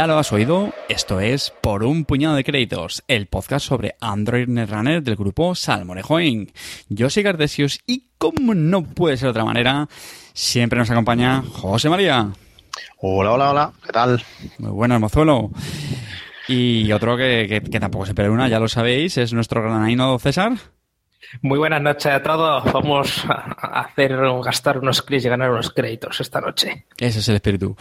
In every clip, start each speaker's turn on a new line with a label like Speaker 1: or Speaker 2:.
Speaker 1: Ya lo has oído, esto es Por un puñado de créditos, el podcast sobre Android Netrunner del grupo Salmorejo Inc. Yo soy Cartesius y como no puede ser de otra manera, siempre nos acompaña José María.
Speaker 2: Hola, hola, hola, ¿qué tal?
Speaker 1: Muy buenas, mozuelo. Y otro que, que- que tampoco se pierde una, ya lo sabéis, es nuestro granaino César.
Speaker 3: Muy buenas noches a todos. Vamos a hacer gastar unos clics y ganar unos créditos esta noche.
Speaker 1: Ese es el espíritu.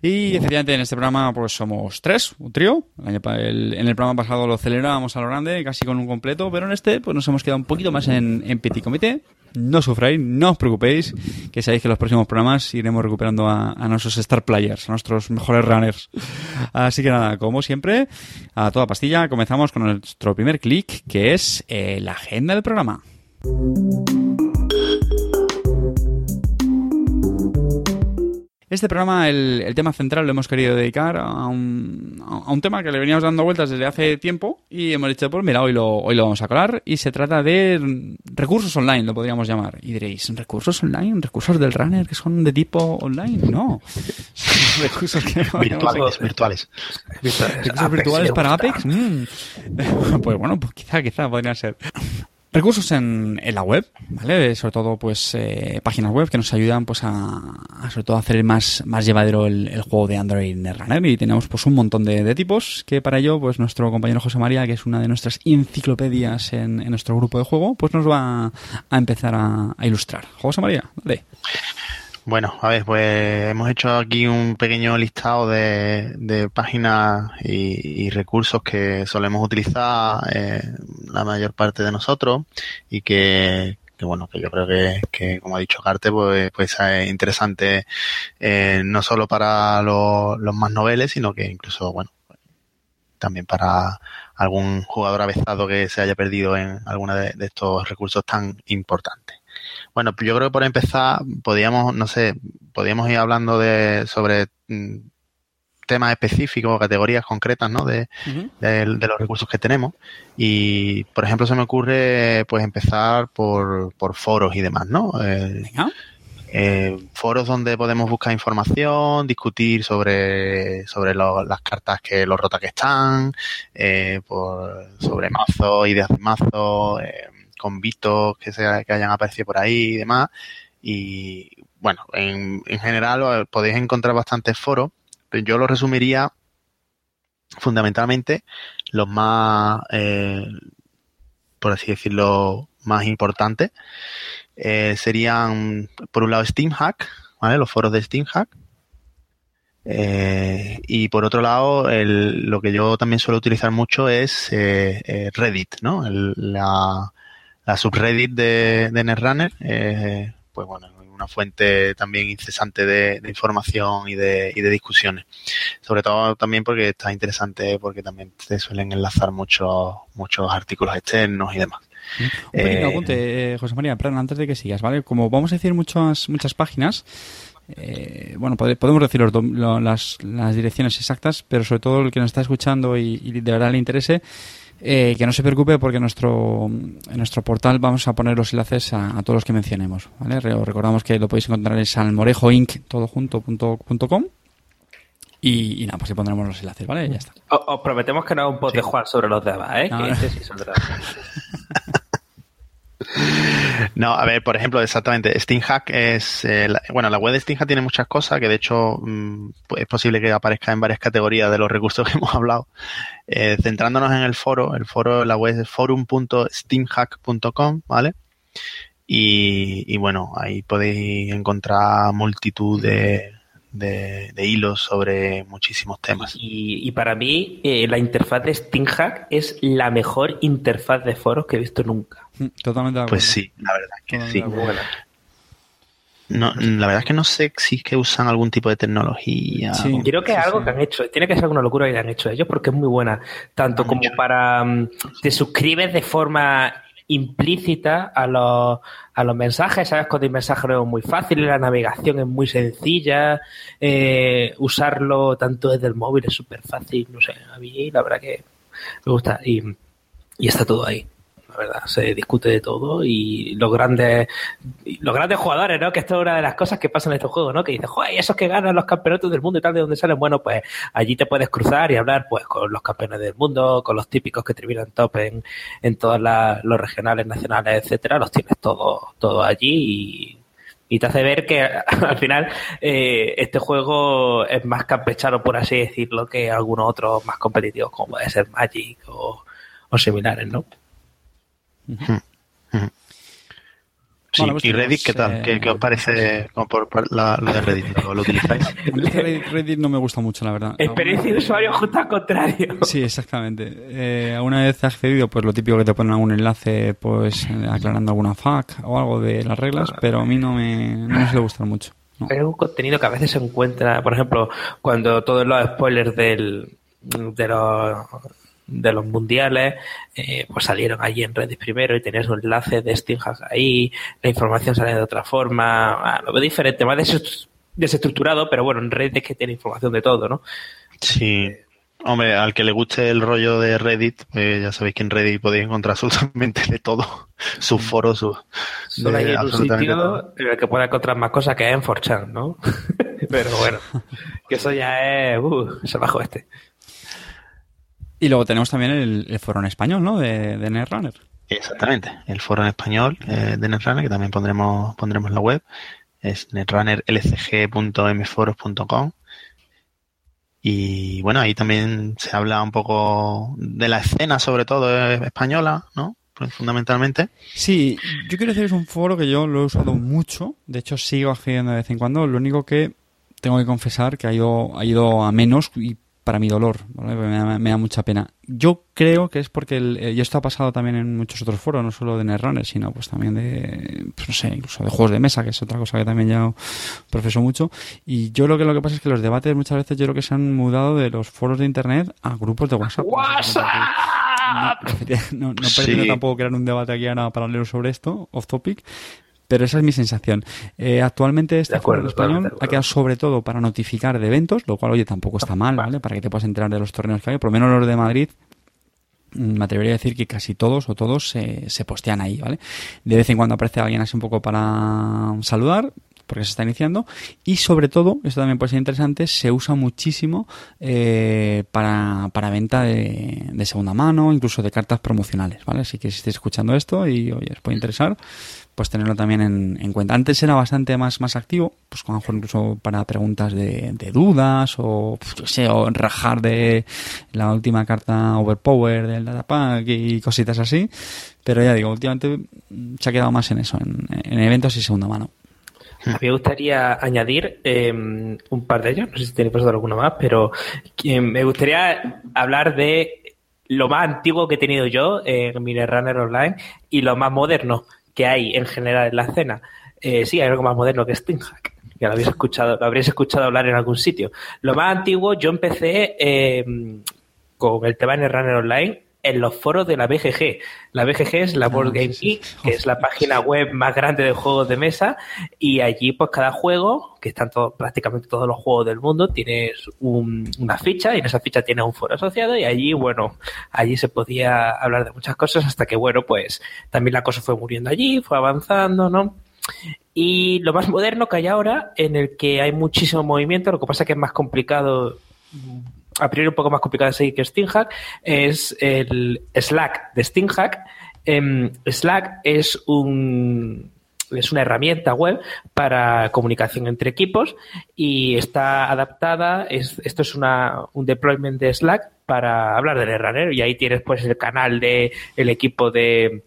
Speaker 1: Y efectivamente en este programa pues somos tres, un trío. En el programa pasado lo celebrábamos a lo grande, casi con un completo, pero en este pues nos hemos quedado un poquito más en, en petit comité. No sufráis, no os preocupéis, que sabéis que en los próximos programas iremos recuperando a, a nuestros star players, a nuestros mejores runners. Así que nada, como siempre, a toda pastilla, comenzamos con nuestro primer clic, que es eh, la agenda del programa. Este programa, el, el tema central, lo hemos querido dedicar a un, a un tema que le veníamos dando vueltas desde hace tiempo y hemos dicho, pues mira, hoy lo, hoy lo vamos a colar y se trata de recursos online, lo podríamos llamar. Y diréis, ¿recursos online? ¿Recursos del runner que son de tipo online? No. Recursos que
Speaker 2: Virtuales, virtuales.
Speaker 1: ¿Recursos virtuales para Apex? Mm. Pues bueno, pues quizá, quizá podría ser. Recursos en, en la web, ¿vale? Sobre todo, pues, eh, páginas web que nos ayudan, pues, a, sobre todo, hacer más, más llevadero el, juego de Android Netrunner. Y tenemos, pues, un montón de, tipos que para ello, pues, nuestro compañero José María, que es una de nuestras enciclopedias en, en nuestro grupo de juego, pues nos va a empezar a, a ilustrar. José María, dale.
Speaker 2: Bueno, a ver, pues hemos hecho aquí un pequeño listado de, de páginas y, recursos que solemos utilizar eh, la mayor parte de nosotros y que, bueno, que yo creo que, que como ha dicho Carte, pues, pues es interesante eh, no solo para los, los más noveles, sino que incluso, bueno, también para algún jugador avezado que se haya perdido en alguno de, de estos recursos tan importantes. Bueno, yo creo que por empezar podíamos, no sé, podíamos ir hablando de sobre mm, temas específicos, categorías concretas, ¿no? De,
Speaker 1: Uh -huh.
Speaker 2: de, de, los recursos que tenemos. Y, por ejemplo, se me ocurre, pues, empezar por, por foros y demás, ¿no?
Speaker 1: Eh,
Speaker 2: eh, foros donde podemos buscar información, discutir sobre, sobre lo, las cartas que los rotas que están, eh, por, sobre mazos, ideas de mazos, eh, convitos que, se, que hayan aparecido por ahí y demás. Y bueno, en, en general podéis encontrar bastantes foros, pero yo lo resumiría fundamentalmente los más, eh, por así decirlo, más importantes. Eh, serían, por un lado, SteamHack, ¿vale? Los foros de SteamHack. Eh, y por otro lado, lo que yo también suelo utilizar mucho es eh, Reddit, ¿no? El, la subreddit de, de Netrunner, eh, pues bueno, una fuente también incesante de, de información y de, y de, discusiones. Sobre todo también porque está interesante, porque también te suelen enlazar muchos, muchos artículos externos y demás.
Speaker 1: Un pequeño apunte, eh, José María, perdón, antes de que sigas, ¿vale? Como vamos a decir muchas, muchas páginas, eh, bueno, podemos decir los, lo, las, las, direcciones exactas, pero sobre todo el que nos está escuchando y, y de verdad le interese, eh, que no se preocupe porque en nuestro, en nuestro portal vamos a poner los enlaces a, a todos los que mencionemos. ¿vale? Recordamos que lo podéis encontrar en salmorejoinc todo junto, punto, punto com. Y, y, nada, pues ahí pondremos los enlaces, ¿vale? Ya está.
Speaker 3: Os, os prometemos que no es un post sí. de Juan sobre los demás, ¿eh?
Speaker 2: No,
Speaker 3: que
Speaker 2: no.
Speaker 3: este sí.
Speaker 2: No, a ver, por ejemplo, exactamente, SteamHack es, eh, la, bueno, la web de SteamHack tiene muchas cosas que de hecho mmm, es posible que aparezca en varias categorías de los recursos que hemos hablado. Eh, centrándonos en el foro, el foro, la web es forum.steamhack.com, ¿vale? Y, y, bueno, ahí podéis encontrar multitud de, de, de hilos sobre muchísimos temas.
Speaker 3: Y, y para mí, eh, la interfaz de SteamHack es la mejor interfaz de foros que he visto nunca.
Speaker 1: Totalmente de acuerdo.
Speaker 2: Pues sí, la verdad es que Totalmente sí. No, la verdad es que no sé si es que usan algún tipo de tecnología.
Speaker 3: Sí, creo que es sí, algo sí. que han hecho. Tiene que ser alguna locura que han hecho ellos porque es muy buena. Tanto como mucho. para. Um, te suscribes de forma implícita a los, a los mensajes, ¿sabes? Cuando el mensaje es muy fácil, la navegación es muy sencilla, eh, usarlo tanto desde el móvil es súper fácil, no sé, a la verdad que me gusta y, y está todo ahí la verdad. Se discute de todo y los grandes, los grandes jugadores, ¿no? Que esto es una de las cosas que pasan en estos juegos, ¿no? Que dices, joder, esos que ganan los campeonatos del mundo y tal, ¿de dónde salen? Bueno, pues allí te puedes cruzar y hablar, pues, con los campeones del mundo, con los típicos que terminan top en, todos los regionales, nacionales, etcétera. Los tienes todos todo allí y te hace ver que al final eh, este juego es más campechano, por así decirlo, que algunos otros más competitivos, como puede ser Magic o, o similares, ¿no?
Speaker 2: Sí,
Speaker 1: pues
Speaker 2: ¿y Reddit qué tal? ¿Qué, qué os parece como por, por la, lo de Reddit? ¿Lo, lo utilizáis?
Speaker 1: Reddit, Reddit no me gusta mucho, la verdad.
Speaker 3: Experiencia de usuario justo al contrario.
Speaker 1: Sí, exactamente. Eh, una vez accedido, pues lo típico que te ponen algún enlace, pues eh, aclarando alguna FAQ o algo de las reglas, pero a mí no me, no me suele gustar mucho. No.
Speaker 3: Es un contenido que a veces se encuentra, por ejemplo, cuando todos los spoilers del, de los de los mundiales, eh, pues salieron allí en Reddit primero y tenías un enlace de SteamHack ahí, la información sale de otra forma, ah, lo veo diferente, más des desestructurado, pero bueno, en Reddit es que tiene información de todo, ¿no?
Speaker 2: Sí. Hombre, al que le guste el rollo de Reddit, pues ya sabéis que en Reddit podéis encontrar absolutamente de todo. Sus foros, sus...
Speaker 3: Solo hay un sitio en el que pueda encontrar más cosas que en 4chan, ¿no? pero bueno, que eso ya es... Uh, es bajo este.
Speaker 1: Y luego tenemos también el, el, foro en español, ¿no? De, de Netrunner.
Speaker 2: Exactamente, el foro en español eh, de Netrunner, que también pondremos, pondremos en la web, es netrunnerlcg.mforos.com. Y bueno, ahí también se habla un poco de la escena, sobre todo eh, española, ¿no? Pues fundamentalmente.
Speaker 1: Sí, yo quiero decir, es un foro que yo lo he usado mucho. De hecho, sigo accediendo de vez en cuando. Lo único que tengo que confesar que ha ido, ha ido a menos y para mi dolor, ¿vale? me, da, me, da, mucha pena. Yo creo que es porque, el, y esto ha pasado también en muchos otros foros, no solo de Netrunner, sino pues también de, pues no sé, incluso de juegos de mesa, que es otra cosa que también ya profeso mucho. Y yo creo que lo que pasa es que los debates muchas veces yo creo que se han mudado de los foros de internet a grupos de WhatsApp.
Speaker 3: ¡WhatsApp!
Speaker 1: No, no, no pretendo sí. tampoco crear un debate aquí ahora paralelo sobre esto, off topic, pero esa es mi sensación. Eh, actualmente este en español ha quedado sobre todo para notificar de eventos, lo cual, oye, tampoco está mal, ¿vale? Para que te puedas enterar de los torneos que hay. Por lo menos los de Madrid, mm, me atrevería a decir que casi todos o todos se, se postean ahí, ¿vale? De vez en cuando aparece alguien así un poco para saludar, porque se está iniciando y sobre todo, esto también puede ser interesante, se usa muchísimo eh, para, para venta de, de, segunda mano, incluso de cartas promocionales, ¿vale? Así que si estáis escuchando esto y oye, os puede interesar, pues tenerlo también en, en, cuenta. Antes era bastante más, más activo, pues con incluso para preguntas de, dudas o, pues, yo sé, o rajar de la última carta Overpower del Datapack y cositas así. Pero ya digo, últimamente se ha quedado más en eso, en, en eventos y segunda mano.
Speaker 3: A mí me gustaría añadir eh, un par de ellos, no sé si tenéis pensado alguno más, pero eh, me gustaría hablar de lo más antiguo que he tenido yo en Mine Runner Online y lo más moderno que hay en general en la escena. Eh, sí, hay algo más moderno que SteamHack. Ya lo habéis escuchado, lo habréis escuchado hablar en algún sitio. Lo más antiguo, yo empecé eh, con el tema de Runner Online en los foros de la BGG. La BGG es la Board Game Geek, que es la página web más grande de juegos de mesa, y allí pues cada juego, que están todo, prácticamente todos los juegos del mundo, tienes un, una ficha y en esa ficha tienes un foro asociado y allí, bueno, allí se podía hablar de muchas cosas hasta que, bueno, pues también la cosa fue muriendo allí, fue avanzando, ¿no? Y lo más moderno que hay ahora, en el que hay muchísimo movimiento, lo que pasa es que es más complicado a priori un poco más complicado de seguir que SteamHack, es el Slack de SteamHack. Eh, Slack es un es una herramienta web para comunicación entre equipos y está adaptada, es, esto es una, un deployment de Slack para hablar del Netrunner y ahí tienes pues el canal de equipo de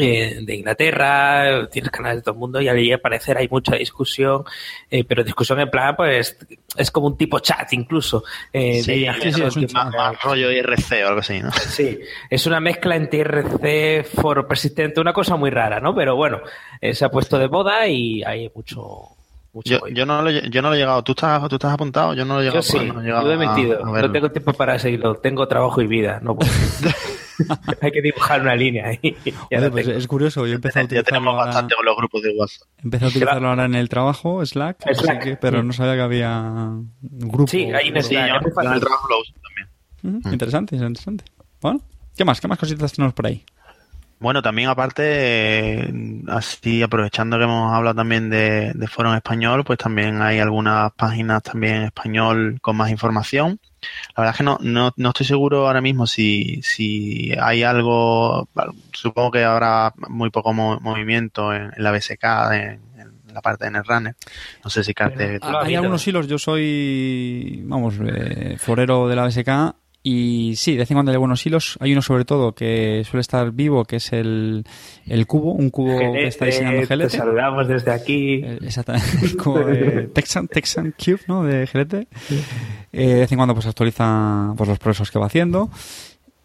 Speaker 3: eh, de Inglaterra, tienes canales de todo el mundo y ahí al parecer hay mucha discusión, eh, pero discusión en plan, pues es como un tipo chat incluso. Eh,
Speaker 2: sí, de, sí, sí, es un más, más, rollo IRC o algo así, ¿no?
Speaker 3: Sí, es una mezcla entre IRC, foro persistente, una cosa muy rara, ¿no? Pero bueno, eh, se ha puesto de moda y hay mucho...
Speaker 2: Yo, yo, no lo, yo no lo he llegado. ¿Tú estás, ¿Tú estás apuntado? Yo no lo he llegado.
Speaker 3: Yo sí,
Speaker 2: no,
Speaker 3: he llegado he mentido. A, a no tengo tiempo para seguirlo. Tengo trabajo y vida. No puedo. Hay que dibujar una línea ahí.
Speaker 1: Oye, pues es curioso, yo empecé a
Speaker 2: Ya
Speaker 1: utilizarlo
Speaker 2: tenemos
Speaker 1: ahora,
Speaker 2: bastante con los grupos de WhatsApp.
Speaker 1: empecé a utilizarlo ahora en el trabajo, Slack,
Speaker 3: Slack.
Speaker 1: que- pero no sabía que había un grupo.
Speaker 3: Sí, hay un
Speaker 2: Sí, yo, en el trabajo lo uso también.
Speaker 1: Interesante, interesante. Bueno, ¿qué más? ¿Qué más cositas tenemos por ahí?
Speaker 2: Bueno, también aparte, eh, así aprovechando que hemos hablado también de, de foro en español, pues también hay algunas páginas también en español con más información. La verdad es que no, no, no estoy seguro ahora mismo si, si hay algo, supongo que habrá muy poco mo- movimiento en, en la BSK, en, en la parte de Netrunner. No sé si Carte...
Speaker 1: Hay algunos hilos, yo soy, vamos, eh, forero de la BSK y sí, de vez en cuando hay algunos hilos. Hay uno sobre todo que suele estar vivo, que es el, el cubo, un cubo que está diseñando
Speaker 3: Gelete. Te saludamos desde aquí.
Speaker 1: Eh, Exactamente, el cubo de Texan, Texan Cube, ¿no? De GLT. Eh, de vez en cuando pues actualiza pues, los progresos que va haciendo.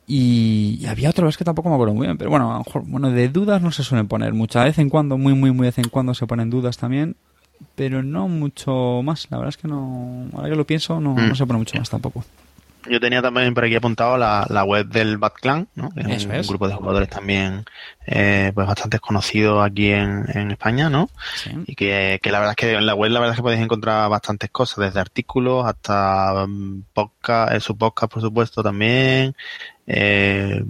Speaker 1: Y, y había otra vez que tampoco me acuerdo muy bien, pero bueno, a lo mejor, bueno, de dudas no se suelen poner mucho. De vez en cuando, muy, muy, muy de vez en cuando se ponen dudas también, pero no mucho más. La verdad es que no, ahora que lo pienso, no,
Speaker 2: Mm.
Speaker 1: no se pone mucho más tampoco.
Speaker 2: Yo tenía también por aquí apuntado la, la web del Batclan, ¿no? Que es un,
Speaker 1: es.
Speaker 2: grupo de jugadores también eh, pues bastante conocido aquí en, en España, ¿no?
Speaker 1: Sí.
Speaker 2: Y que, que la verdad es que en la web la verdad es que podéis encontrar bastantes cosas, desde artículos hasta mm, podcast, eh, su podcast por supuesto también, eh,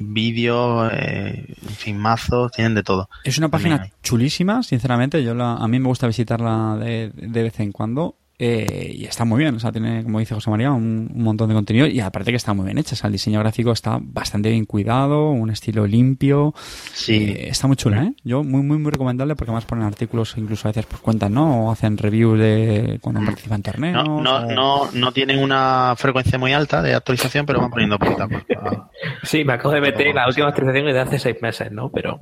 Speaker 2: vídeos, eh, en fin, mazos, tienen de todo.
Speaker 1: Es una página chulísima, sinceramente. Yo la, a mí me gusta visitarla de, de vez en cuando. Eh, y está muy bien, o sea, tiene, como dice José María, un, un montón de contenido y aparte que está muy bien hecha, o sea, el diseño gráfico está bastante bien cuidado, un estilo limpio,
Speaker 2: Sí,
Speaker 1: eh, está muy chula, ¿eh? Yo muy, muy, muy recomendable porque además ponen artículos, incluso a veces pues cuentan, ¿no? O hacen reviews de cuando participan en torneos.
Speaker 2: no, no,
Speaker 1: o-
Speaker 2: no, no tienen una frecuencia muy alta de actualización, pero van poniendo punta.
Speaker 3: Sí, me acabo de meter la última actualización de hace seis meses, ¿no? Pero,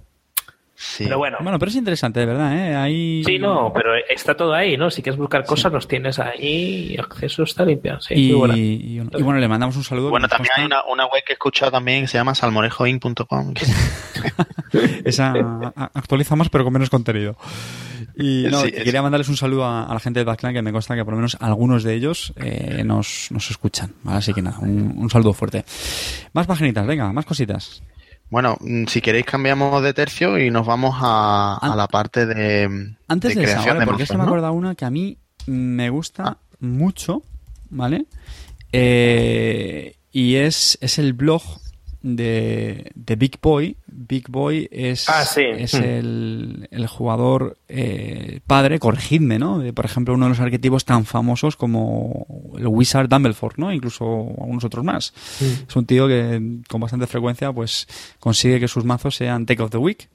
Speaker 2: Sí.
Speaker 3: pero bueno.
Speaker 1: Bueno, pero es interesante, de verdad, ¿eh? Ahí...
Speaker 3: Sí, no, pero está todo ahí, ¿no? Si quieres buscar cosas, los tienes ahí y acceso está limpio. Sí,
Speaker 1: Y,
Speaker 3: muy
Speaker 1: y- y bueno, le mandamos un saludo.
Speaker 2: Bueno, también hay una, una web que he escuchado también que se llama salmorejoin.com. que-
Speaker 1: Esa actualiza más, pero con menos contenido. Y no,
Speaker 2: Sí,
Speaker 1: quería mandarles un saludo a, a la gente de Backline, que me consta que por lo menos algunos de ellos eh, nos, nos escuchan. ¿vale? Así que nada, un, un saludo fuerte. Más paginitas, venga, más cositas.
Speaker 2: Bueno, mm, si queréis cambiamos de tercio y nos vamos a, la parte de,
Speaker 1: Antes de, esa,
Speaker 2: de
Speaker 1: porque
Speaker 2: mazos,
Speaker 1: se me acordado una que a mí me gusta
Speaker 2: Ah.
Speaker 1: mucho, ¿vale? Eh, y es, es el blog de, de Big Boy. Big Boy es,
Speaker 3: Ah, sí.
Speaker 1: es
Speaker 3: Hmm.
Speaker 1: el, el jugador eh, padre, corregidme, ¿no? De, por ejemplo, uno de los arquetipos tan famosos como el Wizard Dumbledore, ¿no? Incluso algunos otros más. Es un tío que con bastante frecuencia pues consigue que sus mazos sean Take of the Week,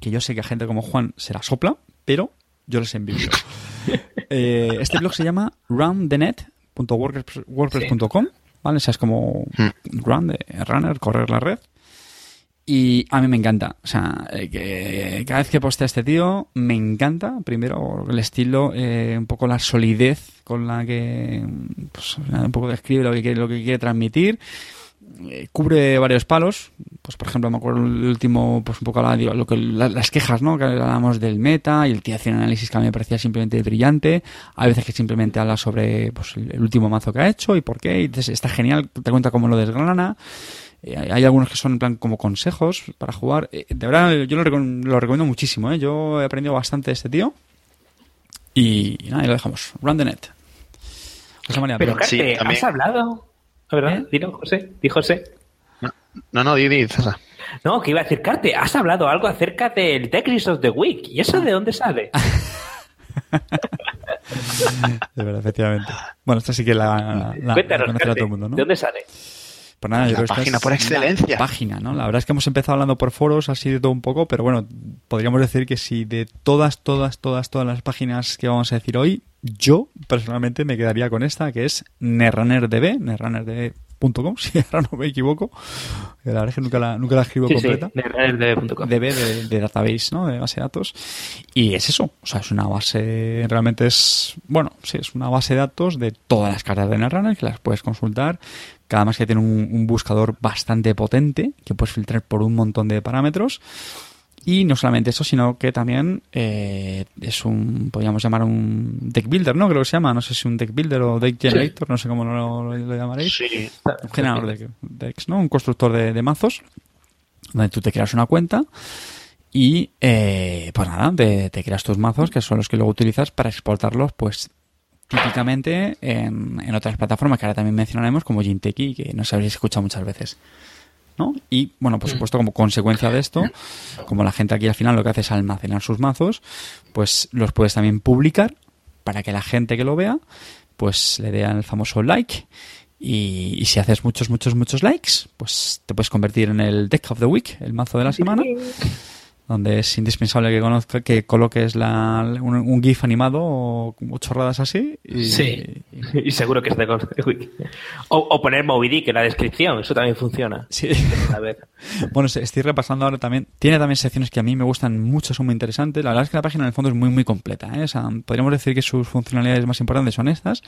Speaker 1: que yo sé que a gente como Juan se la sopla, pero yo les envidio. Eh, este blog se llama runthenet.wordpress.com, ¿vale? O sea, es como run de runner, correr la red. Y a mí me encanta. O sea, eh, que cada vez que postea este tío, me encanta. Primero, el estilo, eh, un poco la solidez con la que pues, un poco describe lo que quiere, lo que quiere transmitir. Eh, cubre varios palos. Pues, por ejemplo, me acuerdo el último, pues un poco la- digo, lo que, la- las quejas, ¿no? Que hablábamos del meta y el tío hace un análisis que a mí me parecía simplemente brillante. Hay veces que simplemente habla sobre pues, el el último mazo que ha hecho y por qué. Y entonces está genial, te cuenta cómo lo desgrana. Eh, hay- algunos que son en plan como consejos para jugar. Eh, de verdad, yo lo, recom- lo recomiendo muchísimo. ¿eh? Yo he aprendido bastante de este tío. Y, y nada, y lo dejamos. Run the net. José María,
Speaker 3: Pero, Carte,
Speaker 2: también.
Speaker 3: ¿has hablado? ¿A ¿Verdad?
Speaker 1: ¿Eh?
Speaker 3: Dilo, José. Di José.
Speaker 2: No, no, di, di, César.
Speaker 3: No, que iba a decir, Carte, has hablado algo acerca del Tetris of the Week. ¿Y eso de dónde sale?
Speaker 1: de verdad, efectivamente. Bueno, esta sí que la, la, la
Speaker 3: Cuéntanos, Carte,
Speaker 1: todo el mundo, ¿no?
Speaker 3: ¿de dónde sale?
Speaker 1: Pues nada, yo
Speaker 2: La página por
Speaker 1: la
Speaker 2: excelencia.
Speaker 1: página, ¿no? La verdad es que hemos empezado hablando por foros, así de todo un poco, pero bueno, podríamos decir que si de todas, todas, todas, todas las páginas que vamos a decir hoy, yo personalmente me quedaría con esta, que es netrunner.db, netrunner.com, si ahora no me equivoco. La verdad es que nunca la, nunca la escribo
Speaker 3: Sí, sí,
Speaker 1: completa.
Speaker 3: nerddb.com.
Speaker 1: DB de, de database, ¿no? De base de datos. Y es eso. O sea, es una base, realmente es, bueno, sí, es una base de datos de todas las cartas de Netrunner que las puedes consultar. Cada más que tiene un, un buscador bastante potente que puedes filtrar por un montón de parámetros. Y no solamente eso, sino que también eh, es un, podríamos llamar un deck builder, ¿no? Creo que se llama, no sé si un deck builder o deck generator, no sé cómo lo, lo, llamaréis.
Speaker 2: Sí.
Speaker 1: Un generador de decks, ¿no? Un constructor de, de mazos, donde tú te creas una cuenta y eh, pues nada, te, te, creas tus mazos que son los que luego utilizas para exportarlos pues típicamente en, en otras plataformas que ahora también mencionaremos como Jinteki que no sabéis escuchado muchas veces. ¿No? Y bueno, por supuesto, como consecuencia de esto, como la gente aquí al final lo que hace es almacenar sus mazos, pues los puedes también publicar para que la gente que lo vea, pues le dé el famoso like. Y, y, si haces muchos, muchos, muchos likes, pues te puedes convertir en el Deck of the Week, el mazo de la semana donde es indispensable que conozca, que coloques la, un, un, GIF animado o, chorradas así. Y,
Speaker 3: sí, y, seguro que es de o, o poner Moby Dick en la descripción, eso también funciona.
Speaker 1: Sí. A ver. bueno, estoy repasando ahora también. Tiene también secciones que a mí me gustan mucho, son muy interesantes. La verdad es que la página en el fondo es muy, muy completa. ¿eh? O sea, podríamos decir que sus funcionalidades más importantes son estas,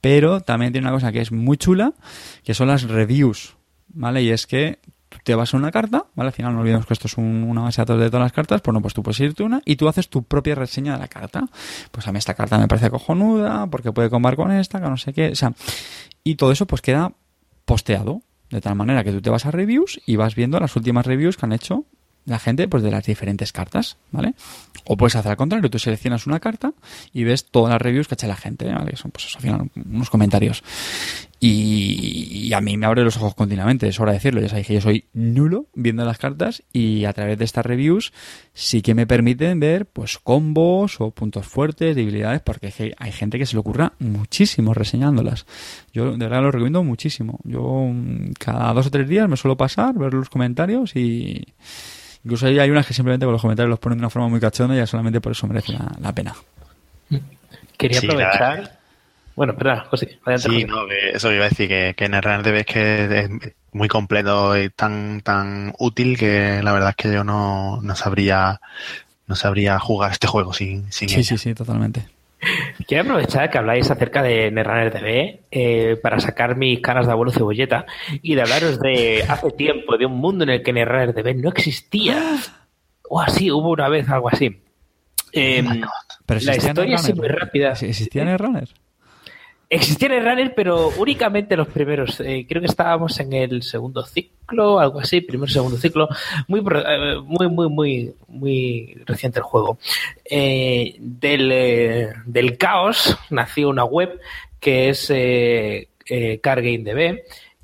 Speaker 1: pero también tiene una cosa que es muy chula, que son las reviews. ¿Vale? Y es que te vas a una carta, ¿vale? Al final no olvidemos que esto es un, una base de de todas las cartas, pues no, pues tú puedes irte una y tú haces tu propia reseña de la carta. Pues a mí esta carta me parece cojonuda, porque puede combar con esta, que no sé qué, o sea, y todo eso pues queda posteado, de tal manera que tú te vas a reviews y vas viendo las últimas reviews que han hecho la gente pues de las diferentes cartas, ¿vale? O puedes hacer al contrario, tú seleccionas una carta y ves todas las reviews que ha hecho la gente, ¿vale? Son pues al final unos comentarios. Y, y, a mí me abre los ojos continuamente, es hora de decirlo, ya sabéis que yo soy nulo viendo las cartas y a través de estas reviews sí que me permiten ver pues combos o puntos fuertes, debilidades, porque hay gente que se le ocurra muchísimo reseñándolas. Yo de verdad lo recomiendo muchísimo. Yo mm, cada dos o tres días me suelo pasar, ver los comentarios y Incluso hay unas que simplemente con los comentarios los ponen de una forma muy cachonda y ya solamente por eso merece la, la pena.
Speaker 3: Quería aprovechar. Sí, bueno, perdón, José.
Speaker 2: Sí, no, que eso iba a decir que, que en RNDB es que es muy completo y tan tan útil que la verdad es que yo no, no sabría no sabría jugar este juego sin, sin
Speaker 1: Sí,
Speaker 2: ella.
Speaker 1: sí, sí, totalmente.
Speaker 3: Quiero aprovechar que habláis acerca de Netrunner eh, para sacar mis caras de abuelo cebolleta y de hablaros de hace tiempo, de un mundo en el que Netrunner DB no existía. O así, hubo una vez algo así. Eh,
Speaker 1: Pero
Speaker 3: la historia es muy rápida.
Speaker 1: ¿Existía Netrunner?
Speaker 3: Existía Netrunner, pero únicamente los primeros. Eh, creo que estábamos en el segundo ciclo, algo así, primero segundo ciclo. Muy, muy, muy, muy, muy reciente el juego. Eh, del, eh, del caos nació una web que es eh, CardGameDB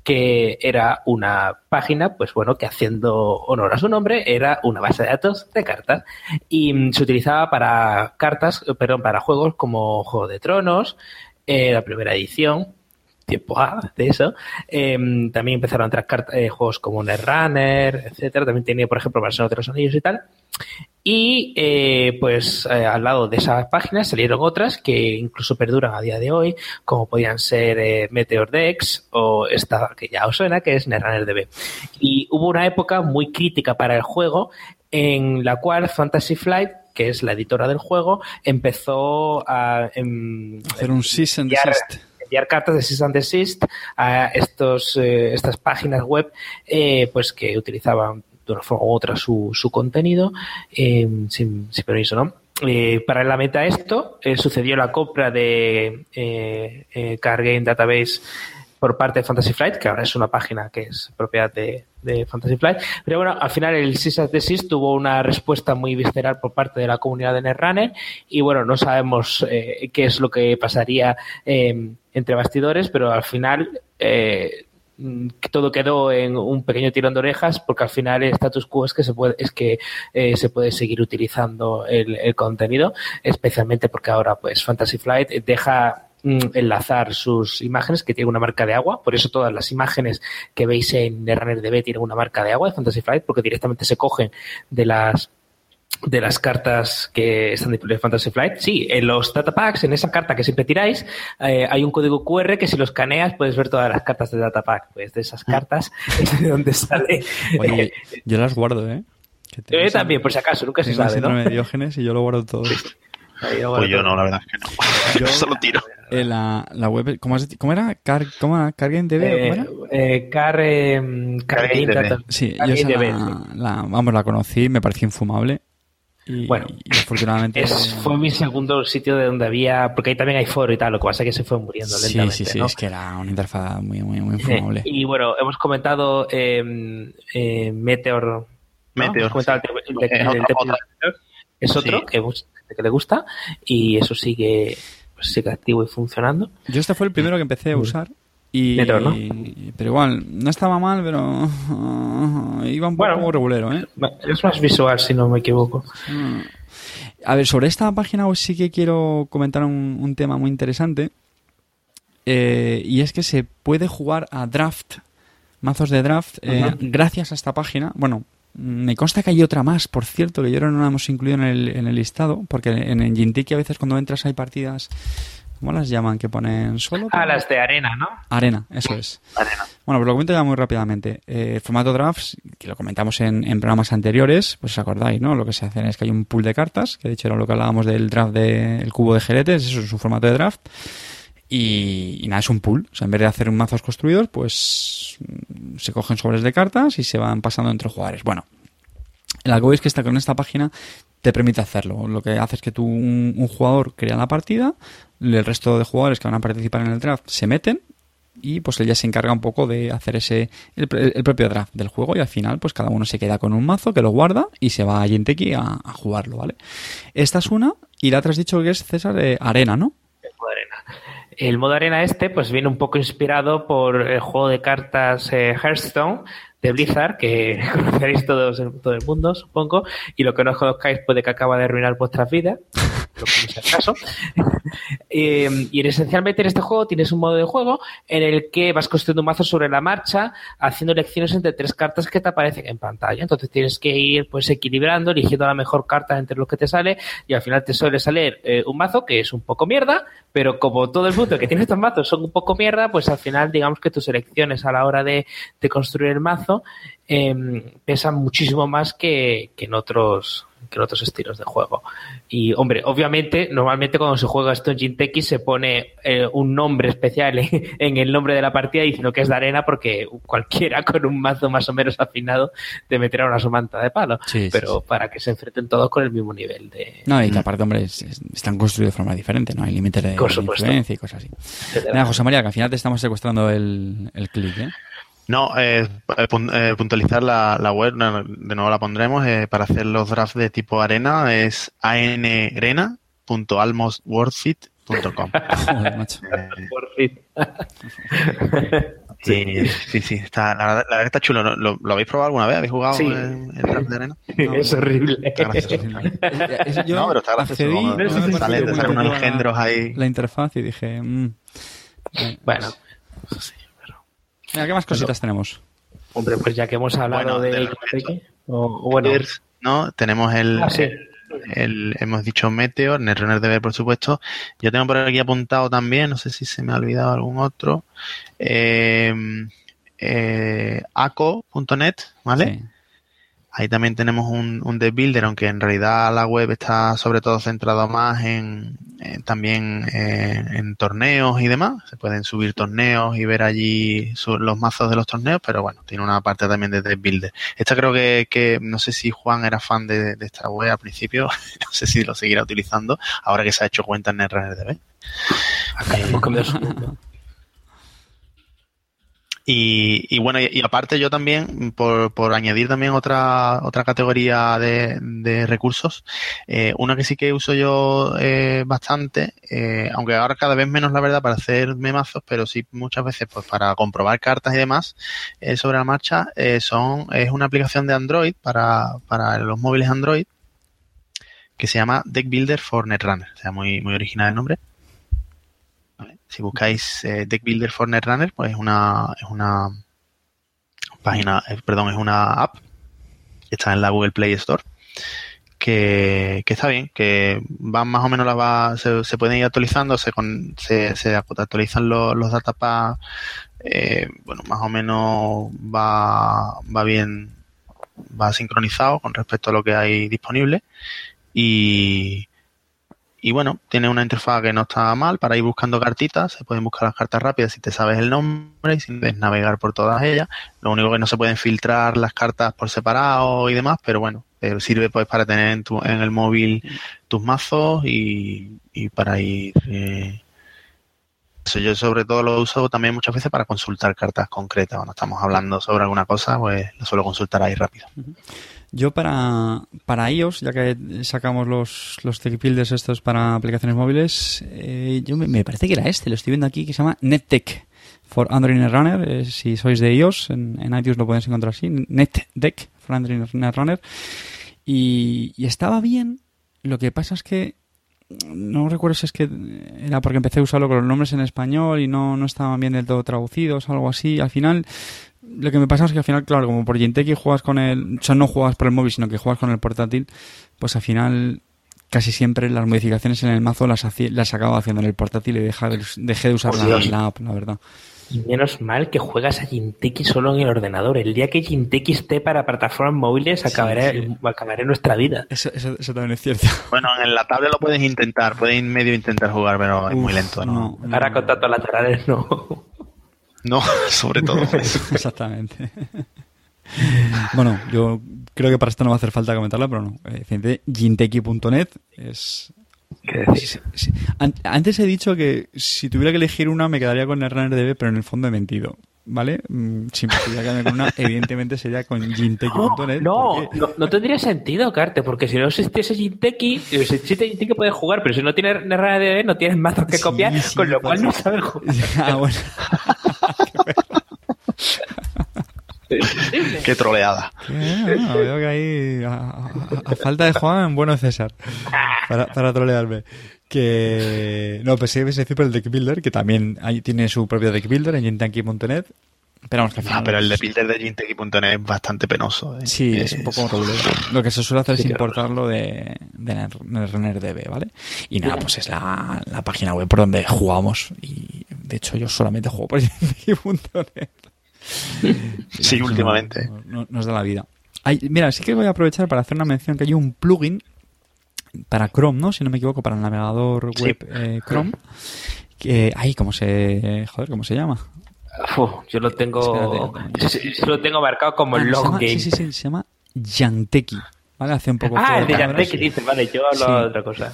Speaker 3: que era una página, pues bueno, que haciendo honor a su nombre, era una base de datos de cartas. Y mm, se utilizaba para cartas, perdón, para juegos como Juego de Tronos, eh, la primera edición, tiempo A de eso. Eh, también empezaron a entrar eh, juegos como Netrunner, etcétera. También tenía, por ejemplo, versión de los anillos y tal. Y eh, pues al lado de esas páginas salieron otras que incluso perduran a día de hoy, como podían ser Meteor Dex o esta que ya os suena, que es Netrunner DB. Y hubo una época muy crítica para el juego en la cual Fantasy Flight que es la editora del juego, empezó a en,
Speaker 1: hacer un cease and desist.
Speaker 3: Enviar cartas de cease and desist a estos, eh, estas páginas web eh, pues que utilizaban de una forma u otra su, su contenido eh, sin, sin, permiso, ¿no? Eh, paralelamente a esto, sucedió la compra de Card Game Database por parte de Fantasy Flight, que ahora es una página que es propiedad de, de Fantasy Flight. Pero bueno, al final el Cease Desist tuvo una respuesta muy visceral por parte de la comunidad de Netrunner y bueno, no sabemos eh, qué es lo que pasaría eh, entre bastidores, pero al final eh, todo quedó en un pequeño tirón de orejas porque al final el status quo es que se puede es que eh, se puede seguir utilizando el, el, contenido especialmente porque ahora pues Fantasy Flight deja enlazar sus imágenes que tienen una marca de agua. Por eso todas las imágenes que veis en Netrunner DB tienen una marca de agua de Fantasy Flight porque directamente se cogen de las de las cartas que están disponibles en Fantasy Flight. Sí, en los data packs, en esa carta que siempre tiráis, eh, hay un código QR que si lo escaneas puedes ver todas las cartas de data pack. Pues de esas cartas es de donde sale.
Speaker 1: Oye, yo las guardo, ¿eh?
Speaker 3: yo también, por si acaso, nunca se sabe, ¿no?
Speaker 1: de Diógenes y yo lo guardo todo.
Speaker 2: Pues yo no, la verdad es que no. Yo solo tiro.
Speaker 1: Eh, la, la, web, ¿cómo, has, cómo era? Car, ¿Cómo Cargame DB?
Speaker 3: Eh, ¿Cómo era? Eh, Car, eh, Car
Speaker 1: Game Sí, yo esa la, la, vamos, la conocí, me pareció infumable. Y,
Speaker 3: bueno,
Speaker 1: y afortunadamente
Speaker 3: es, fue mi segundo sitio de donde había, porque ahí también hay foro y tal, lo que pasa es que se fue muriendo lentamente.
Speaker 1: Sí, sí, sí,
Speaker 3: ¿no?
Speaker 1: es que era una interfaz muy, muy, muy infumable.
Speaker 3: y bueno, hemos comentado eh, eh, Meteor. ¿no?
Speaker 2: Meteor.
Speaker 3: Hemos comentado el, el, el, el, el, es otro sí. que, que le gusta y eso sigue, pues sigue activo y funcionando.
Speaker 1: Yo este fue el primero que empecé a usar. Y,
Speaker 3: ¿no?
Speaker 1: Pero igual, no estaba mal, pero uh, iba un poco
Speaker 3: Bueno.
Speaker 1: regulero, ¿eh?
Speaker 3: Es más visual, si no me equivoco.
Speaker 1: Mm. A ver, sobre esta página web sí que quiero comentar un, un tema muy interesante. Eh, y es que se puede jugar a draft, mazos de draft, eh, gracias a esta página. Bueno, me consta que hay otra más, por cierto, que yo no la hemos incluido en el, en el listado, porque en, en Gintiki a veces cuando entras hay partidas, ¿cómo las llaman? Que ponen solo.
Speaker 3: Ah, las de arena, ¿no?
Speaker 1: Arena, eso es.
Speaker 2: Arena.
Speaker 1: Bueno, pues lo comento ya muy rápidamente. Eh, formato drafts, que lo comentamos en, en, programas anteriores, pues os acordáis, ¿no? Lo que se hace es que hay un pool de cartas, que de hecho era lo que hablábamos del draft del de, cubo de jeretes, eso es un formato de draft. Y, nada, es un pool. O sea, en vez de hacer mazos construidos, pues se cogen sobres de cartas y se van pasando entre jugadores. Bueno, el algo es que está con esta página te permite hacerlo. Lo que hace es que tú, un, jugador crea la partida, el resto de jugadores que van a participar en el draft se meten y pues él ya se encarga un poco de hacer ese el, propio draft del juego y al final pues cada uno se queda con un mazo que lo guarda y se va a Yenteki a, a jugarlo, ¿vale? Esta es una y la otra has dicho que es César de Arena, ¿no?
Speaker 3: El modo arena este pues viene un poco inspirado por el juego de cartas eh, Hearthstone de Blizzard, que conoceréis todos en todo el mundo, supongo, y lo que no conozcáis puede que acaba de arruinar vuestras vidas, lo que es el caso. eh, y esencialmente en este juego tienes un modo de juego en el que vas construyendo un mazo sobre la marcha, haciendo elecciones entre tres cartas que te aparecen en pantalla. Entonces tienes que ir pues equilibrando, eligiendo la mejor carta entre los que te sale, y al final te suele salir eh, un mazo que es un poco mierda, pero como todo el mundo que tiene estos mazos son un poco mierda, pues al final digamos que tus elecciones a la hora de, de construir el mazo eh, pesan muchísimo más que, que, en otros que en otros estilos de juego. Y, hombre, obviamente, normalmente cuando se juega esto en Jinteki se pone eh, un nombre especial en, en, el nombre de la partida diciendo que es de arena porque cualquiera con un mazo más o menos afinado te meterá una somanta de palo.
Speaker 1: Sí,
Speaker 3: pero
Speaker 1: sí,
Speaker 3: para que se enfrenten todos con el mismo nivel de...
Speaker 1: No, y que aparte, hombre, es, es, están construidos de forma diferente, ¿no? Hay límites de, de influencia y cosas así. Nada, José María, que al final te estamos secuestrando el, el clic, ¿eh?
Speaker 2: No, eh, eh, puntualizar la, la, web, de nuevo la pondremos, eh, para hacer los drafts de tipo arena es
Speaker 1: macho.
Speaker 2: Sí, sí, sí, está, la, verdad, la verdad está chulo. ¿Lo, lo, lo habéis probado alguna vez? ¿Habéis jugado
Speaker 3: sí.
Speaker 2: el, el draft de arena?
Speaker 3: No, es horrible.
Speaker 2: Está gracioso. no, pero está gracioso. Accedí, no, sale, sale, sale unos engendros ahí.
Speaker 1: La interfaz y dije... Mmm,
Speaker 3: bueno,
Speaker 1: sí. Mira, ¿qué más cositas tenemos?
Speaker 3: Hombre, pues ya que hemos hablado bueno, de... de o, o bueno,
Speaker 2: ¿no? Tenemos el,
Speaker 3: ah, sí.
Speaker 2: el, el, hemos dicho Meteor, Netrunner DB, por supuesto. Yo tengo por aquí apuntado también, no sé si se me ha olvidado algún otro, eh, eh, aco.net, ¿vale? Sí. Ahí también tenemos un, un deck builder, aunque en realidad la web está sobre todo centrada más en, en también eh, en torneos y demás. Se pueden subir torneos y ver allí su, los mazos de los torneos, pero bueno, tiene una parte también de deck builder. Esta creo que, que no sé si Juan era fan de, de, esta web al principio, no sé si lo seguirá utilizando ahora que se ha hecho cuenta en RNDB. Y, y, bueno, y, y, aparte yo también, por, por añadir también otra, otra categoría de, de recursos, eh, una que sí que uso yo eh, bastante, eh, aunque ahora cada vez menos la verdad para hacer memazos, pero sí muchas veces pues para comprobar cartas y demás eh, sobre la marcha, eh, son, es una aplicación de Android para, para los móviles Android que se llama Deck Builder for Netrunner, o sea, muy, muy original el nombre. Si buscáis eh, Deck Builder for Netrunner, pues es una, es una página, eh, perdón, es una app que está en la Google Play Store. Que, que está bien, que van más o menos las va, se, se pueden ir actualizando, se, con, se, se actualizan los, los datapads, eh, bueno, más o menos va, va bien, va sincronizado con respecto a lo que hay disponible y, y bueno, tiene una interfaz que no está mal para ir buscando cartitas. Se pueden buscar las cartas rápidas si te sabes el nombre y si puedes navegar por todas ellas. Lo único que no se pueden filtrar las cartas por separado y demás, pero bueno, pero sirve pues para tener en, tu, en el móvil tus mazos y, y para ir. Eh, eso yo sobre todo lo uso también muchas veces para consultar cartas concretas. Cuando estamos hablando sobre alguna cosa, pues lo suelo consultar ahí rápido.
Speaker 1: Yo para, para iOS, ya que sacamos los, los tech builders estos para aplicaciones móviles, eh, yo me, me, parece que era este, lo estoy viendo aquí, que se llama NetDeck for Android Netrunner. Eh, si sois de iOS, en, en, iTunes lo podéis encontrar así, NetDeck for Android Netrunner. Y, y estaba bien, lo que pasa es que no recuerdo si es que era porque empecé a usarlo con los nombres en español y no, no estaban bien del todo traducidos, algo así. Al final, lo que me pasa es que al final, claro, como por Ginteki juegas con el, o sea, no juegas por el móvil, sino que juegas con el portátil, pues al final casi siempre las modificaciones en el mazo las, hacía, las acabo haciendo en el portátil y deja, dejé de usar
Speaker 3: Oh,
Speaker 1: la, la app, la verdad.
Speaker 3: Y menos mal que juegas a Jinteki solo en el ordenador. El día que Jinteki esté para plataformas móviles, acabaré,
Speaker 1: sí.
Speaker 3: acabaré nuestra vida.
Speaker 1: Eso, eso, eso también es cierto.
Speaker 2: Bueno, en la tablet lo puedes intentar, puedes medio intentar jugar, pero es muy lento, ¿no?
Speaker 1: no,
Speaker 3: Ahora con datos laterales no.
Speaker 2: No, sobre todo eso.
Speaker 1: Exactamente. bueno, yo creo que para esto no va a hacer falta comentarla, pero no. Eh, Jinteki.net es
Speaker 3: ¿Qué decir?
Speaker 1: Sí, sí. An- Antes he dicho que si tuviera que elegir una me quedaría con el RunnerDB, pero en el fondo he mentido. ¿Vale? Si me tuviera que quedar con una, evidentemente sería con Jinteki.net.
Speaker 3: No,
Speaker 1: porque-
Speaker 3: no, no tendría sentido, Carte, porque si no existiese Jinteki, si existe Jinteki puedes jugar, pero si no tienes RDB no tienes mazos que
Speaker 1: Sí,
Speaker 3: copiar,
Speaker 1: sí,
Speaker 3: con lo
Speaker 1: pues-
Speaker 3: cual no sabes jugar.
Speaker 1: Ah, bueno.
Speaker 2: Qué troleada.
Speaker 1: Bueno, veo que ahí, a, a- a falta de Juan, bueno César, para, para trolearme. Que, no, pues sí, es decir, por el Deck Builder, que también ahí tiene su propio Deck Builder en Jinteki.net. Pero vamos, que al
Speaker 2: Ah, pero el de
Speaker 1: es-
Speaker 2: builder de Jinteki.net es bastante penoso. ¿eh?
Speaker 1: Sí, es un poco regulero. Lo que se suele hacer es importarlo de, de RunnerDB, ¿vale? Y nada, pues es la, la página web por donde jugamos. Y de hecho yo solamente juego por Jinteki.net.
Speaker 2: Sí, últimamente.
Speaker 1: No, no- nos da la vida. Mira, sí que voy a aprovechar para hacer una mención que hay un plugin para Chrome, ¿no? Si no me equivoco, para el navegador
Speaker 2: Sí.
Speaker 1: web eh, Chrome. Que, ay, ¿cómo se, joder, cómo se llama?
Speaker 3: Uf, yo lo tengo, sí, lo tengo marcado como
Speaker 1: Ah,
Speaker 3: el long
Speaker 1: llama-
Speaker 3: game.
Speaker 1: Sí, sí, sí, se llama Yanteki. ¿Vale? Hace un poco
Speaker 3: Ah, el de. Janteki dice, vale, yo hablo
Speaker 1: Sí.
Speaker 3: de otra cosa.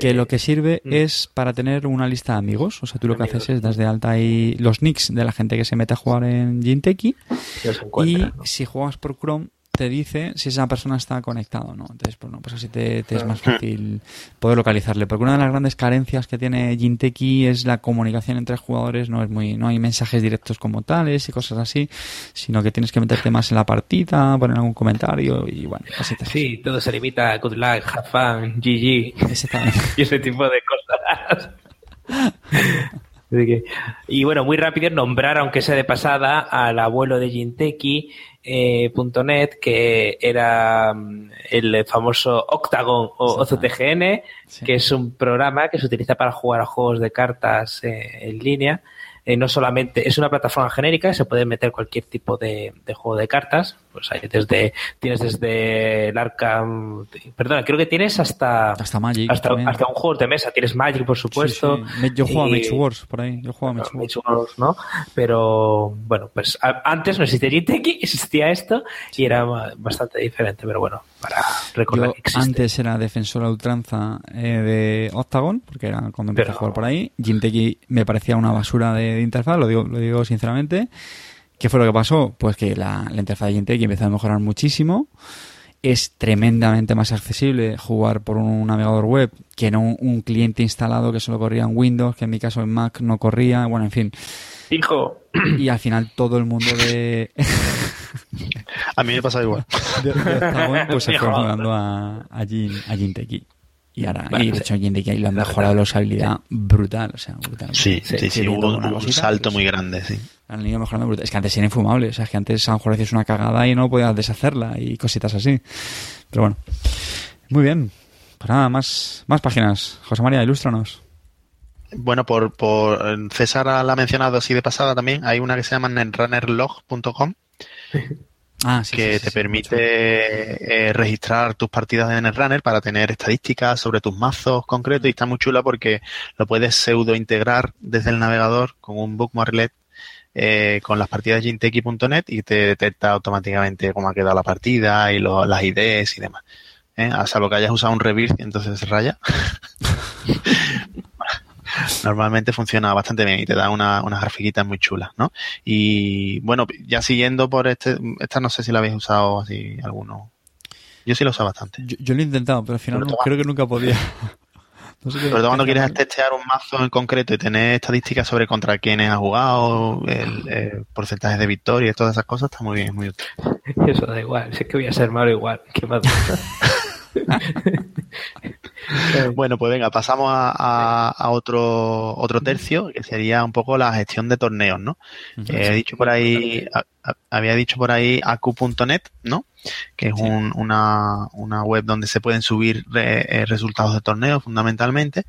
Speaker 1: que lo que sirve
Speaker 3: Mm.
Speaker 1: es para tener una lista de amigos. O sea, tú lo que
Speaker 3: Amigos.
Speaker 1: haces es das de alta ahí los nicks de la gente que se mete a jugar en Jinteki
Speaker 3: Los
Speaker 1: y si juegas por Chrome te dice si esa persona está conectada o no. Entonces, pues, no, pues así te, te es más fácil poder localizarle. Porque una de las grandes carencias que tiene Jinteki es la comunicación entre jugadores. No es muy, no hay mensajes directos como tales y cosas así, sino que tienes que meterte más en la partida, poner algún comentario y bueno, así te
Speaker 3: Sí, todo se limita a good luck, have fun, GG
Speaker 1: Exactamente.
Speaker 3: y ese tipo de cosas. Así que- y bueno, muy rápido nombrar, aunque sea de pasada, al abuelo de Jinteki, eh, punto .net, que era mm, el famoso Octagon o. OCTGN,
Speaker 1: Sí.
Speaker 3: que es un programa que se utiliza para jugar a juegos de cartas eh, en línea. Eh, no solamente es una plataforma genérica, se puede meter cualquier tipo de, de juego de cartas. Pues hay desde, tienes desde el Arkham, perdona, creo que tienes hasta,
Speaker 1: Hasta Magic.
Speaker 3: hasta, hasta un juego de mesa. Tienes Magic, por supuesto.
Speaker 1: Sí, sí. Me- Yo juego a
Speaker 3: Y-
Speaker 1: Mage Wars por ahí. Yo juego a Mage Wars.
Speaker 3: Mage Wars, ¿no? Pero bueno, pues a- antes no existía Jiteki, existía esto y era ba- bastante diferente, pero bueno, para recordar
Speaker 1: Yo
Speaker 3: que existe.
Speaker 1: antes era defensor a ultranza eh, de Octagon, porque era cuando empecé
Speaker 3: Pero-
Speaker 1: a jugar por ahí. Jinteki me parecía una basura de, de interfaz, lo digo, lo digo sinceramente. ¿Qué fue lo que pasó? Pues que la, la interfaz de Jinteki empezó a mejorar muchísimo. Es tremendamente más accesible jugar por un navegador web que no un, un cliente instalado que solo corría en Windows, que en mi caso en Mac no corría. Bueno, en fin.
Speaker 3: Hijo,
Speaker 1: Y al final todo el mundo de,
Speaker 2: A mí me pasa igual.
Speaker 1: de, de pues se fue mudando a, a, Jin, a Jinteki. Y ahora, y de
Speaker 3: sí.
Speaker 1: hecho Jinteki ahí lo han mejorado la usabilidad brutal, o sea, brutal.
Speaker 2: Sí,
Speaker 3: Sí,
Speaker 2: sí, sí,
Speaker 1: sí,
Speaker 2: hubo
Speaker 1: una
Speaker 2: un, salto
Speaker 1: pues,
Speaker 2: muy grande, sí.
Speaker 1: Han ido mejorando brutal. Es que antes era infumable, o sea, es que antes a lo mejor hacías una cagada y no podías deshacerla y cositas así. Pero bueno, muy bien. Pues nada, más, más páginas. José María, ilústranos.
Speaker 2: Bueno, por, por César la ha mencionado así de pasada también. Hay una que se llama netrunnerlog.com
Speaker 1: Ah, sí,
Speaker 2: que
Speaker 1: sí, sí,
Speaker 2: te permite eh, registrar tus partidas de Netrunner para tener estadísticas sobre tus mazos concretos y está muy chula porque lo puedes pseudo integrar desde el navegador con un bookmarklet eh, con las partidas de Jinteki.net y te detecta automáticamente cómo ha quedado la partida y lo- las IDs y demás. ¿eh? A salvo que hayas usado un reverse y entonces se raya. Normalmente funciona bastante bien y te da una- unas grafiquitas muy chulas, ¿no? Y bueno, ya siguiendo por este, esta no sé si la habéis usado así alguno. Yo sí lo uso bastante.
Speaker 1: Yo, yo lo he intentado, pero al final no- creo que nunca podía. No sé
Speaker 2: Sobre todo cuando quieres testear un mazo en concreto y tener estadísticas sobre contra quiénes ha jugado, el, eh, porcentajes de victoria, todas esas cosas, está muy bien, muy útil.
Speaker 3: Eso da igual, si es que voy a ser malo igual. ¿Qué más?
Speaker 2: Bueno, pues venga, pasamos a, a- a otro, otro tercio, que sería un poco la gestión de torneos, ¿no? Eh, he dicho por ahí, a- había dicho por ahí acu.net, ¿no? Que es
Speaker 1: Sí.
Speaker 2: un- una, una web donde se pueden subir re- eh, resultados de torneos fundamentalmente,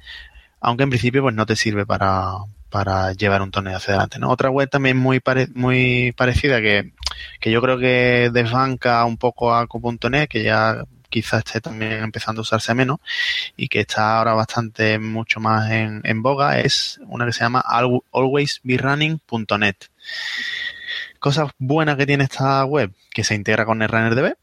Speaker 2: aunque en principio pues no te sirve para, para llevar un torneo hacia adelante, ¿no? Otra web también muy pare- muy parecida que, que yo creo que desbanca un poco a acu.net, que ya quizás esté también empezando a usarse menos y que está ahora bastante mucho más en, en boga es una que se llama al- alwaysberunning.net. Cosas buenas que tiene esta web, que se integra con NetRunnerDB,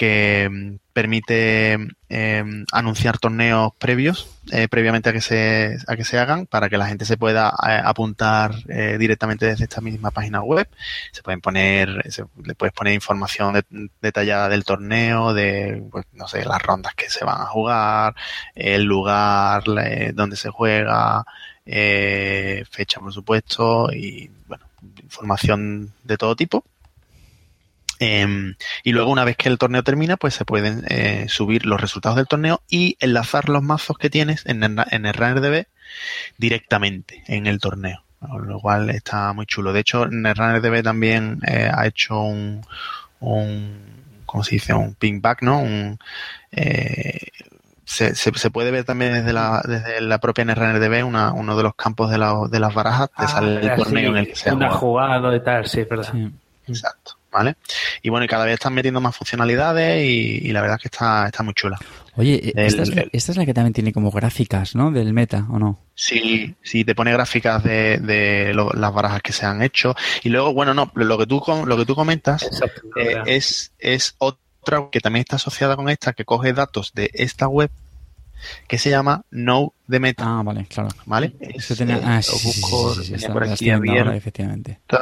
Speaker 2: que mm, permite eh, anunciar torneos previos, eh, previamente a que se a que se hagan, para que la gente se pueda eh, apuntar eh, directamente desde esta misma página web. Se pueden poner, se- le puedes poner información de- detallada del torneo, de pues, no sé, las rondas que se van a jugar, el lugar eh, donde se juega, fecha por supuesto, y bueno, información de todo tipo. Em, y luego una vez que el torneo termina, pues se pueden eh, subir los resultados del torneo y enlazar los mazos que tienes en el, en el RunnerDB directamente en el torneo. Lo cual está muy chulo. De hecho, NetRunnerDB también eh, ha hecho un, un, ¿cómo se dice? Un pingback, ¿no? Un, eh, se, se, se puede ver también desde la, desde la propia NetRunnerDB una, uno de los campos de, la- de las barajas, te sale el
Speaker 3: Ah,
Speaker 2: torneo
Speaker 3: sí,
Speaker 2: en el que se ha
Speaker 3: una
Speaker 2: jugado.
Speaker 3: jugado y tal, sí, es verdad.
Speaker 1: Sí.
Speaker 2: Exacto, ¿vale? Y bueno, y cada vez están metiendo más funcionalidades y, y la verdad es que está, está muy chula.
Speaker 1: Oye, eh,
Speaker 2: El-
Speaker 1: esta, es la,
Speaker 2: el-
Speaker 1: esta es la que también tiene como gráficas, ¿no? Del meta, ¿o no?
Speaker 2: Sí, sí, te pone gráficas de, de lo- las barajas que se han hecho. Y luego, bueno, no, lo que tú, lo que tú comentas
Speaker 3: Exacto.
Speaker 2: eh, es, es otra que también está asociada con esta, que coge datos de esta web, que se llama Know the Meta,
Speaker 1: Ah, vale, claro.
Speaker 2: ¿vale? Es,
Speaker 1: tenía,
Speaker 2: eh,
Speaker 1: ah,
Speaker 2: lo
Speaker 1: sí, sí, sí,
Speaker 2: busco,
Speaker 1: sí, sí, sí,
Speaker 2: tenía
Speaker 1: está-
Speaker 2: por aquí
Speaker 1: viendo ahora, efectivamente.
Speaker 2: El-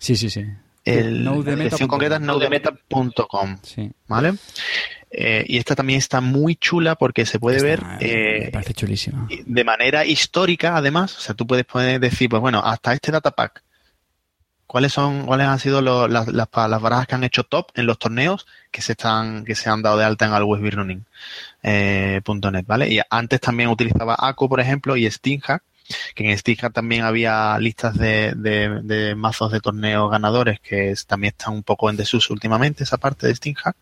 Speaker 1: Sí, sí, sí.
Speaker 2: la
Speaker 1: Knowthemeta
Speaker 2: dirección concreta es
Speaker 3: punto com.
Speaker 2: knowthemeta.com,
Speaker 1: Sí.
Speaker 2: ¿vale? Eh, y esta también está muy chula porque se puede ver
Speaker 1: me
Speaker 2: eh,
Speaker 1: parece chulísima.
Speaker 2: de manera histórica, además. O sea, tú puedes poner, decir, pues bueno, hasta este datapack, ¿cuáles son, cuáles han sido los- las, las, las barajas que han hecho top en los torneos que se están, que se han dado de alta en alwaysberunning.net, eh, ¿vale? Y antes también utilizaba ACO, por ejemplo, y SteamHack, que en SteamHack también había listas de, de, de mazos de torneos ganadores que es- también están un poco en desuso últimamente, esa parte de SteamHack.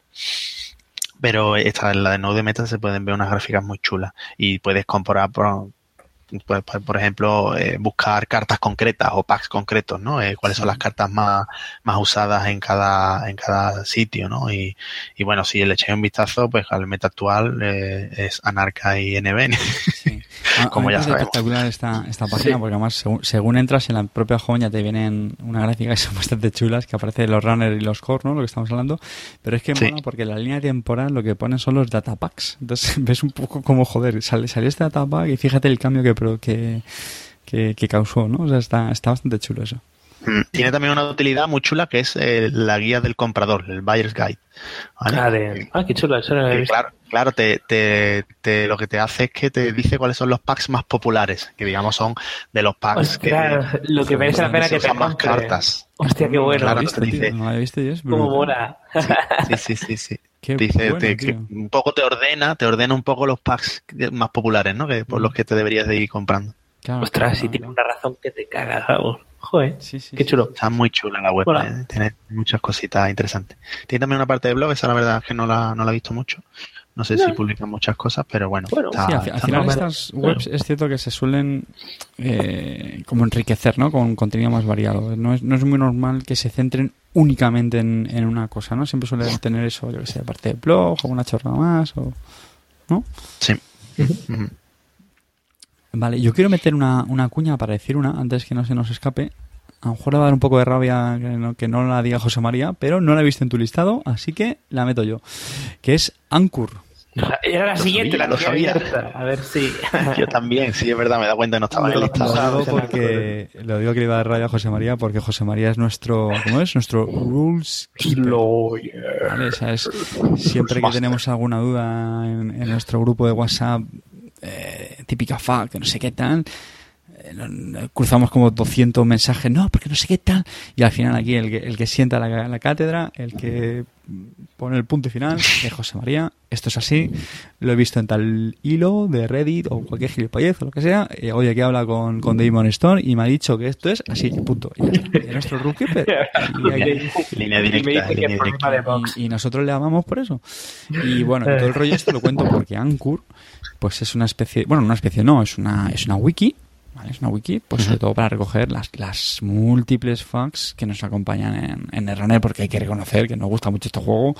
Speaker 2: Pero esta en la de Node Meta se pueden ver unas gráficas muy chulas y puedes comparar, por, pues, pues, por ejemplo, eh, buscar cartas concretas o packs concretos, ¿no? Eh, cuáles son las cartas más, más usadas en cada, en cada sitio, ¿no? Y, y bueno, si le echáis un vistazo, pues al meta actual eh, es Anarca y NBN.
Speaker 1: Sí. A-
Speaker 2: Como ya
Speaker 1: parece
Speaker 2: sabemos.
Speaker 1: espectacular esta, esta página porque además según, según entras en la propia home ya te vienen una gráfica que son bastante chulas que aparece los runners y los core, ¿no? Lo que estamos hablando. Pero es que
Speaker 2: Sí.
Speaker 1: mola porque la línea temporal lo que ponen son los datapacks. Entonces ves un poco como, joder, sale, salió este datapack y fíjate el cambio que, que, que, que causó, ¿no? O sea, está, está bastante chulo eso.
Speaker 2: Mm, Tiene también una utilidad muy chula que es eh, la guía del comprador, el Buyer's Guide. ¿vale?
Speaker 3: Ah, de- ah, qué chulo, eso no lo he
Speaker 2: Que
Speaker 3: visto.
Speaker 2: claro, claro te, te, te- lo que te hace es que te dice cuáles son los packs más populares, que digamos son de los packs
Speaker 3: Ostras, lo que merece la pena que te
Speaker 2: más cartas.
Speaker 3: Hostia, qué bueno.
Speaker 2: Claro,
Speaker 1: ¿Lo viste,
Speaker 2: te dice-
Speaker 3: Cómo mola.
Speaker 2: Sí, sí, sí, sí.
Speaker 1: Qué
Speaker 2: Dice,
Speaker 1: bueno,
Speaker 2: te-
Speaker 1: tío.
Speaker 2: que un poco te ordena, te ordena un poco los packs más populares, ¿no? Que por
Speaker 1: Mm.
Speaker 2: los que te deberías de ir comprando.
Speaker 1: Claro,
Speaker 3: Ostras,
Speaker 1: claro,
Speaker 3: sí tiene una razón que te cagas, vamos. Joder,
Speaker 1: Sí, sí,
Speaker 3: qué
Speaker 1: sí.
Speaker 3: chulo.
Speaker 2: Está muy chula la web. ¿eh? tiene muchas cositas interesantes. Tiene también una parte de blog, esa la verdad es que no la, no la he visto mucho. No sé si publican muchas cosas, pero bueno.
Speaker 1: sí, al, final estas webs es cierto que se suelen eh, como enriquecer, ¿no? Con contenido más variado. No es, no es muy normal que se centren únicamente en, una cosa, ¿no? Siempre suelen tener eso, yo que sé, aparte de blog o una chorrada más, o, ¿no?
Speaker 2: Sí.
Speaker 1: Vale, yo quiero meter una, una cuña para decir una, antes que no se nos escape. A lo mejor le va a dar un poco de rabia que no, que no la diga José María, pero no la he visto en tu listado, así que la meto yo. Que es Ankur.
Speaker 3: Era la siguiente, la
Speaker 2: lo sabía.
Speaker 3: A ver si.
Speaker 2: Yo también, sí, es verdad, me da cuenta que no estaba en el listado.
Speaker 1: porque, lo digo que le iba a dar rabia a José María, porque José María es nuestro, ¿cómo es? Nuestro rules keeper. ¿Vale? Siempre que tenemos alguna duda en, en nuestro grupo de WhatsApp, eh, típica FAQ, que no sé qué tal, eh, cruzamos como 200 mensajes, no, porque no sé qué tal. Y al final aquí el que, el que sienta la, la cátedra, el que pone el punto final, es José María. Esto es así. Lo he visto en tal hilo de Reddit o cualquier gilipollez o lo que sea. Eh, hoy aquí habla con, con Damon Stone y me ha dicho que esto es así, punto. Y, nuestro rookie, y, y, nosotros le amamos por eso. Y bueno, todo el rollo esto lo cuento porque Anchor, pues es una especie, bueno, una especie no, es una, es una wiki es una wiki, pues sobre todo para recoger las, las múltiples facts que nos acompañan en, en el runner, porque hay que reconocer que nos gusta mucho este juego,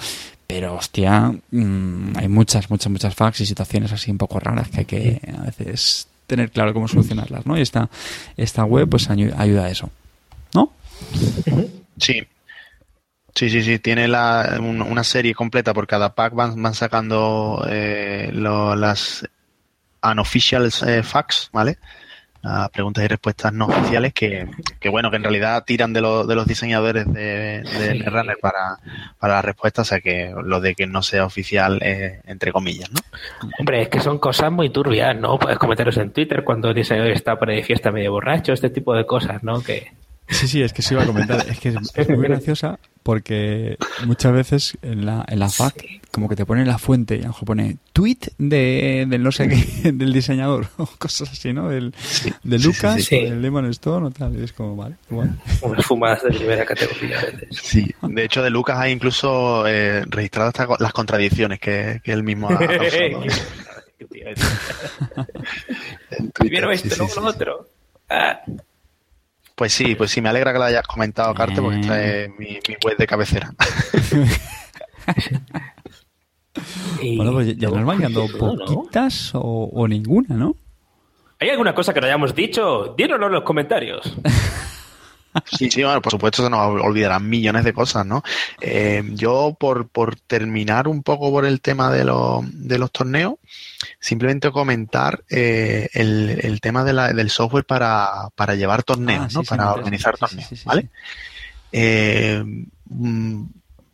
Speaker 1: pero hostia, mm, hay muchas, muchas, muchas facts y situaciones así un poco raras que hay que a veces tener claro cómo solucionarlas, ¿no? Y esta, esta web pues ayuda, a eso, ¿no?
Speaker 2: Sí, Sí, sí, sí, tiene la, una serie completa por cada pack, van, van sacando eh, lo, las unofficial eh, facts, ¿vale? Preguntas y respuestas no oficiales que, bueno, que en realidad tiran de, de los diseñadores de, de para, para la respuesta, o sea que lo de que no sea oficial es entre comillas, ¿no?
Speaker 3: Hombre, es que son cosas muy turbias, ¿no? Puedes cometerlos en Twitter cuando el diseñador está por ahí de fiesta medio borracho, este tipo de cosas, ¿no? Que...
Speaker 1: Sí, sí, es que se iba a comentar, es que es muy graciosa porque muchas veces en la, en la FAQ como que te pone la fuente y a lo mejor pone tweet de, del no sé qué, del diseñador o cosas así, ¿no? Del, de Lucas, sí, del Lemon Stone o tal. Y es como, vale, bueno.
Speaker 3: Unas fumadas de primera categoría.
Speaker 2: Sí, de hecho de Lucas hay incluso eh, registrado hasta las contradicciones que, que él mismo ha
Speaker 3: causado. Primero esto, luego lo otro. Ah.
Speaker 2: Pues sí, pues sí, me alegra que lo hayas comentado, Carte, porque esta es mi, web de cabecera.
Speaker 1: Bueno, pues ya nos van quedando poquitas o, ninguna, ¿no?
Speaker 3: ¿Hay alguna cosa que no hayamos dicho? Dínoslo en los comentarios.
Speaker 2: Sí, sí, bueno, por supuesto se nos olvidarán millones de cosas, ¿no? Eh, yo, por, por terminar un poco por el tema de, de los torneos, simplemente comentar eh, el, tema del software para, llevar torneos, ah, ¿no? para organizar torneos, ¿vale? Eh, mm,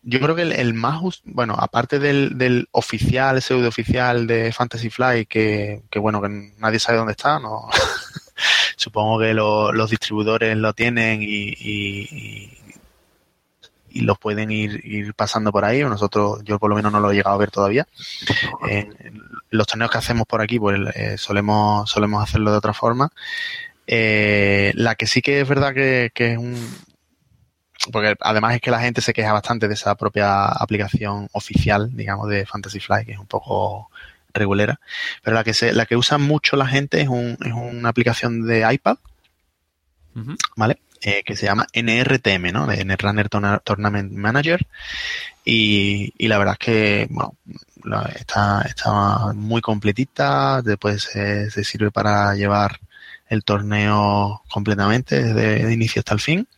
Speaker 2: yo creo que el, más, bueno, aparte del, del oficial, pseudo oficial de Fantasy Fly, que, que bueno, que nadie sabe dónde está, no supongo que los distribuidores lo tienen y, y, los pueden ir, ir pasando por ahí, o nosotros, yo por lo menos no lo he llegado a ver todavía. los torneos que hacemos por aquí, pues eh, solemos, solemos hacerlo de otra forma. Eh, la que sí que es verdad que, que es un, porque además es que la gente se queja bastante de esa propia aplicación oficial, digamos, de Fantasy Fly, que es un poco regulera. Pero la que se, la que usa mucho la gente es, un, es una aplicación de iPad, ¿vale? Eh, que se llama NRTM, ¿no? De NetRunner Tournament Manager. Y, y la verdad es que, bueno, está, está muy completita, después se, se, sirve para llevar el torneo completamente desde el inicio hasta el fin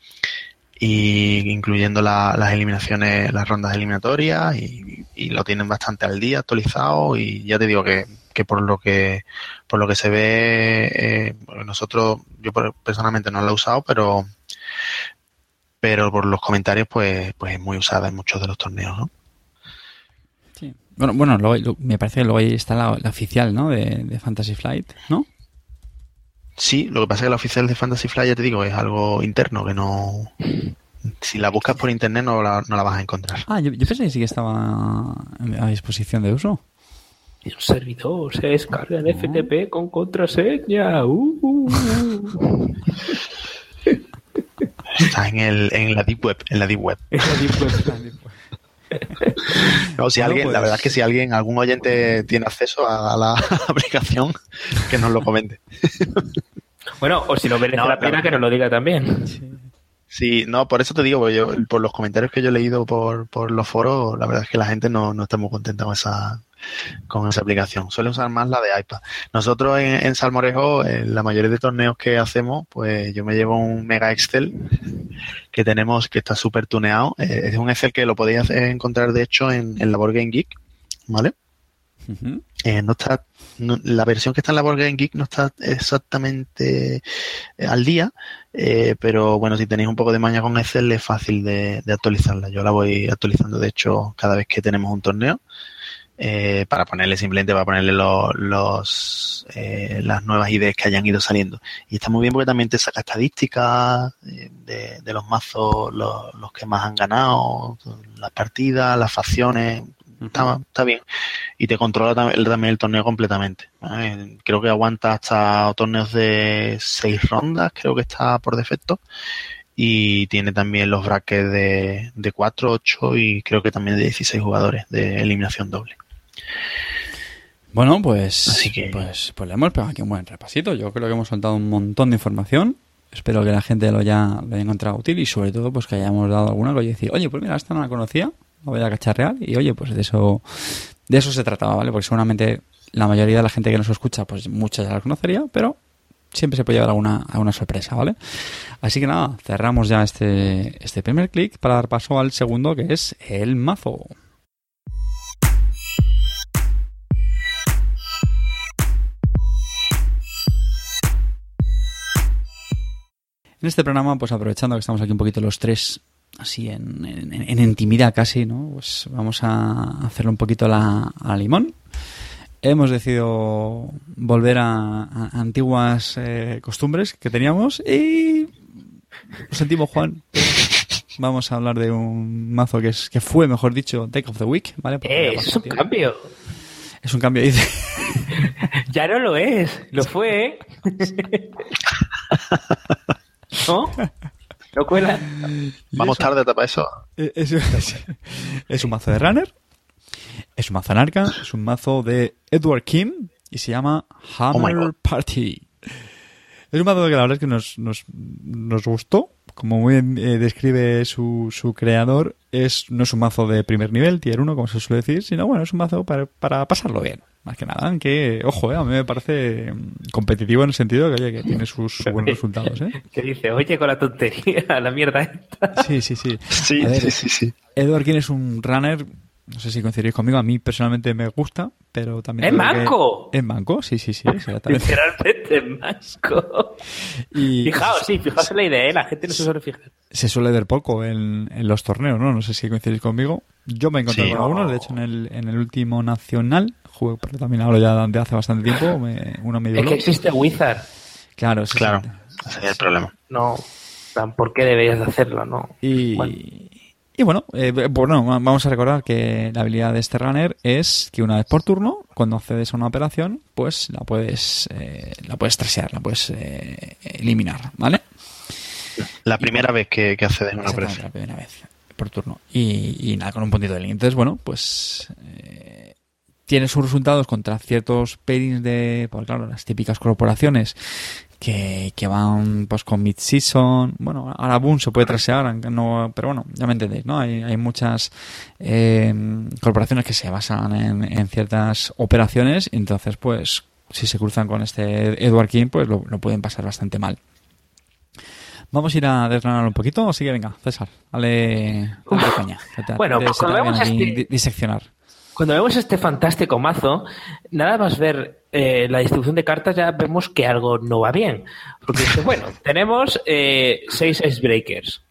Speaker 2: y incluyendo las eliminaciones, las rondas eliminatorias y, lo tienen bastante al día, actualizado y ya te digo que, que por lo que por lo que se ve eh, nosotros yo personalmente no lo he usado pero pero por los comentarios pues pues es muy usada en muchos de los torneos ¿no?
Speaker 1: Sí. Bueno, bueno me parece que luego ahí está la, oficial, ¿no? De, de Fantasy Flight, ¿no?
Speaker 2: Sí, lo que pasa es que la oficial de Fantasy Fly, ya te digo, es algo interno que no. Si la buscas por internet no la, no la vas a encontrar.
Speaker 1: Ah, yo, pensé que sí que estaba a disposición de uso.
Speaker 3: Y un servidor se descarga en FTP con contraseña. Uh, uh, uh.
Speaker 2: Está en, el, en la Deep Web. En la Deep Web. En la Deep Web. No, si
Speaker 1: Bueno,
Speaker 2: alguien, la
Speaker 1: pues-
Speaker 2: verdad es que si alguien, algún oyente tiene acceso a, a la aplicación, que nos lo comente.
Speaker 3: Bueno, o si no merece
Speaker 2: No,
Speaker 3: la pena, que nos lo diga también.
Speaker 2: Sí, no, por eso te digo, yo, por los comentarios que yo he leído por, por los foros, la verdad es que la gente no, no está muy contenta con esa, con esa aplicación. Suele usar más la de iPad. Nosotros en, en Salmorejo, en la mayoría de torneos que hacemos, pues yo me llevo un Mega Excel que tenemos, que está súper tuneado. Eh, es un Excel que lo podéis encontrar, de hecho, en, en la Board Game Geek, ¿vale? Eh, no está no- la versión que está en la Board Game Geek no está exactamente eh, al día, eh, pero bueno, si tenéis un poco de maña con Excel es fácil de, de actualizarla. Yo la voy actualizando, de hecho, cada vez que tenemos un torneo, eh, para ponerle simplemente, para ponerle los, los, eh, las nuevas ideas que hayan ido saliendo. Y está muy bien porque también te saca estadísticas eh, de, de los mazos, los, los que más han ganado, las partidas, las facciones. Está, está bien y te controla también el torneo completamente. ¿vale? Creo que aguanta hasta torneos de seis rondas, creo que está por defecto. Y tiene también los brackets de, de 4, 8 y creo que también de 16 jugadores de eliminación doble.
Speaker 1: Bueno, pues,
Speaker 2: Así que-
Speaker 1: pues, pues le hemos pegado aquí un buen repasito. Yo creo que hemos soltado un montón de información. Espero que la gente lo haya, lo haya encontrado útil y sobre todo pues que hayamos dado alguna que decir, oye, pues mira, esta no la conocía, la voy a cacharrear y oye, pues de eso, de eso se trataba, ¿vale? Porque seguramente la mayoría de la gente que nos escucha, pues muchas ya la conocería, pero siempre se puede llevar alguna, alguna sorpresa, ¿vale? Así que nada, cerramos ya este, este primer clic para dar paso al segundo que es el mazo. En este programa, pues aprovechando que estamos aquí un poquito los tres, así en, en- en intimidad casi, ¿no? Pues vamos a hacerle un poquito la, a la limón. Hemos decidido volver a, a antiguas eh, costumbres que teníamos y lo sentimos, Juan. Vamos a hablar de un mazo que es que fue, mejor dicho, Take of the Week, ¿vale?
Speaker 3: Eh, es un
Speaker 1: tiempo.
Speaker 3: cambio.
Speaker 1: Es un cambio, dice.
Speaker 3: Ya no lo es. Lo fue, ¿eh? ¿No? ¿No cuela?
Speaker 2: Vamos tarde para eso.
Speaker 1: Eh, Es, es- es un mazo de runner, es un mazo anarca, es un mazo de Edward Kim y se llama
Speaker 2: Oh
Speaker 1: Hammer. Party. Es un mazo que la verdad es que nos, nos, nos gustó, como muy bien eh, describe su, su creador, es, no es un mazo de primer nivel, tier 1, como se suele decir, sino bueno, es un mazo para, para pasarlo bien. Más que nada, aunque, ojo, eh, a mí me parece competitivo en el sentido que, oye, que tiene sus, sus buenos resultados. ¿eh?
Speaker 3: Que dice, oye, con la tontería, la mierda esta.
Speaker 1: Sí, sí, sí.
Speaker 2: Sí,
Speaker 1: ver,
Speaker 2: sí, sí, sí.
Speaker 1: Edward King es un runner, no sé si coincidiréis conmigo, a mí personalmente me gusta, pero también...
Speaker 3: ¡Es
Speaker 1: creo que-
Speaker 3: manco!
Speaker 1: Es manco, sí, sí, sí.
Speaker 3: Literalmente masco.
Speaker 1: Y
Speaker 3: Fijaos, sí, fijaos en la idea, ¿eh? La gente no se suele fijar.
Speaker 1: se suele ver poco en, en los torneos, ¿no? No sé si coincidís conmigo. Yo me encontré
Speaker 2: Sí.
Speaker 1: con algunos, de hecho en el, en el último nacional, jugué, pero también hablo ya de hace bastante tiempo, me- uno me dio
Speaker 3: Es que existe Wizard.
Speaker 1: Claro, sí,
Speaker 2: Claro, ese es el problema.
Speaker 3: No, ¿por qué deberías de hacerlo? No.
Speaker 1: Y
Speaker 3: Bueno.
Speaker 1: y bueno, eh, bueno, vamos a recordar que la habilidad de este runner es que una vez por turno, cuando accedes a una operación, pues la puedes eh, la puedes trasear, la puedes eh, eliminar, ¿vale?
Speaker 2: La primera vez que, que accedes a una operación.
Speaker 1: la primera vez por turno. Y, y nada, con un puntito de link. Entonces, bueno, pues eh, tiene sus resultados contra ciertos pairings de, pues claro, las típicas corporaciones que, que van pues con mid-season. Bueno, ahora Boom se puede trasear, no, pero bueno, ya me entendéis, ¿no? Hay, hay muchas eh, corporaciones que se basan en, en ciertas operaciones y entonces, pues, si se cruzan con este Edward King, pues lo, lo pueden pasar bastante mal. Vamos a ir a desgranarlo un poquito, así que venga, César, dale, dale caña. Te-
Speaker 3: Bueno, pues cuando vemos este-
Speaker 1: di- diseccionar.
Speaker 3: Cuando vemos este fantástico mazo, nada más ver eh, la distribución de cartas ya vemos que algo no va bien. Porque dice, bueno, tenemos eh, seis Icebreakers,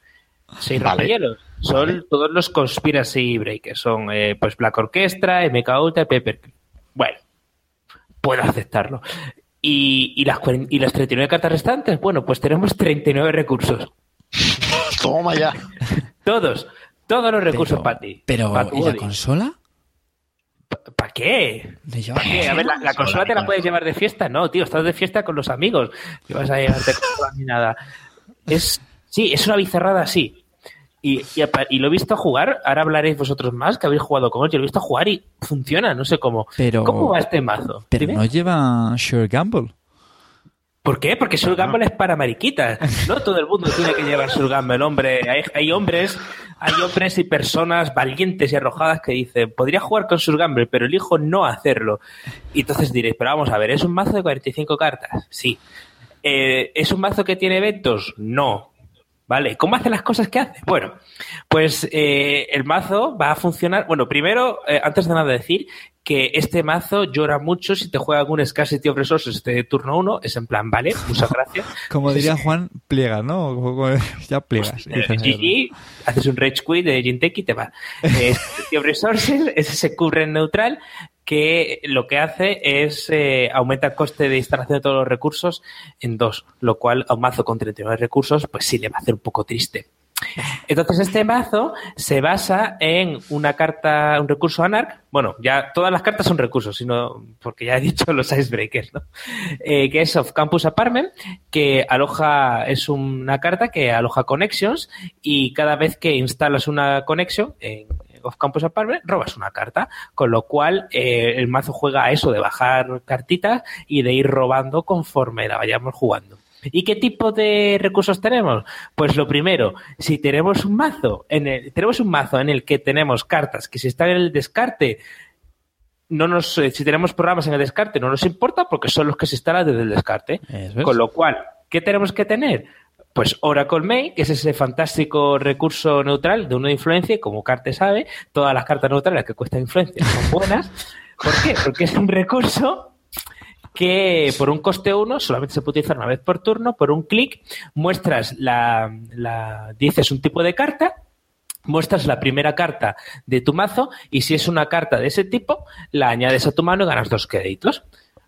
Speaker 3: seis
Speaker 2: Vale.
Speaker 3: rompehielos. Son
Speaker 2: Vale.
Speaker 3: todos los Conspiracy Breakers. Son eh, pues Black Orchestra, MK Ultra, Pepper. Bueno, puedo aceptarlo. Y, y, las, y las 39 cartas restantes, bueno, pues tenemos 39 recursos.
Speaker 2: Toma ya.
Speaker 3: Todos, todos los recursos para ti.
Speaker 1: Pero, ¿y la consola?
Speaker 3: ¿Para qué?
Speaker 1: ¿De llevar
Speaker 3: ¿Para qué? A ver, la, la consola te la puedes llevar de fiesta, no, tío, estás de fiesta con los amigos. No vas a llevarte consola ni nada. Es, sí, es una bizarrada, sí. Y, y, lo he visto jugar, ahora hablaréis vosotros más, que habéis jugado con él, yo lo he visto jugar y funciona, no sé cómo.
Speaker 1: Pero,
Speaker 3: ¿Cómo va este mazo?
Speaker 1: Pero no lleva Sure Gamble.
Speaker 3: ¿Por qué? Porque Soul Gamble es para mariquitas. No todo el mundo tiene que llevar Soul Gamble, hombre. Hay, hombres, hay hombres y personas valientes y arrojadas que dicen, podría jugar con Soul Gamble, pero elijo no hacerlo. Y entonces diréis, pero vamos a ver, ¿es un mazo de 45 cartas? Sí. Eh, ¿Es un mazo que tiene eventos? No. ¿Vale? ¿Cómo hace las cosas que hace? Bueno, pues eh, el mazo va a funcionar. Bueno, primero, eh, antes de nada decir que este mazo llora mucho si te juega algún Scarcity of Resources de turno 1. Es en plan, vale, muchas gracias.
Speaker 1: Como diría Juan, pliega, ¿no? Ya pliegas.
Speaker 3: GG, haces un Rage Quit de Jinteki y te va. Scarcity of Resources es ese current neutral que lo que hace es eh, aumenta el coste de instalación de todos los recursos en dos, lo cual a un mazo con 39 recursos, pues sí le va a hacer un poco triste. Entonces este mazo se basa en una carta, un recurso Anarch. Bueno, ya todas las cartas son recursos, sino porque ya he dicho los icebreakers, ¿no? Eh, que es of Campus Apartment, que aloja, es una carta que aloja connections y cada vez que instalas una conexión en Of Campus Apartment robas una carta, con lo cual eh, el mazo juega a eso de bajar cartitas y de ir robando conforme la vayamos jugando. ¿Y qué tipo de recursos tenemos? Pues lo primero, si tenemos un mazo en el, tenemos un mazo en el que tenemos cartas que si están en el descarte, no nos, eh, si tenemos programas en el descarte no nos importa porque son los que se instalan desde el descarte. Con lo cual, ¿qué tenemos que tener? Pues Oracle Main, que es ese fantástico recurso neutral de uno de influencia, y como Carte sabe, todas las cartas neutrales que cuestan influencia son buenas. ¿Por qué? Porque es un recurso que por un coste 1 solamente se puede utilizar una vez por turno, por un clic, muestras la, la, dices un tipo de carta, muestras la primera carta de tu mazo y si es una carta de ese tipo, la añades a tu mano y ganas dos créditos.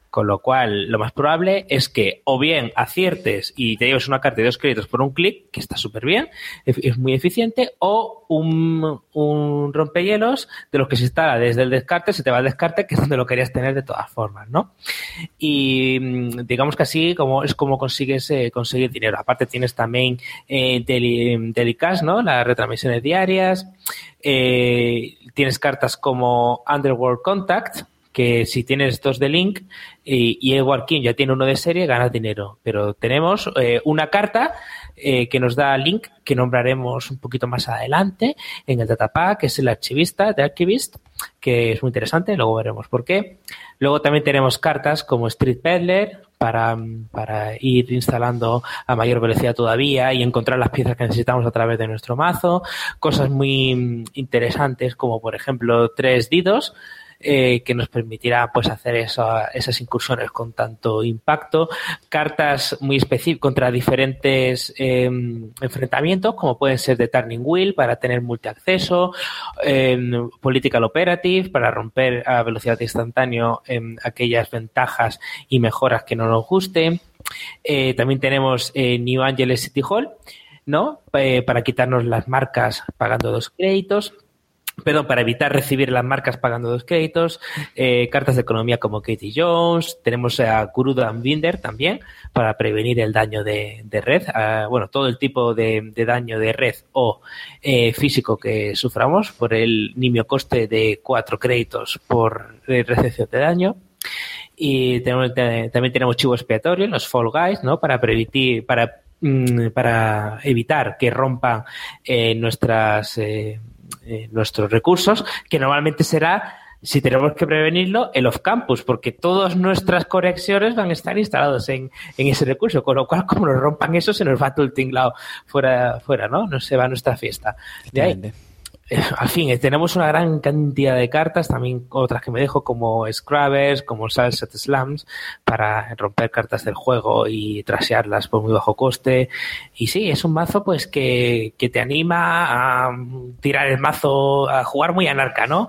Speaker 3: Con lo cual, lo más probable es que o bien aciertes y te lleves una carta de dos créditos por un clic, que está súper bien, es muy eficiente, o un, rompehielos de los que se instala desde el descarte, se te va al descarte, que es donde lo querías tener de todas formas, ¿no? Y mm, digamos que así como es como consigues eh, conseguir dinero. Aparte tienes también eh, Delicash, ¿no? Las retransmisiones diarias. Eh, tienes cartas como Underworld Contact, que si tienes dos de Link y, y Edward King ya tiene uno de serie, ganas dinero. Pero tenemos eh, una carta eh, que nos da Link, que nombraremos un poquito más adelante en el datapack, que es el archivista, de Archivist, que es muy interesante, luego veremos por qué. Luego también tenemos cartas como Street Peddler, para, para, ir instalando a mayor velocidad todavía y encontrar las piezas que necesitamos a través de nuestro mazo. Cosas muy interesantes como por ejemplo tres didos eh, que nos permitirá pues hacer esas incursiones con tanto impacto, cartas muy específicas contra diferentes em, enfrentamientos, como pueden ser de Turning Wheel para tener multiacceso, eh, Political Operative para romper a velocidad instantánea aquellas ventajas y mejoras que no nos gusten. Eh, también tenemos eh, New Angeles City Hall, ¿no? para quitarnos las marcas pagando dos créditos perdón, para evitar recibir las marcas pagando dos créditos, eh, cartas de economía como Katie Jones, tenemos a Kurudan Binder también para prevenir el daño de, red, ah, bueno, todo el tipo de, daño de red o eh, físico que suframos por el nimio coste de cuatro créditos por recepción de daño. Y tenemos, también tenemos chivo expiatorio, los Fall Guys, ¿no? Para prevenir, para, mm, para evitar que rompan eh, nuestras eh, nuestros recursos, que normalmente será, si tenemos que prevenirlo, el off-campus, porque todas nuestras conexiones van a estar instalados en, en, ese recurso, con lo cual, como nos rompan eso, se nos va todo el tinglado fuera, fuera, ¿no? No se va nuestra fiesta. De ahí, al fin, eh, tenemos una gran cantidad de cartas, también otras que me dejo como Scrubbers, como Sunset Slams, para romper cartas del juego y trasearlas por muy bajo coste. Y sí, es un mazo pues que, que te anima a tirar el mazo, a jugar muy anarca, ¿no?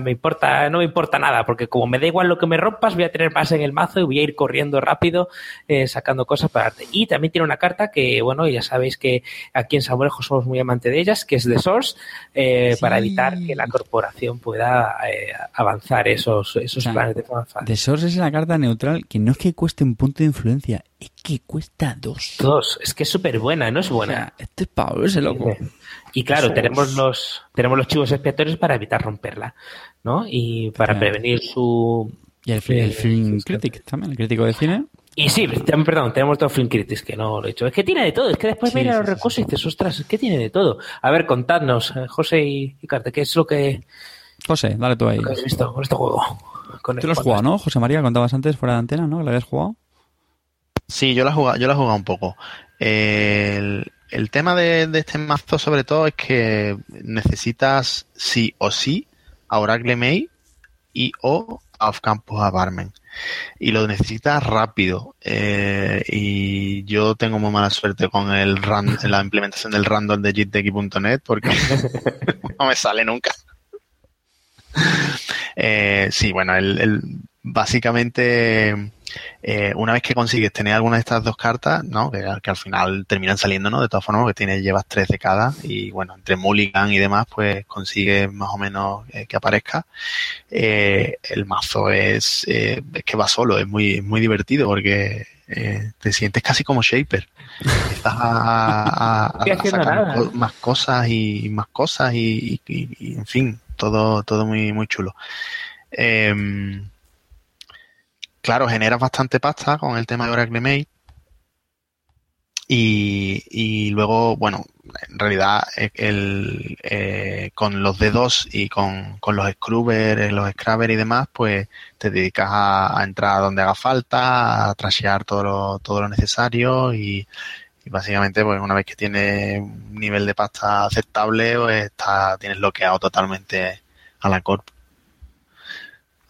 Speaker 3: me importa, no me importa nada, porque como me da igual lo que me rompas, voy a tener más en el mazo y voy a ir corriendo rápido, eh, sacando cosas para arte. Y también tiene una carta que, bueno, ya sabéis que aquí en Samurejo somos muy amantes de ellas, que es The Source, eh, eh,
Speaker 1: Sí.
Speaker 3: para evitar que la corporación pueda eh, avanzar esos, esos
Speaker 1: O sea,
Speaker 3: planes de avanzar.
Speaker 1: The Source es la carta neutral que no es que cueste un punto de influencia, es que cuesta dos.
Speaker 3: Dos, es que es súper buena, no es
Speaker 1: O
Speaker 3: buena.
Speaker 1: sea, esto es para volverse loco.
Speaker 3: Y claro, tenemos los, tenemos los chivos expiatorios para evitar romperla, ¿no? Y para
Speaker 1: Claro.
Speaker 3: prevenir su...
Speaker 1: Y el,
Speaker 3: Eh,
Speaker 1: film critic también, el crítico de cine.
Speaker 3: Y sí, perdón, tenemos dos Film Critics, que no lo he dicho. Es que tiene de todo, es que después
Speaker 1: Sí,
Speaker 3: mira
Speaker 1: sí,
Speaker 3: los recursos
Speaker 1: sí.
Speaker 3: y dices, ostras, es que tiene de todo. A ver, contadnos, eh, José y, Carte, ¿qué es lo que,
Speaker 1: José, dale tú ahí.
Speaker 3: lo que habéis visto con este juego? Con
Speaker 1: Tú lo has jugado, ¿no? José María, contabas antes fuera de antena, ¿no? Que lo habías jugado.
Speaker 2: Sí, yo la he jugado, yo la he jugado un poco. El, el tema de, de este mazo, sobre todo, es que necesitas sí o sí a Oracle May y o a Off Campus Apartment. Y lo necesitas rápido. Eh, y yo tengo muy mala suerte con el ran- la implementación del random de JitDecky.net porque no me sale nunca. Eh, sí, bueno, el, el- básicamente eh, una vez que consigues tener alguna de estas dos cartas, ¿no? Que, que al final terminan saliendo, ¿no? De todas formas, porque tienes, llevas tres de cada y bueno, entre Mulligan y demás, pues consigues más o menos eh, que aparezca. Eh, el mazo es, es que va solo, es muy, muy divertido porque te sientes casi como Shaper. Empiezas a, a- a-
Speaker 3: Estoy
Speaker 2: a
Speaker 3: haciendo
Speaker 2: sacar más cosas y más cosas y, y- y, en fin, todo, todo muy, muy chulo. Em, claro, generas bastante pasta con el tema de Oracle Mail. Y, luego, bueno, en realidad eh, el, eh, con los dedos y con, con los scrubbers, eh, los scrubbers y demás, pues te dedicas a, a entrar donde haga falta, a trashear todo lo, todo lo necesario y, y básicamente, pues una vez que tienes un nivel de pasta aceptable, pues está, tienes bloqueado totalmente a la corp.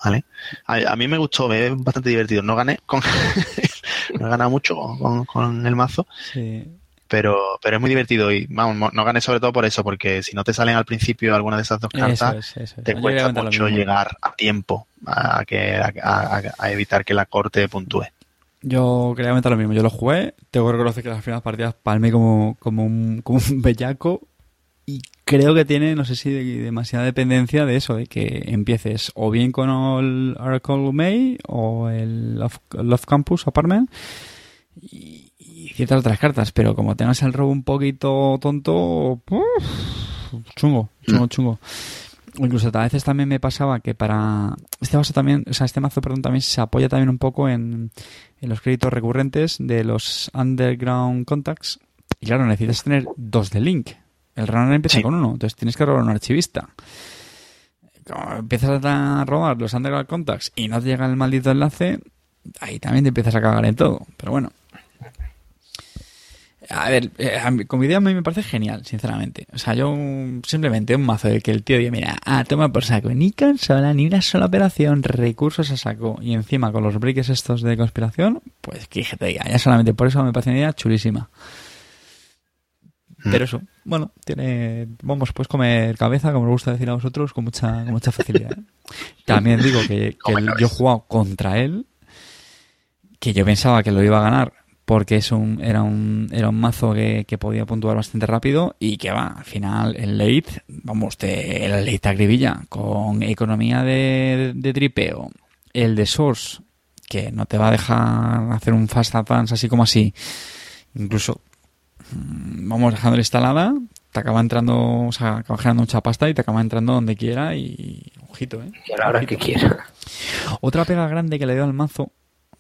Speaker 2: ¿Vale? A, a mí me gustó, es bastante divertido. No gané con, no he ganado mucho con, con el mazo,
Speaker 1: Sí.
Speaker 2: pero, pero es muy divertido y vamos, no gané sobre todo por eso, porque si no te salen al principio alguna de esas dos
Speaker 1: Eso
Speaker 2: cartas,
Speaker 1: es, eso es.
Speaker 2: te cuesta mucho llegar a tiempo a, que, a, a- a evitar que la corte puntúe.
Speaker 1: Yo quería comentar lo mismo. Yo lo jugué. Tengo que reconocer que las primeras partidas palmé como, como, un, como un bellaco. Y creo que tiene, no sé si de- demasiada dependencia de eso, de que empieces o bien con el Oracle May o el Love, Love Campus Apartment y, y ciertas otras cartas. Pero como tengas el robo un poquito tonto, uf, chungo, chungo, chungo. O incluso a veces también me pasaba que para este mazo también, o sea, este mazo, perdón, también se apoya también un poco en, en los créditos recurrentes de los underground contacts. Y claro, necesitas tener dos de link. El runner empieza
Speaker 2: Sí.
Speaker 1: con uno, entonces tienes que robar un archivista. Como empiezas a robar los underground contacts y no te llega el maldito enlace, ahí también te empiezas a cagar en todo. Pero bueno. A ver, eh, como idea a mí me parece genial, sinceramente. O sea, yo simplemente un mazo de que el tío diga, mira, ah, toma por saco, ni consola, ni una sola operación, recursos a saco, y encima con los breaks estos de conspiración, pues que te diga, ya solamente por eso me parece una idea chulísima.
Speaker 2: Mm.
Speaker 1: Pero eso, bueno, tiene, vamos, puedes comer cabeza, como me gusta decir a vosotros, con mucha, con mucha facilidad. ¿eh? También digo que, el- yo he jugado contra él, que yo pensaba que lo iba a ganar, porque es un, era un, era un mazo que, que podía puntuar bastante rápido y que va, al final el late, vamos, te, el late acribilla con economía de, de tripeo, el de source, que no te va a dejar hacer un fast advance así como así, incluso vamos dejando instalada, te acaba entrando, o sea, acaba generando mucha pasta y te acaba entrando donde quiera y ojito, eh.
Speaker 3: Y a la hora
Speaker 1: Ojito.
Speaker 3: que quiera.
Speaker 1: Otra pega grande que le doy al mazo,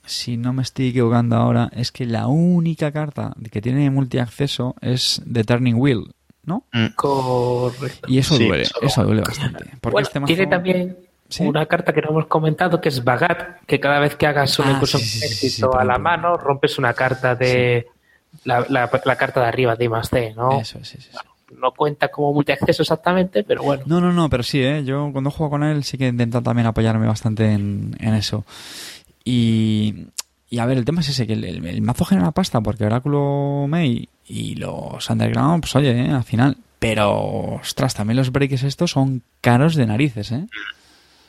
Speaker 1: si no me estoy equivocando ahora, es que la única carta que tiene multiacceso es The Turning Wheel, ¿no?
Speaker 3: Correcto.
Speaker 1: Y eso
Speaker 2: Sí,
Speaker 1: duele,
Speaker 2: eso-
Speaker 1: eso duele bastante. Porque
Speaker 3: Bueno,
Speaker 1: este mazo...
Speaker 3: tiene también
Speaker 1: ¿Sí?
Speaker 3: una carta que no hemos comentado que es Bagat, que cada vez que hagas una
Speaker 1: Ah,
Speaker 3: incursión
Speaker 1: sí, sí,
Speaker 3: a la mano, rompes una carta de la, la- la carta de arriba de I más C, ¿no?
Speaker 1: Eso, sí, sí.
Speaker 3: No cuenta como multiacceso exactamente, pero bueno.
Speaker 1: No, no, no, pero sí, ¿eh? Yo cuando juego con él sí que intento también apoyarme bastante en, en eso. Y, y a ver, el tema es ese, que el, el- el mazo genera pasta porque Oráculo May y los Underground, pues oye, ¿eh? al final. Pero, ostras, también los breaks estos son caros de narices, ¿eh?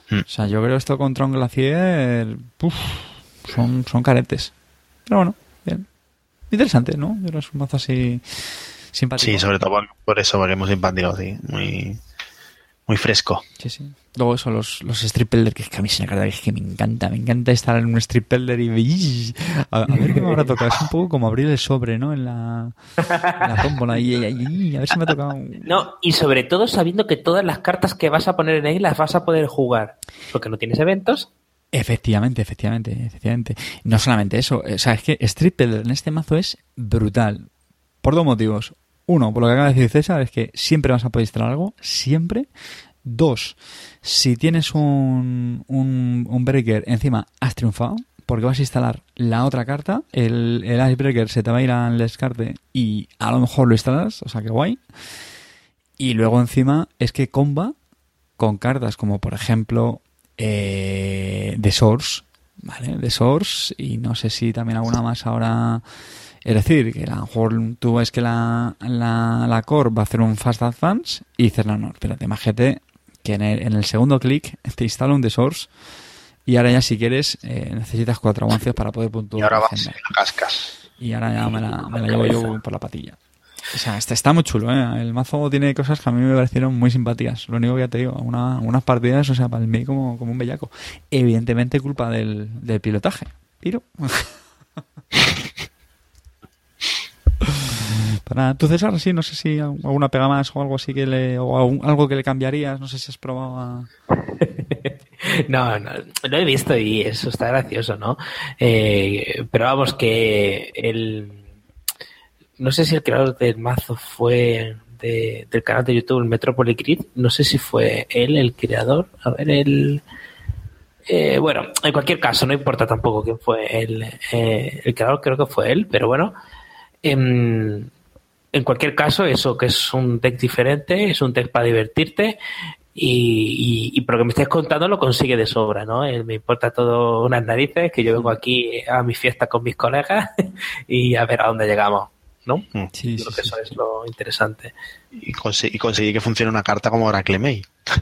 Speaker 2: Mm.
Speaker 1: O sea, yo creo esto contra un Glacier, puf, son, son caretes. Pero bueno. Interesante, ¿no? Es un mazo así simpático.
Speaker 2: Sí, sobre todo por, eso, porque es muy simpático, sí. Muy, muy fresco.
Speaker 1: Sí, sí. Luego eso, los, los strip builder, que es que a mí es una carta que es que me encanta, me encanta estar en un strip builder y a, a ver qué me habrá tocado. Es un poco como abrir el sobre, ¿no? En la, en la tómbola y, y- y a ver si me ha tocado. un-
Speaker 3: No, y sobre todo sabiendo que todas las cartas que vas a poner en ahí las vas a poder jugar. Porque no tienes eventos.
Speaker 1: Efectivamente, efectivamente, efectivamente. No solamente eso, o sea, es que Strip Builder en este mazo es brutal. Por dos motivos. Uno, por lo que acaba de decir César, es que siempre vas a poder instalar algo, siempre. Dos, si tienes un, un, un breaker encima, has triunfado, porque vas a instalar la otra carta, el, el icebreaker se te va a ir al descarte y a lo mejor lo instalas, o sea que guay. Y luego encima es que comba con cartas como por ejemplo eh, The Source, ¿vale? The Source y no sé si también alguna más ahora. Es decir, que a lo mejor tú ves que la, la, la core va a hacer un Fast Advance y dices, no, no, espérate, imagínate que en el, en el segundo clic te instala un The Source y ahora ya si quieres eh, necesitas cuatro avances para poder puntuar.
Speaker 2: Y ahora
Speaker 1: la
Speaker 2: vas y la cascas.
Speaker 1: Y ahora ya me la, me la llevo yo por la patilla. O sea, está, está muy chulo, ¿eh? El mazo tiene cosas que a mí me parecieron muy simpáticas. Lo único que ya te digo, una, unas partidas, o sea, palmé como, como un bellaco. Evidentemente culpa del, del pilotaje. Pero... Para tú, César, sí, no sé si alguna pega más o algo así que le... o algo que le cambiarías, no sé si has probado a...
Speaker 3: No, no, lo he visto y eso está gracioso, ¿no? Eh, pero vamos, que el. No sé si el creador del mazo fue de- del canal de YouTube, el Grid. No sé si fue él el creador. A ver, el. eh, bueno, en cualquier caso, no importa tampoco quién fue el, eh, el creador, creo que fue él, pero bueno. em, en cualquier caso, eso que es un deck diferente, es un deck para divertirte y, y, y por lo que me estés contando lo consigue de sobra, ¿no? Eh, me importa todo unas narices, que yo vengo aquí a mi fiesta con mis colegas y a ver a dónde llegamos, ¿no?
Speaker 2: Mm.
Speaker 3: Creo que eso es lo interesante.
Speaker 2: Y, consi- y conseguir que funcione una carta como Oracle May.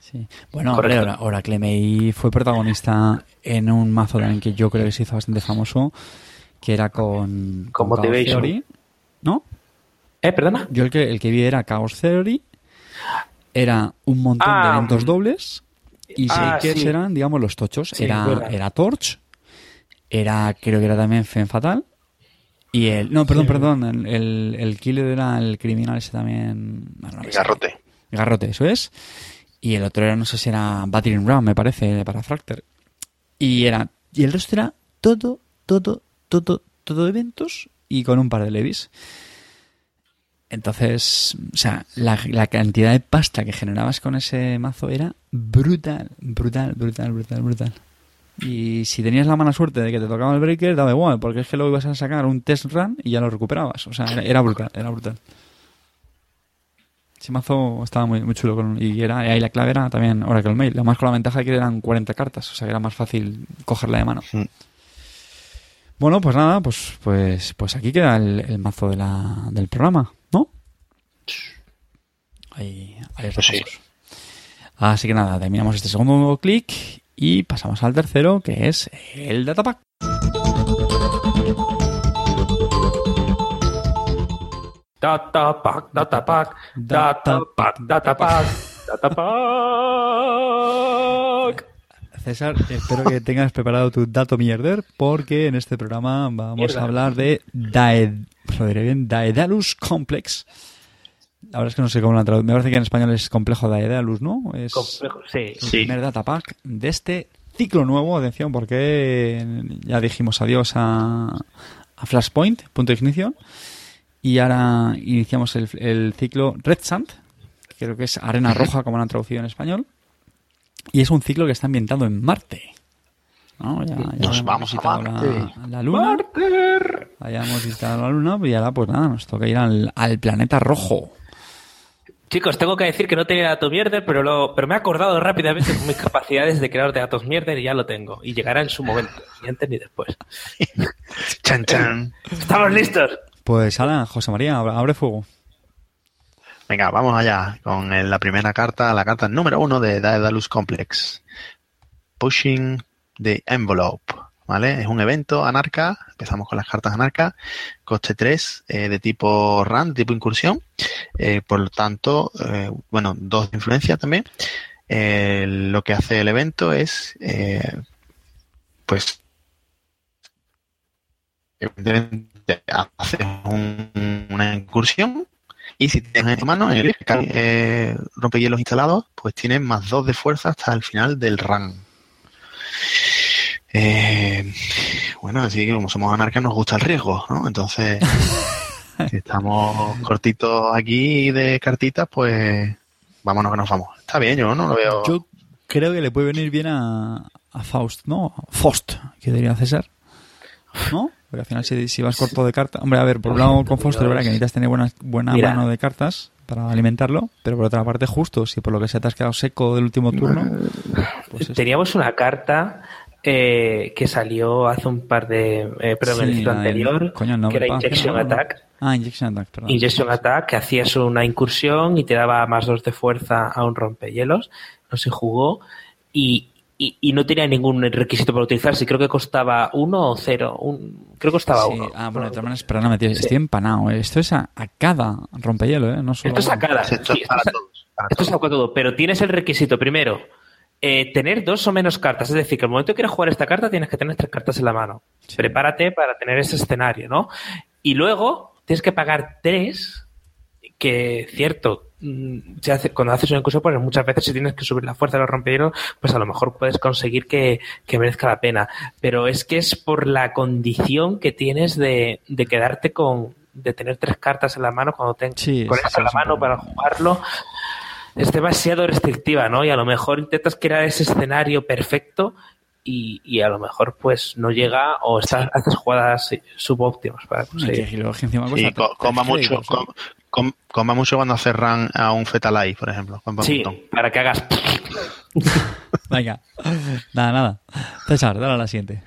Speaker 1: Sí. Bueno, hombre, Oracle May fue protagonista en un mazo también que yo creo que se hizo bastante famoso, que era con,
Speaker 3: Con Motivation.
Speaker 1: Theory. ¿No?
Speaker 3: ¿Eh, perdona?
Speaker 1: Yo el que, el que vi era Chaos Theory, era un montón de
Speaker 3: Ah,
Speaker 1: eventos dobles y
Speaker 3: ah,
Speaker 1: Shakers
Speaker 3: sí.
Speaker 1: eran, digamos, los tochos.
Speaker 3: Sí,
Speaker 1: era, era Torch, era, creo que era también Fen Fatal. Y el, no, perdón, perdón, el, el, el killer era el criminal ese también. bueno, no.
Speaker 2: Garrote.
Speaker 1: Garrote, eso es. Y el otro era, no sé si era Battering Ram, me parece, para Fracter. Y era. Y el resto era todo, todo, todo, todo eventos y con un par de levis. Entonces, o sea, la, la cantidad de pasta que generabas con ese mazo era brutal, brutal, brutal, brutal, brutal. Y si tenías la mala suerte de que te tocaba el breaker, daba igual, porque es que luego ibas a sacar un test run y ya lo recuperabas. O sea, era, era brutal, era brutal. Ese mazo estaba muy, muy chulo con- y era y ahí la clave era también Oracle Mail. Lo más con la ventaja de que eran 40 cartas, o sea que era más fácil cogerla de mano.
Speaker 2: Mm.
Speaker 1: Bueno, pues nada, pues pues pues aquí queda el, el mazo de la, del programa, ¿no? Ahí, ahí
Speaker 2: Pues sí.
Speaker 1: Así que nada, terminamos este segundo clic y pasamos al tercero, que es el datapack.
Speaker 3: Data pack, data pack, data pack, data pack, data pack.
Speaker 1: César, espero que tengas preparado tu dato mierder, porque en este programa vamos
Speaker 3: Mierda.
Speaker 1: a hablar de Daed, bien, Daedalus Complex. La verdad es que no sé cómo la traducción. Me parece que en español es complejo Daedalus, ¿no? Es
Speaker 3: Complejo, sí.
Speaker 1: el
Speaker 2: Sí.
Speaker 1: primer datapack de este ciclo nuevo. Atención, porque ya dijimos adiós a, a Flashpoint, punto de ignición. Y ahora iniciamos el, el ciclo Red Sand, que creo que es arena roja, como lo han traducido en español. Y es un ciclo que está ambientado en Marte. ¿no? Ya, ya
Speaker 2: Nos
Speaker 1: hemos
Speaker 2: vamos a
Speaker 1: visitado la-
Speaker 2: Marte.
Speaker 1: La, luna. Hayamos visitado la luna, pues y ahora pues nada, nos toca ir al, al planeta rojo.
Speaker 3: Chicos, tengo que decir que no tenía datos mierder, pero, lo, pero me he acordado rápidamente con mis capacidades de crear de datos mierder y ya lo tengo. Y llegará en su momento, ni antes ni después.
Speaker 2: Chan, chan.
Speaker 3: ¡Estamos listos!
Speaker 1: Pues Ala, José María, abre, fuego.
Speaker 2: Venga, vamos allá con el- la primera carta, la carta número uno de Daedalus Complex. Pushing the Envelope. ¿Vale? Es un evento anarca, empezamos con las cartas anarca, coste 3 eh, de tipo run, de tipo incursión, eh, por lo tanto, eh, bueno, dos de influencia también. Lo que hace el evento es, pues, evidentemente, un- una incursión y si tienes en tu mano el eh, rompehielos instalado, pues tienes más dos de fuerza hasta el final del run. Eh, bueno, así que como somos anarcas nos gusta el riesgo, ¿no? Entonces, si estamos cortitos aquí de cartitas, pues vámonos que nos vamos. Está bien, yo no lo veo.
Speaker 1: Yo creo que le puede venir bien a, a Faust, ¿no? Faust, que diría César. ¿No? Porque al final si, si vas corto de cartas... Hombre, a ver, por un lado con Faust es verdad que necesitas tener buena, buena
Speaker 3: Mira.
Speaker 1: mano de cartas para alimentarlo, pero por otra parte justo, si por lo que sea te has quedado seco del último turno, pues es-
Speaker 3: Teníamos una carta eh, que salió hace un par de. Eh, perdón, en el
Speaker 1: Sí,
Speaker 3: ciclo anterior,
Speaker 1: coño, no,
Speaker 3: que era Injection. Attack.
Speaker 1: Ah, Injection Attack, perdón.
Speaker 3: Injection Attack, que hacías una incursión y te daba más dos de fuerza a un rompehielos. No se jugó. Y, y, y no tenía ningún requisito para utilizarse. Creo que costaba uno o cero. Un, creo que costaba
Speaker 1: Sí,
Speaker 3: uno.
Speaker 1: Ah, bueno, de todas maneras, perdóname, tío, estoy empanado. ¿eh? Esto es a, a cada rompehielo, ¿eh? No solo
Speaker 3: Esto es a cada.
Speaker 2: Esto
Speaker 3: sí,
Speaker 2: es para
Speaker 3: esto es a- Esto es algo todo, pero tienes el requisito primero. Eh, tener dos o menos cartas, es decir, que al momento que quieras jugar esta carta tienes que tener tres cartas en la mano.
Speaker 1: Sí.
Speaker 3: Prepárate para tener ese escenario, ¿no? Y luego tienes que pagar tres, que cierto, mm, se hace, cuando haces una incursión, pues muchas veces si tienes que subir la fuerza de los rompehielos, pues a lo mejor puedes conseguir que, que merezca la pena. Pero es que es por la condición que tienes de, de quedarte con, de tener tres cartas en la mano cuando tengas
Speaker 1: Sí,
Speaker 3: en la
Speaker 1: un
Speaker 3: mano para jugarlo es demasiado restrictiva, ¿no? Y a lo mejor intentas crear ese escenario perfecto y, y a lo mejor pues no llega o estás, haces jugadas sí, subóptimas para
Speaker 1: Y
Speaker 3: conseguir.
Speaker 1: Y cuesta
Speaker 2: co- coma mucho,
Speaker 1: créditos, ¿eh?
Speaker 2: com- com- coma mucho cuando hace run a un Fetalai, por ejemplo.
Speaker 3: Sí, para que hagas...
Speaker 1: Venga. Nada, nada. César, dale a la siguiente.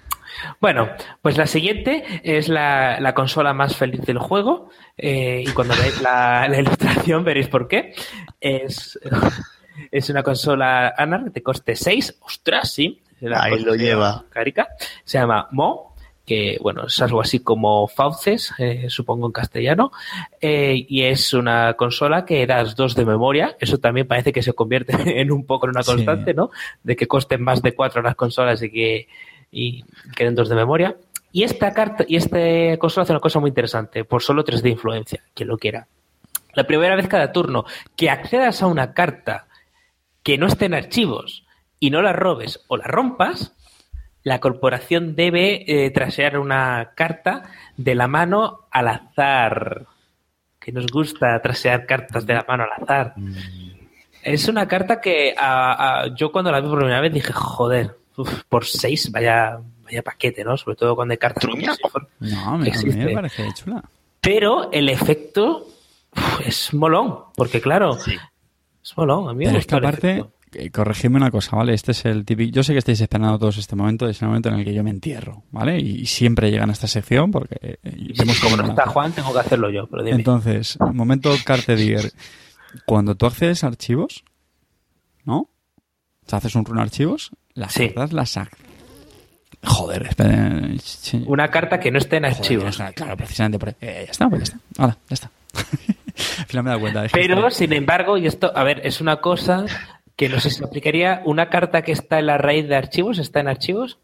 Speaker 3: Bueno, pues la siguiente es la, la consola más feliz del juego eh, y cuando veáis la, la ilustración veréis por qué. Es, es una consola Anar de coste 6. ¡Ostras, sí! La
Speaker 2: Ahí lo lleva.
Speaker 3: Carica. Se llama Mo, que bueno, es algo así como Fauces, eh, supongo en castellano, eh, y es una consola que das dos de memoria. Eso también parece que se convierte en un poco en una
Speaker 1: Sí.
Speaker 3: constante, ¿no? De que costen más de cuatro las consolas y que y queden dos de memoria. Y esta carta, y este consola hace una cosa muy interesante, por solo tres de influencia, quien lo quiera. La primera vez cada turno que accedas a una carta que no esté en archivos y no la robes o la rompas, la corporación debe eh, trasear una carta de la mano al azar. Que nos gusta trasear cartas de la mano al azar. Es una carta que a- a- yo cuando la vi por primera vez dije, joder, uf, por seis, vaya, vaya paquete, ¿no? Sobre todo cuando hay cartas.
Speaker 1: No,
Speaker 3: Existe.
Speaker 1: me parece chula.
Speaker 3: Pero el efecto uf, es molón, porque claro,
Speaker 2: Sí.
Speaker 3: es molón. A mí me
Speaker 1: Pero es que aparte, eh, corregidme una cosa, ¿vale? Este es el típico... Yo sé que estáis esperando todos este momento, es el momento en el que yo me entierro, ¿vale? Y siempre llegan a esta sección porque... eh, vemos
Speaker 3: como
Speaker 1: cómo
Speaker 3: no está. Juan, tengo que hacerlo yo, pero dime.
Speaker 1: Entonces, momento Carte Digger. Cuando tú accedes a archivos, ¿no? O sea, haces un run archivos, las
Speaker 3: Sí.
Speaker 1: cartas las... Joder, espera. sí.
Speaker 3: Una carta que no esté en
Speaker 1: Joder,
Speaker 3: archivos.
Speaker 1: claro, precisamente por... eh, ya está, pues ya está. Ya está. Al final me he dado cuenta. es que
Speaker 3: Pero, sin embargo, y esto, a ver, es una cosa que no sé si se aplicaría. ¿Una carta que está en la raíz de archivos está en archivos?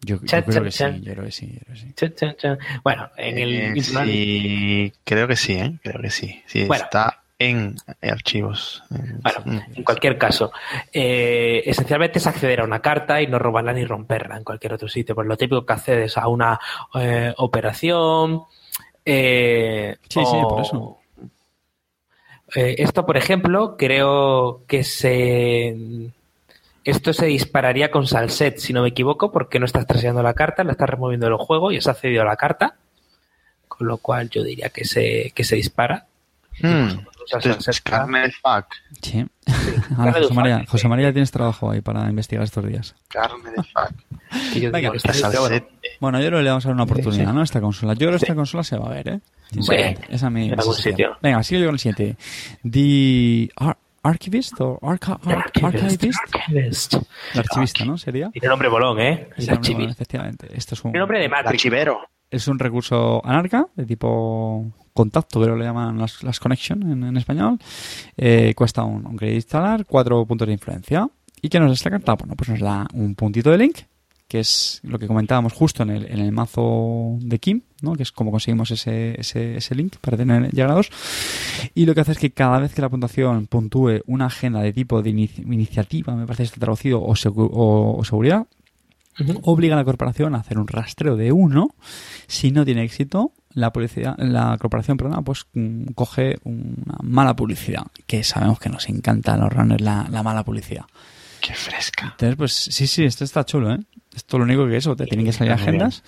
Speaker 1: Yo, creo que sí, yo creo que sí, yo creo que sí.
Speaker 3: Bueno, en el.
Speaker 2: Eh, sí, creo que sí, ¿eh? Creo que sí. Sí,
Speaker 3: Bueno.
Speaker 2: está en archivos. Eh,
Speaker 3: Bueno, en cualquier caso, eh, esencialmente es acceder a una carta y no robarla ni romperla en cualquier otro sitio. Pues lo típico que accedes a una eh, operación. eh,
Speaker 1: Sí, sí, por eso.
Speaker 3: Eh, esto, por ejemplo, creo que se. Esto se dispararía con Salset, si no me equivoco, porque no estás traseando la carta, la estás removiendo del juego y has accedido a la carta. Con lo cual yo diría que se, que se dispara.
Speaker 2: Hmm,
Speaker 3: Usa
Speaker 2: esto es
Speaker 3: Salset.
Speaker 2: carne de fuck.
Speaker 1: Sí. Ahora, José María, José tienes trabajo ahí para investigar estos días.
Speaker 2: Carne de fuck.
Speaker 1: Venga,
Speaker 3: bueno,
Speaker 1: yo creo que le vamos a dar una oportunidad. ¿no? A esta consola. Yo creo que esta consola se va a ver, ¿eh?
Speaker 3: Sí.
Speaker 1: Esa es mi
Speaker 3: En algún
Speaker 1: sensación.
Speaker 3: sitio.
Speaker 1: Venga, sigo yo con el siguiente. The Ar- Archivist o arca- ar-
Speaker 3: Archivist,
Speaker 1: Archivist.
Speaker 3: Archivist.
Speaker 1: El archivista, ¿no? Sería.
Speaker 3: Tiene nombre bolón, ¿eh?
Speaker 1: Y
Speaker 3: Es archivista.
Speaker 1: efectivamente. Esto es un,
Speaker 3: nombre de Matrix.
Speaker 2: archivero.
Speaker 1: es un recurso anarca de tipo contacto, creo que le llaman las, las connection en, en español. Eh, cuesta un, un crédito instalar, cuatro puntos de influencia. ¿Y qué nos da esta carta? Bueno, pues nos da un puntito de link, que es lo que comentábamos justo en el, en el mazo de Kim, ¿no? que es como conseguimos ese, ese, ese link para tener llegar a dos. Y lo que hace es que cada vez que la puntuación puntúe una agenda de tipo de inici- iniciativa, me parece que está traducido, o, segu- o- o seguridad, obliga a la corporación a hacer un rastreo de uno. Si no tiene éxito, la publicidad, la corporación, perdón, pues mm, coge una mala publicidad, que sabemos que nos encanta a los runners la, la mala publicidad.
Speaker 2: Qué fresca.
Speaker 1: Entonces, pues sí, sí, esto está chulo, ¿eh? Esto lo único que eso, te tienen que salir agendas.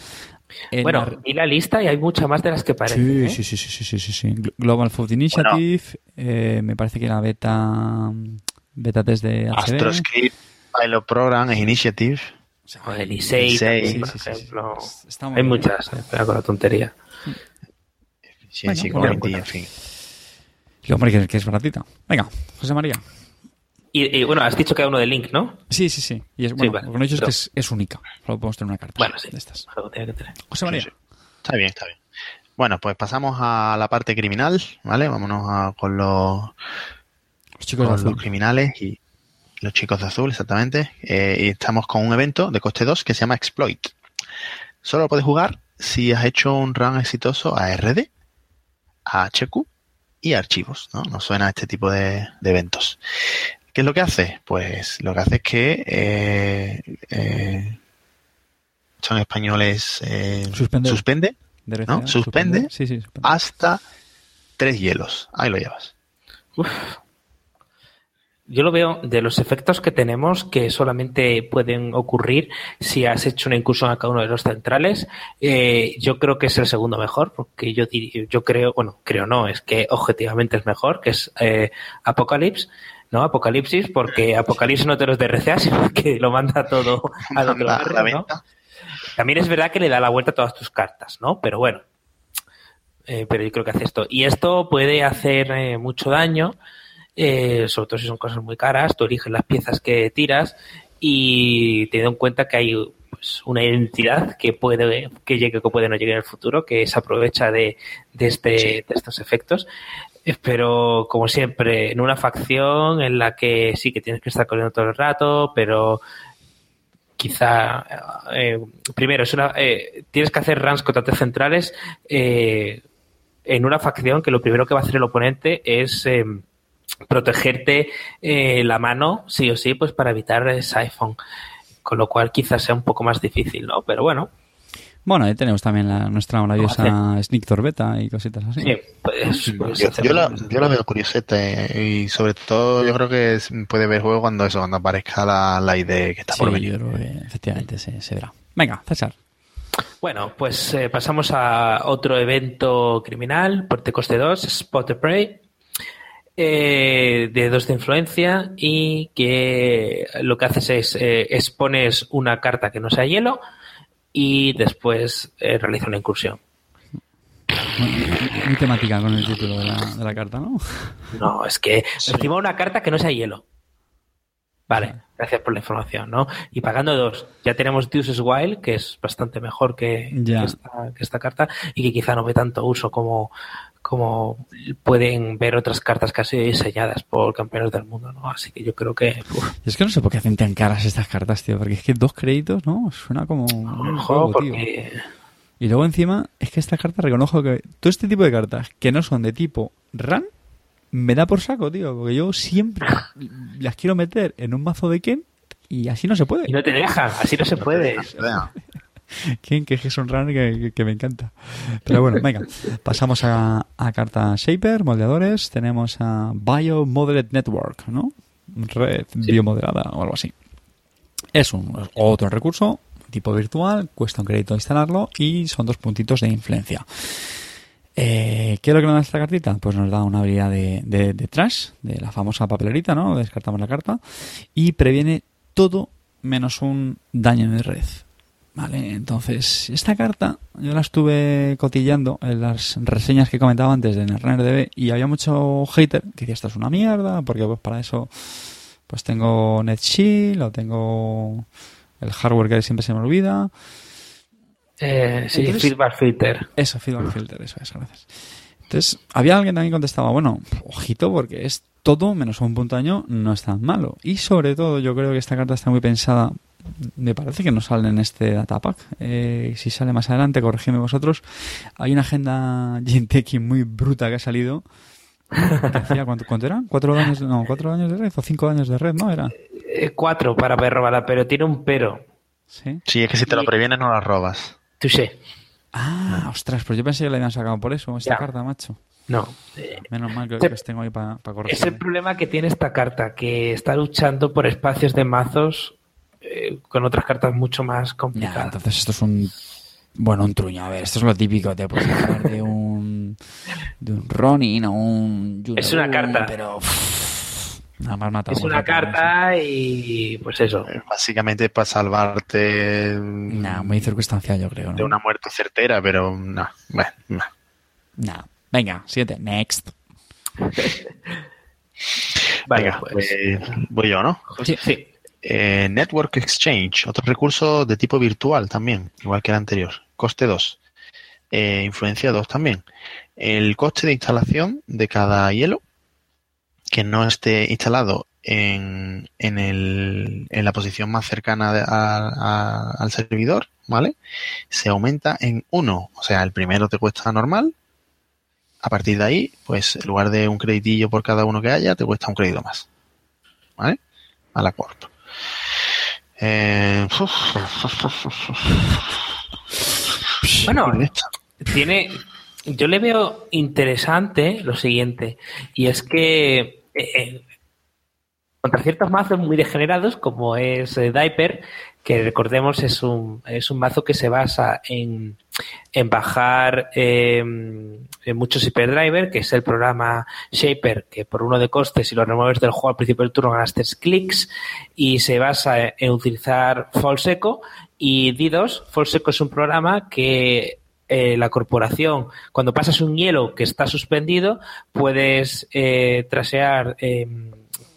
Speaker 1: En
Speaker 3: Bueno,
Speaker 1: la-
Speaker 3: vi la lista y hay muchas más de las que parecen.
Speaker 1: Sí,
Speaker 3: ¿eh?
Speaker 1: sí, sí, sí, sí, sí, sí, sí. Glo- Global Food Initiative, eh, me parece que la beta beta test de HD.
Speaker 2: Astroscript, Pilot Program, Initiative.
Speaker 3: O el ISEI. también, por ejemplo. Hay
Speaker 1: bien.
Speaker 3: muchas, eh, espera con la tontería.
Speaker 2: Y
Speaker 1: Bueno,
Speaker 2: Quality,
Speaker 3: bueno.
Speaker 2: en fin.
Speaker 1: Y, hombre, que, que es baratita. Venga, José María.
Speaker 3: Y, y, bueno, has dicho que hay uno de Link, ¿no?
Speaker 1: Sí, sí, sí. Y es, bueno,
Speaker 3: vale.
Speaker 1: lo que no he dicho es que es, es única. Solo podemos tener una carta
Speaker 3: Bueno, sí.
Speaker 1: de estas.
Speaker 3: Algo tiene que tener.
Speaker 1: José María.
Speaker 2: Sí, sí. Está bien, está bien. Bueno, pues pasamos a la parte criminal, ¿vale? Vámonos a- con los,
Speaker 1: Los chicos de
Speaker 2: con los
Speaker 1: azul.
Speaker 2: criminales y los chicos de azul, exactamente. Eh, y estamos con un evento de coste 2 que se llama Exploit. Solo lo puedes jugar si has hecho un run exitoso a RD, a HQ y archivos, ¿no? No suena a este tipo de, de eventos. ¿Qué es lo que hace? Pues lo que hace es que eh, eh, son españoles eh, suspende
Speaker 1: De
Speaker 2: ¿no? Suspende.
Speaker 1: Sí, sí, suspende.
Speaker 2: hasta tres hielos. Ahí lo llevas.
Speaker 3: Uf. Yo lo veo de los efectos que tenemos que solamente pueden ocurrir si has hecho una incursión a cada uno de los centrales. eh, yo creo que es el segundo mejor, porque yo yo creo, bueno, creo no, es que objetivamente es mejor, que es eh, Apocalypse, ¿no? Apocalipsis, porque Apocalipsis no te los de RCA, sino que lo manda todo a donde lo agarre, ¿no? También es verdad que le da la vuelta a todas tus cartas, ¿no? Pero bueno. Eh, pero yo creo que hace esto. Y esto puede hacer eh, mucho daño, eh, sobre todo si son cosas muy caras. Tú eliges las piezas que tiras y teniendo en cuenta que hay pues, una identidad que puede que llegue que puede no llegar en el futuro, que se aprovecha de, de, este, de estos efectos. Pero como siempre, en una facción en la que sí que tienes que estar corriendo todo el rato, pero quizá eh, primero es una eh, tienes que hacer runs contra centrales eh, en una facción que lo primero que va a hacer el oponente es eh, protegerte eh, la mano sí o sí pues para evitar ese iPhone con lo cual quizás sea un poco más difícil no pero bueno
Speaker 1: Bueno, ahí tenemos también la, nuestra maravillosa Sneak Torbeta y cositas así.
Speaker 3: sí, pues, pues
Speaker 2: Yo, yo la, yo la veo curiosete y sobre todo yo creo que es- puede ver juego cuando eso, cuando aparezca la, la ID que está
Speaker 1: Sí,
Speaker 2: por
Speaker 1: yo
Speaker 2: venir.
Speaker 1: creo que efectivamente se, se verá. Venga, César.
Speaker 3: Bueno, pues eh, pasamos a otro evento criminal, Porte Coste 2, Spot the Prey, eh, de dos de influencia y que lo que haces es eh, expones una carta que no sea hielo y después eh, realiza una incursión.
Speaker 1: Muy temática con el título de la, de la carta, ¿no?
Speaker 3: No, es que encima una carta que no sea hielo. Vale, gracias por la información, ¿no? Y pagando dos, ya tenemos Deuces Wild, que es bastante mejor que,
Speaker 1: Ya.
Speaker 3: que esta, que esta carta y que quizá no ve tanto uso como, como pueden ver otras cartas que han sido diseñadas por campeones del mundo, ¿no? Así que yo creo que uf,
Speaker 1: es que no sé por qué hacen tan caras estas cartas, tío. Porque es que dos créditos, ¿no? Suena como un juego, tío. Y luego encima, es que esta carta reconozco que todo este tipo de cartas que no son de tipo run, me da por saco, tío. Porque yo siempre las quiero meter en un mazo de Ken y así no se puede.
Speaker 3: y no te dejan, así no se puede.
Speaker 1: Ken, que es un run que, me encanta. Pero bueno, venga. Pasamos a, a carta Shaper, moldeadores. Tenemos a Bio Modeled Network, ¿no? Red biomodelada o algo así. Es un otro recurso, tipo virtual, cuesta un crédito instalarlo y son dos puntitos de influencia. Eh, ¿Qué es lo que nos da esta cartita? Pues nos da una habilidad de, de, de trash, de la famosa papelerita, ¿no? Descartamos la carta y previene todo menos un daño de red. Vale, entonces, esta carta yo la estuve cotillando en las reseñas que comentaba antes de NetRunnerDB y había mucho hater que decía esto es una mierda, porque pues para eso pues tengo NetShield o tengo el hardware que siempre se me olvida.
Speaker 3: Eh, sí,
Speaker 1: Entonces-
Speaker 3: feedback filter.
Speaker 1: Eso, feedback filter, eso es, gracias. Entonces, había alguien también que contestaba, bueno, ojito, porque es todo menos un punto año, no es tan malo. Y sobre todo, yo creo que esta carta está muy pensada. Me parece que no sale en este datapack. Eh, si sale más adelante, corregidme vosotros. Hay una agenda Genteki muy bruta que ha salido. Que hacía, ¿cuánto, ¿Cuánto era? ¿Cuatro años, no, cuatro años de red o cinco años de red, no? Era.
Speaker 3: Eh, cuatro para poder robarla, pero tiene un pero.
Speaker 1: Sí.
Speaker 2: Sí, es que si te lo previenes no las robas.
Speaker 3: Touché.
Speaker 1: Ah, ostras, pues yo pensé que la habían sacado por eso, esta
Speaker 3: Ya.
Speaker 1: carta, macho.
Speaker 3: No.
Speaker 1: Menos mal que,
Speaker 3: Ese-
Speaker 1: que os tengo ahí para corregir.
Speaker 3: Es el problema que tiene esta carta, que está luchando por espacios de mazos eh, con otras cartas mucho más
Speaker 1: Ya,
Speaker 3: complicadas.
Speaker 1: entonces esto es un. Bueno, un truño. A ver, esto es lo típico. Te puedes hablar de un. de un Ronin o un.
Speaker 3: Es una carta.
Speaker 1: Pero. uff, nada más matamos
Speaker 3: es una carta y pues eso.
Speaker 2: Eh, Básicamente para salvarte mm,
Speaker 1: Nah, muy circunstancial, yo creo. ¿no?
Speaker 2: de una muerte certera, pero no. Bueno, no.
Speaker 1: Nah. Venga, siguiente. Next.
Speaker 3: Vale,
Speaker 2: Venga,
Speaker 3: pues.
Speaker 2: pues, voy yo, ¿no?
Speaker 1: Sí.
Speaker 3: Sí.
Speaker 2: Eh, Network Exchange, otro recurso de tipo virtual también, igual que el anterior. Coste 2. Eh, influencia 2 también. El coste de instalación de cada hielo que no esté instalado en, en, el, en la posición más cercana al servidor, ¿vale? Se aumenta en 1. O sea, el primero te cuesta normal. A partir de ahí, pues en lugar de un creditillo por cada uno que haya, te cuesta un crédito más. ¿Vale? A la corp. Eh,
Speaker 3: Bueno, tiene. Yo le veo interesante lo siguiente, y es que eh, eh, contra ciertos mazos muy degenerados, como es eh, Diaper, que recordemos es un, es un mazo que se basa en, en bajar eh, en muchos hyperdriver, que es el programa Shaper, que por uno de costes, si lo remueves del juego al principio del turno ganas tres clics, y se basa en utilizar False Echo y D2. False Echo es un programa que eh, la corporación, cuando pasas un hielo que está suspendido, puedes eh, trasear eh,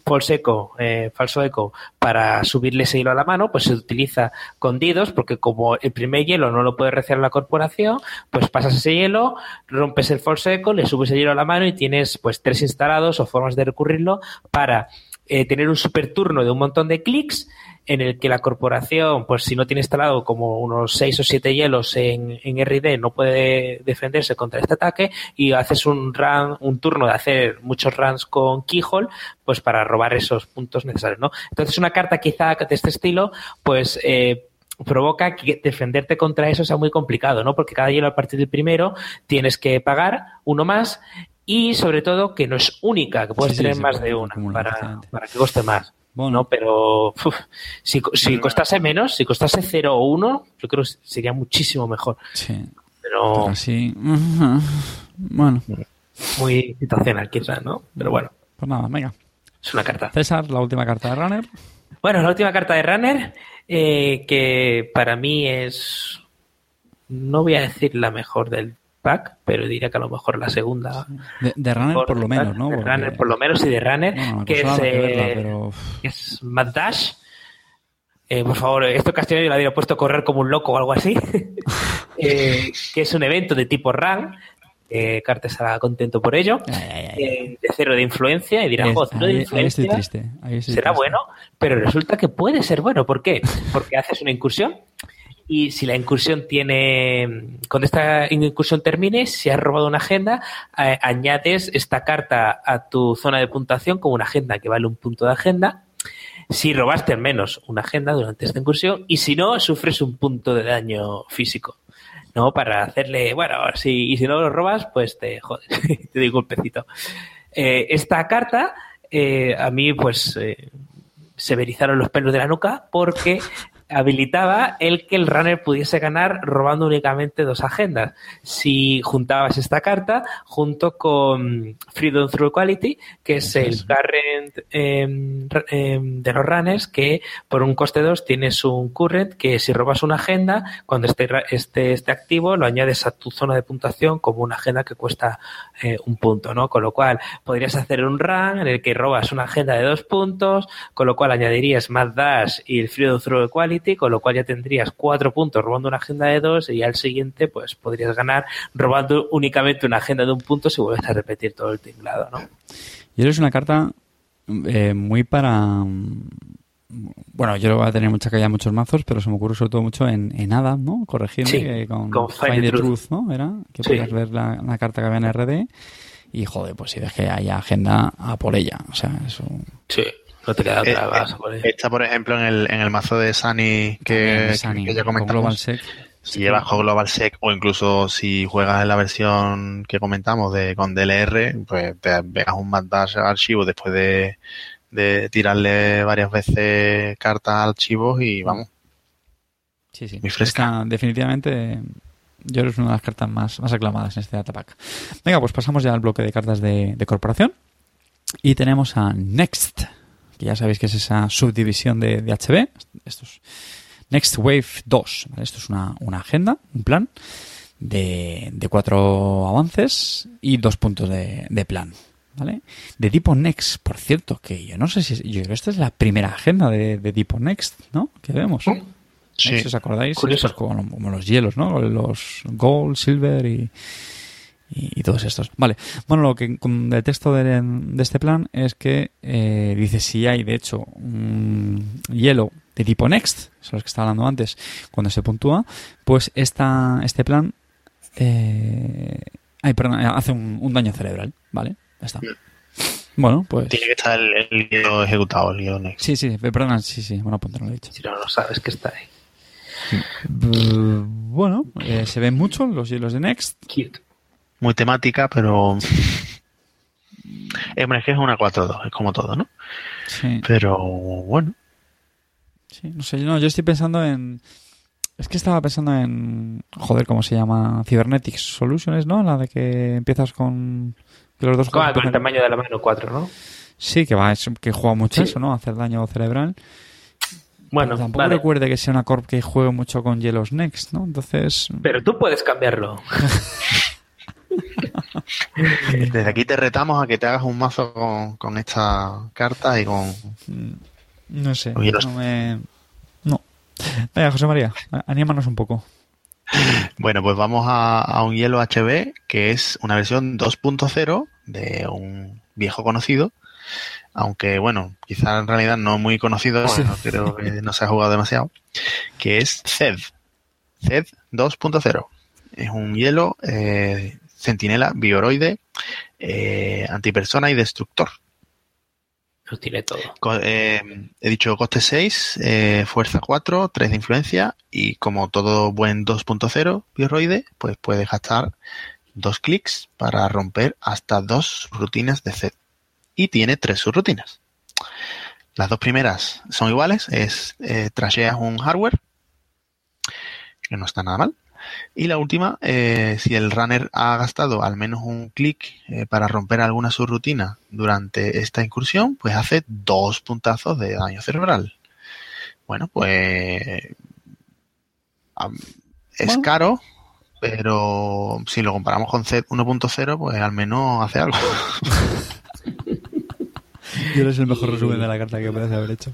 Speaker 3: false echo, eh, falso eco para subirle ese hielo a la mano, pues se utiliza con didos, porque como el primer hielo no lo puede reciar la corporación, pues pasas ese hielo, rompes el false eco, le subes el hielo a la mano y tienes pues tres instalados o formas de recurrirlo para eh, tener un super turno de un montón de clics en el que la corporación, pues si no tiene instalado como unos 6 o 7 hielos en, en RD, no puede defenderse contra este ataque y haces un run, un turno de hacer muchos runs con Keyhole, pues para robar esos puntos necesarios, ¿no? Entonces una carta quizá de este estilo, pues eh, provoca que defenderte contra eso sea muy complicado, ¿no? Porque cada hielo a partir del primero tienes que pagar uno más y sobre todo que no es única, que puedes
Speaker 1: Sí,
Speaker 3: tener más de una para, para que coste más.
Speaker 1: Bueno.
Speaker 3: ¿no? Pero uf, si, si costase menos, si costase 0 o 1, yo creo que sería muchísimo mejor.
Speaker 1: Sí.
Speaker 3: Pero
Speaker 1: Pero así. Bueno,
Speaker 3: muy situacional quizás, ¿no? Pero bueno,
Speaker 1: pues nada, venga.
Speaker 3: es una carta.
Speaker 1: César, la última carta de Runner.
Speaker 3: Bueno, la última carta de Runner, eh, que para mí es, no voy a decir la mejor del pack, pero diría que a lo mejor la segunda.
Speaker 1: De, de Runner por lo menos, ¿no?
Speaker 3: De
Speaker 1: Porque-
Speaker 3: Runner por lo menos y de Runner,
Speaker 1: Bueno,
Speaker 3: que, es,
Speaker 1: habrá que verla,
Speaker 3: eh,
Speaker 1: pero,
Speaker 3: que es Mad Dash. Eh, por favor, esto Castellano yo lo habría puesto a correr como un loco o algo así. Eh, que es un evento de tipo run. Eh, Carte estará contento por ello.
Speaker 1: Ay, ay, ay.
Speaker 3: Eh, de cero de influencia. Y dirá,
Speaker 1: Es-
Speaker 3: "Jo, cero de influencia
Speaker 1: triste.
Speaker 3: será
Speaker 1: triste.
Speaker 3: bueno, pero resulta que puede ser bueno. ¿Por qué? Porque haces una incursión y si la incursión tiene. Cuando esta incursión termine, si has robado una agenda, eh, añades esta carta a tu zona de puntuación como una agenda que vale un punto de agenda. Si robaste al menos una agenda durante esta incursión y si no, sufres un punto de daño físico. ¿No? Para hacerle, bueno, si, y si no lo robas, pues te jodes, te doy un golpecito. Eh, esta carta, eh, a mí, pues, eh, se me erizaron los pelos de la nuca porque habilitaba el que el runner pudiese ganar robando únicamente dos agendas. Si juntabas esta carta junto con Freedom Through Quality, que es el current em, em, de los runners, que por un coste 2 tienes un current que si robas una agenda, cuando esté, esté, esté activo, lo añades a tu zona de puntuación como una agenda que cuesta eh, un punto, ¿no? Con lo cual podrías hacer un run en el que robas una agenda de dos puntos, con lo cual añadirías más dash y el Freedom Through Con lo cual ya tendrías cuatro puntos robando una agenda de dos y al siguiente pues podrías ganar robando únicamente una agenda de un punto si vuelves a repetir todo el tinglado, ¿no?
Speaker 1: Y es una carta eh, muy para bueno, yo lo voy a tener mucha calle muchos mazos, pero se me ocurre sobre todo mucho en, en Adam, ¿no? Corregirme, con,
Speaker 3: Find, the Truth.
Speaker 1: ¿no? Era que podías ver la, carta que había en RD y, joder, pues si ves que haya agenda, a por ella. O sea, eso...
Speaker 3: Sí, no te queda otra,
Speaker 2: eh, por ella. Esta, por ejemplo, en el, en el mazo de Sunny que, que, ya comentamos. Si llevas con Global Sec o incluso si juegas en la versión que comentamos de con DLR, pues te pegas un mandash archivo después de de tirarle varias veces cartas a archivos y vamos.
Speaker 1: Sí, sí. Muy fresca. definitivamente, yo creo que es una de las cartas más, más aclamadas en este datapack. Venga, pues pasamos ya al bloque de cartas de, corporación. Y tenemos a Next, que ya sabéis que es esa subdivisión de, de HB. Esto es Next Wave 2. Esto es una, una agenda, un plan de, de cuatro avances y dos puntos de, de plan. ¿vale? De tipo Next, por cierto, que yo no sé si... Yo creo que esta es la primera agenda de, de tipo Next, ¿no? Que vemos.
Speaker 2: Sí. Si
Speaker 1: os acordáis, pues como, como, los hielos, ¿no? Los Gold, Silver y, y, todos estos. Vale. Bueno, lo que con el texto de, de este plan es que eh, dice si hay, de hecho, un hielo de tipo Next, son los que estaba hablando antes, cuando se puntúa, pues esta, este plan eh, ay, perdón, hace un, un daño cerebral, ¿vale? Ya está. Bueno, pues.
Speaker 2: Tiene que estar el, el guion ejecutado, el guion next.
Speaker 1: Sí, sí, perdona, sí, sí, bueno, punto, no lo he dicho.
Speaker 3: Si no, no sabes que está ahí.
Speaker 1: Bueno, eh, se ven mucho los hielos de Next.
Speaker 3: Cute.
Speaker 2: Muy temática, pero. Es, es que es una 4-2, es como todo, ¿no?
Speaker 1: Sí.
Speaker 2: Pero bueno.
Speaker 1: Sí, no sé, no, yo estoy pensando en. Es que estaba pensando en. Joder, ¿cómo se llama? Cybernetics Solutions, ¿no? La de que empiezas con los dos
Speaker 3: con el tamaño de la mano 4, ¿no?
Speaker 1: Sí, que va, que juega mucho eso, ¿no? Hacer daño cerebral.
Speaker 3: Bueno,
Speaker 1: Pero tampoco recuerde que sea una corp que juegue mucho con hielos next, ¿no? Entonces.
Speaker 3: Pero tú puedes cambiarlo.
Speaker 2: Desde aquí te retamos a que te hagas un mazo con, con esta carta y con.
Speaker 1: Mm, no sé. No me. No. Venga, José María, anímanos un poco.
Speaker 2: Bueno, pues vamos a, un hielo HB que es una versión 2.0 de un viejo conocido. Aunque bueno, quizá en realidad no muy conocido, creo que no se ha jugado demasiado. Que es Zed. Zed 2.0. Es un hielo eh, centinela bioroide, eh, antipersona y destructor
Speaker 3: tiene todo.
Speaker 2: Eh, he dicho coste 6, eh, fuerza 4, 3 de influencia y como todo buen 2.0 bioroide, pues puedes gastar dos clics para romper hasta dos rutinas de set. Y tiene tres subrutinas. Las dos primeras son iguales, es eh, trasheas un hardware, que no está nada mal. Y la última, eh, si el runner ha gastado al menos un clic eh, para romper alguna subrutina durante esta incursión, pues hace dos puntazos de daño cerebral. Bueno, pues es caro, pero si lo comparamos con Z 1.0, pues al menos hace algo.
Speaker 1: Yo eres el mejor resumen de la carta que puedes haber hecho.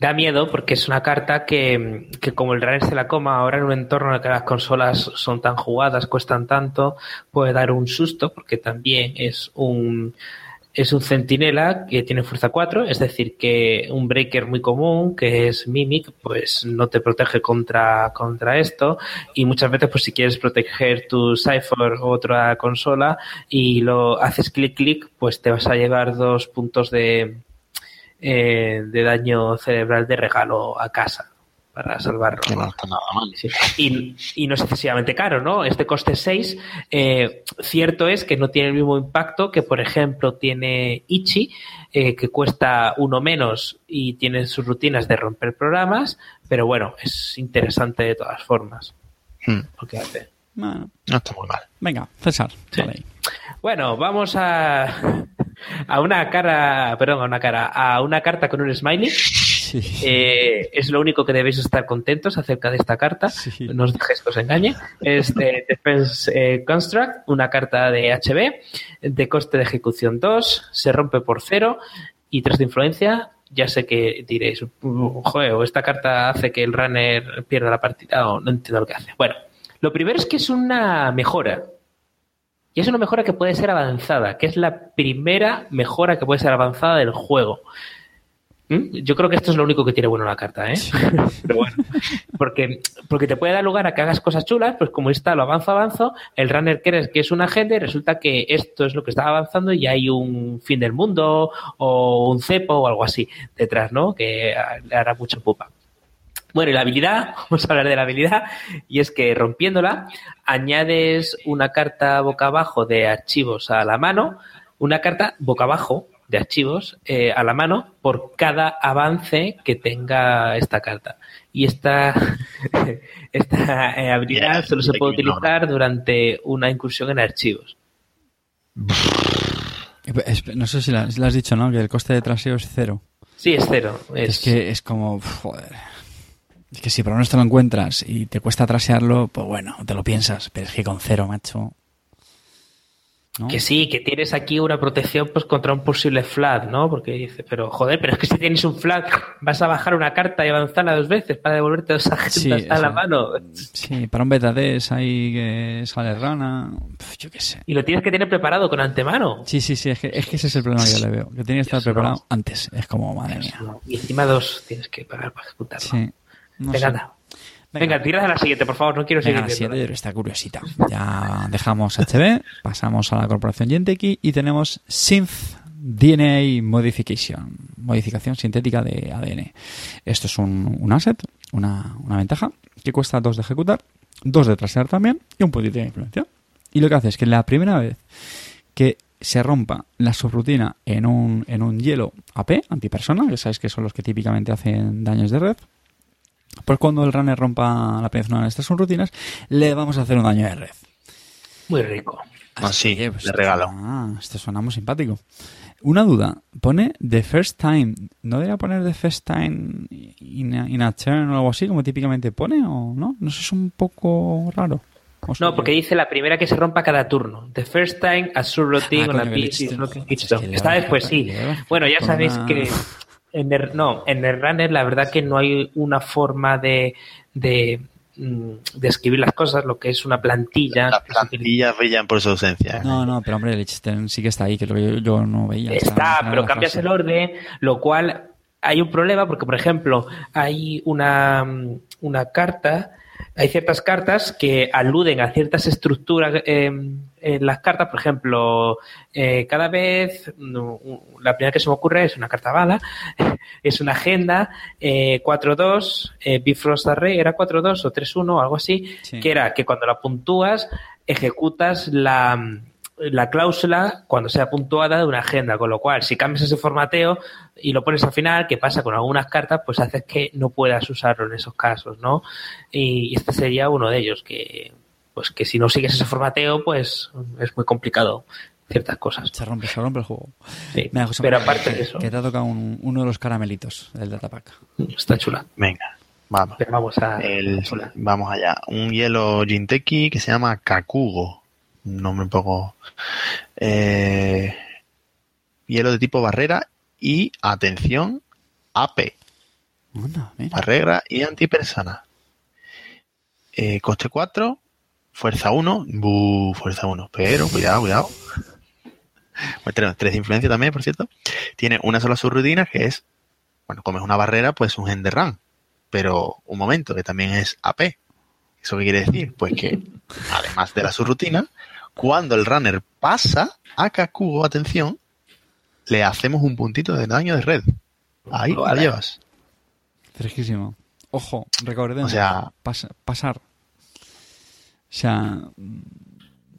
Speaker 3: Da miedo porque es una carta que, que, como el runner se la coma ahora en un entorno en el que las consolas son tan jugadas, cuestan tanto, puede dar un susto porque también es un es un centinela que tiene fuerza 4, es decir, que un breaker muy común, que es Mimic, pues no te protege contra, contra esto. Y muchas veces, pues si quieres proteger tu Cypher o otra consola y lo haces clic clic, pues te vas a llevar dos puntos de, eh, de daño cerebral de regalo a casa. para salvarlo.
Speaker 2: Que no está nada mal.
Speaker 3: Sí. Y, y no es excesivamente caro, ¿no? Este coste 6, eh, cierto es que no tiene el mismo impacto que, por ejemplo, tiene Ichi, eh, que cuesta uno menos y tiene sus rutinas de romper programas, pero bueno, es interesante de todas formas
Speaker 2: Hmm.
Speaker 3: lo que hace.
Speaker 1: Bueno,
Speaker 2: No está muy mal.
Speaker 1: venga, César.
Speaker 3: Sí.
Speaker 1: ahí.
Speaker 3: Bueno, vamos a, a una cara, perdón, a una cara, a una carta con un smiley.
Speaker 1: Sí.
Speaker 3: Eh, es lo único que debéis estar contentos acerca de esta carta.
Speaker 1: Sí.
Speaker 3: No os dejéis que os engañe. Es de Defense eh, Construct, una carta de HB, de coste de ejecución 2, se rompe por 0 y 3 de influencia. Ya sé que diréis, "Uh, joder, o esta carta hace que el runner pierda la partida o no entiendo lo que hace. Bueno, lo primero es que es una mejora. Y es una mejora que puede ser avanzada, que es la primera mejora que puede ser avanzada del juego. ¿Mm? Yo creo que esto es lo único que tiene bueno la carta, ¿eh? Pero bueno, porque, porque te puede dar lugar a que hagas cosas chulas, pues como está, lo avanzo, avanzo, el runner crees que es un agente y resulta que esto es lo que está avanzando y hay un fin del mundo o un cepo o algo así detrás, ¿no? Que le hará mucha pupa. Bueno, y la habilidad, vamos a hablar de la habilidad, y es que rompiéndola, añades una carta boca abajo de archivos a la mano, una carta boca abajo de archivos eh, a la mano por cada avance que tenga esta carta. Y esta, esta eh, habilidad
Speaker 2: Yeah,
Speaker 3: solo se puede utilizar durante una incursión en archivos.
Speaker 1: No sé si lo has dicho, ¿no? Que el coste de traseo es cero.
Speaker 3: Sí, es cero.
Speaker 1: Es, que es como, joder. Es que si por lo menos te lo encuentras y te cuesta trasearlo, pues bueno, te lo piensas. Pero es que con cero, macho. ¿no?
Speaker 3: Que sí, que tienes aquí una protección pues contra un posible flag, ¿no? Porque dice, pero joder, pero es que si tienes un flag, vas a bajar una carta y avanzarla dos veces para devolverte dos agendas
Speaker 1: Sí,
Speaker 3: a la mano.
Speaker 1: Sí, para un beta test ahí que sale rana, yo qué sé.
Speaker 3: Y lo tienes que tener preparado con antemano.
Speaker 1: Sí, sí, sí, es que, es que ese es el problema que yo le veo. Que tiene que estar
Speaker 3: Dios, no.
Speaker 1: preparado antes. Es como, madre mía.
Speaker 3: Y encima dos tienes que pagar para ejecutarlo.
Speaker 1: Sí. No
Speaker 3: Venga, anda. Venga, tira a la siguiente, por favor, no quiero
Speaker 1: Venga,
Speaker 3: seguir
Speaker 1: la
Speaker 3: viendo.
Speaker 1: siguiente pero está curiosita. Ya dejamos HB, pasamos a la corporación Genteki y tenemos Synth DNA Modification, modificación sintética de ADN. Esto es un, un asset, una, una ventaja, que cuesta 2 de ejecutar, 2 de trasear también y un puntito de influencia. Y lo que hace es que la primera vez que se rompa la subrutina en un, en un hielo AP, antipersona, que sabéis que son los que típicamente hacen daños de red, pues cuando el runner rompa la península en estas subrutinas, le vamos a hacer un daño de red.
Speaker 3: Muy rico.
Speaker 2: Así,
Speaker 1: que,
Speaker 2: de
Speaker 1: esto
Speaker 2: regalo.
Speaker 1: suena- esto suena muy simpático. Una duda, pone the first time, ¿no debería poner the first time in a, in a turn o algo así, como típicamente pone, o no? No sé, es un poco raro. ¿O soy
Speaker 3: No, porque dice la primera que se rompa cada turno. The first time a subroutine
Speaker 1: Ah,
Speaker 3: on a piece is
Speaker 1: le-
Speaker 3: not
Speaker 1: es
Speaker 3: keystone.
Speaker 1: que le
Speaker 3: Esta
Speaker 1: va a
Speaker 3: vez pues
Speaker 1: dejar-
Speaker 3: sí.
Speaker 1: le
Speaker 3: Bueno, ya sabéis
Speaker 1: una-
Speaker 3: que en el, no, en el runner la verdad que no hay una forma de, de, mm, de escribir las cosas, lo que es una plantilla.
Speaker 2: Las plantillas brillan por su ausencia.
Speaker 1: No, no, pero hombre, el Liechtenstein sí que está ahí, que es lo que yo, no veía.
Speaker 3: Está, pero cambias
Speaker 1: frase.
Speaker 3: el orden, lo cual hay un problema porque, por ejemplo, hay una, mm, una carta, hay ciertas cartas que aluden a ciertas estructuras eh, en las cartas, por ejemplo, eh, cada vez, no, la primera que se me ocurre es una carta bala, es una agenda eh, 4-2, eh, Bifrost Array era 4-2 o 3-1 algo así,
Speaker 1: Sí.
Speaker 3: que era que cuando la puntúas ejecutas la, la cláusula cuando sea puntuada de una agenda, con lo cual si cambias ese formateo y lo pones al final, que pasa con algunas cartas, pues haces que no puedas usarlo en esos casos, ¿no? Y este sería uno de ellos, que pues que si no sigues ese formateo, pues es muy complicado ciertas cosas.
Speaker 1: Se rompe, se rompe el juego.
Speaker 3: Sí.
Speaker 1: Venga, José
Speaker 3: Pero aparte
Speaker 1: que-
Speaker 3: de eso,
Speaker 1: Que te ha tocado un- uno de los caramelitos del datapack.
Speaker 3: está chula.
Speaker 2: Venga, vamos.
Speaker 3: Pero vamos a
Speaker 2: El- vamos allá. Un hielo Jinteki que se llama Kakugo. Nombre un poco. eh, hielo de tipo barrera y atención, AP.
Speaker 1: Anda, mira.
Speaker 2: Barrera y antipersona. Eh, coste 4, fuerza 1. buh, fuerza 1. Pero, cuidado, cuidado. Pues tenemos 3 de influencia también, por cierto. Tiene una sola subrutina que es, bueno, como es una barrera, pues un Enderrun. Pero un momento, que también es AP. ¿Eso qué quiere decir? Pues que, además de la subrutina, cuando el runner pasa a Kakugo, atención, le hacemos un puntito de daño de red. Ahí la
Speaker 3: Vale.
Speaker 2: llevas.
Speaker 1: Fresquísimo. Ojo, recordemos.
Speaker 2: O sea-
Speaker 1: pas- pasar. O sea,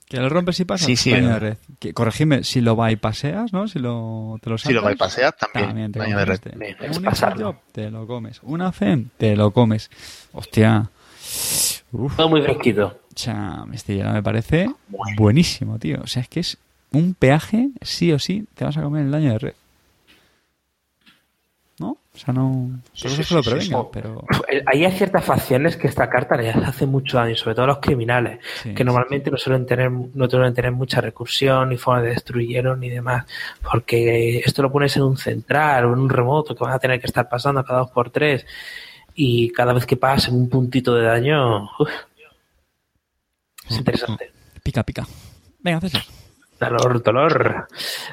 Speaker 1: que lo rompes y pasas.
Speaker 2: Sí, sí,
Speaker 1: daño
Speaker 2: eh.
Speaker 1: de red. Que, corregime, si lo paseas, ¿no? Si lo, te lo
Speaker 2: Si lo
Speaker 1: saltas,
Speaker 2: bypaseas, también,
Speaker 1: te
Speaker 2: daño de red.
Speaker 1: este. Un
Speaker 3: pasarlo.
Speaker 1: te lo comes. Una FEM, te lo comes. Hostia. Uf.
Speaker 3: Todo muy fresquito.
Speaker 1: O sea, este hielo me parece buenísimo, tío. O sea, es que es un peaje, sí o sí, te vas a comer el daño de red. ¿No? O sea, no.
Speaker 2: Sí, sí,
Speaker 1: eso se lo
Speaker 2: sí, sí.
Speaker 1: pero.
Speaker 3: Eh, Hay ciertas facciones que esta carta les hace mucho daño, sobre todo a los criminales, que normalmente no suelen tener no suelen tener mucha recursión, ni forma de destruyeron ni demás, porque esto lo pones en un central o en un remoto que van a tener que estar pasando cada dos por tres y cada vez que pasen un puntito de daño, uf, es interesante.
Speaker 1: Pica, pica. Venga, César.
Speaker 3: Dolor, dolor.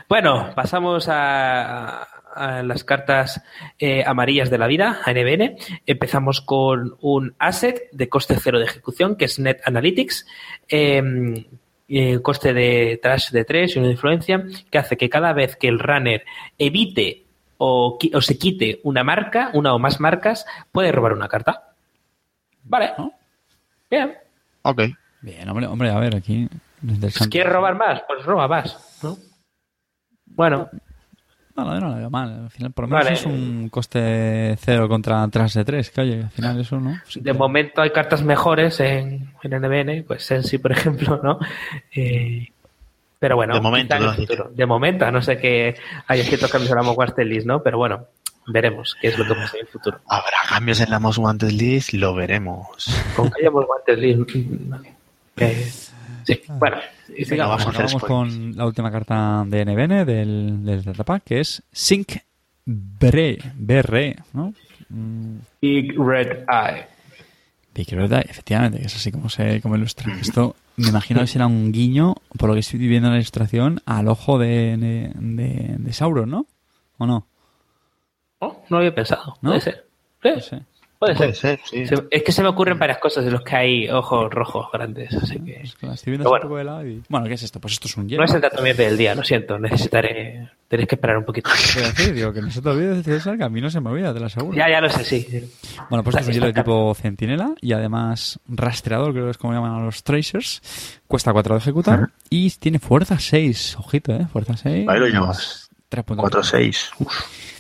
Speaker 3: Bueno, pasamos a, a las cartas eh, amarillas de la vida, a NBN. Empezamos con un asset de coste cero de ejecución, que es Net Analytics. eh, eh, coste de trash de 3 y una influencia, que hace que cada vez que el runner evite o, se quite una marca, una o más marcas, puede robar una carta. Vale.
Speaker 1: ¿No?
Speaker 3: Bien.
Speaker 2: Ok.
Speaker 1: Bien, hombre, hombre, a ver, aquí. es interesante.
Speaker 3: ¿Quieres robar más? Pues roba más. ¿no? Bueno,
Speaker 1: No, no, no lo veo mal. Al final, por lo menos
Speaker 3: Vale.
Speaker 1: es un coste cero contra tras de tres. Que oye, al final eso, ¿no? Sí
Speaker 3: De momento hay cartas mejores en, en NBN, pues Sensi, por ejemplo, ¿no? Eh, pero bueno,
Speaker 2: De momento,
Speaker 3: en el futuro. De momento, a no sé que hay ciertos cambios en la Wanted List, ¿no? Pero bueno, veremos qué es lo que pasa en el futuro.
Speaker 2: Habrá cambios en la Most Wanted List, lo veremos.
Speaker 3: Con que hayamos Wanted List. mm. Eh, sí, bueno, y
Speaker 2: Venga,
Speaker 3: sigamos.
Speaker 2: vamos
Speaker 1: con la última carta de NBN del, del Datapack, que es Sync Bre, BR, ¿no? Mm,
Speaker 3: Big Red Eye.
Speaker 1: Big Red Eye, efectivamente, que es así como se como ilustra. Esto me imagino que será un guiño, por lo que estoy viendo en la ilustración, al ojo de, de, de- de Sauron, ¿no? ¿O no?
Speaker 3: Oh, no lo había pensado.
Speaker 1: ¿No?
Speaker 3: Puede ser. Sí,
Speaker 1: No sé.
Speaker 3: Puede
Speaker 2: Puede
Speaker 3: ser.
Speaker 2: ser, sí.
Speaker 3: Se- Es que se me ocurren varias cosas de los que hay ojos rojos grandes, así que...
Speaker 1: Estoy viendo así un
Speaker 3: bueno.
Speaker 1: poco de lado y... Bueno, ¿qué es esto? Pues esto es un hielo.
Speaker 3: No es el dato del día, lo siento, necesitaré... Tenéis que esperar un poquito.
Speaker 1: Decir, digo, que no se te olvide de César, que a mí no se me olvida, te lo aseguro.
Speaker 3: Ya, ya lo sé, sí.
Speaker 1: Bueno, pues esto es un hielo de tipo centinela y además rastreador, creo que es como llaman a los tracers. Cuesta 4 de ejecutar
Speaker 2: Ajá.
Speaker 1: y tiene fuerza 6. Ojito, ¿eh? Fuerza 6.
Speaker 2: Ahí lo llevas.
Speaker 1: 3.4.
Speaker 2: 4-6.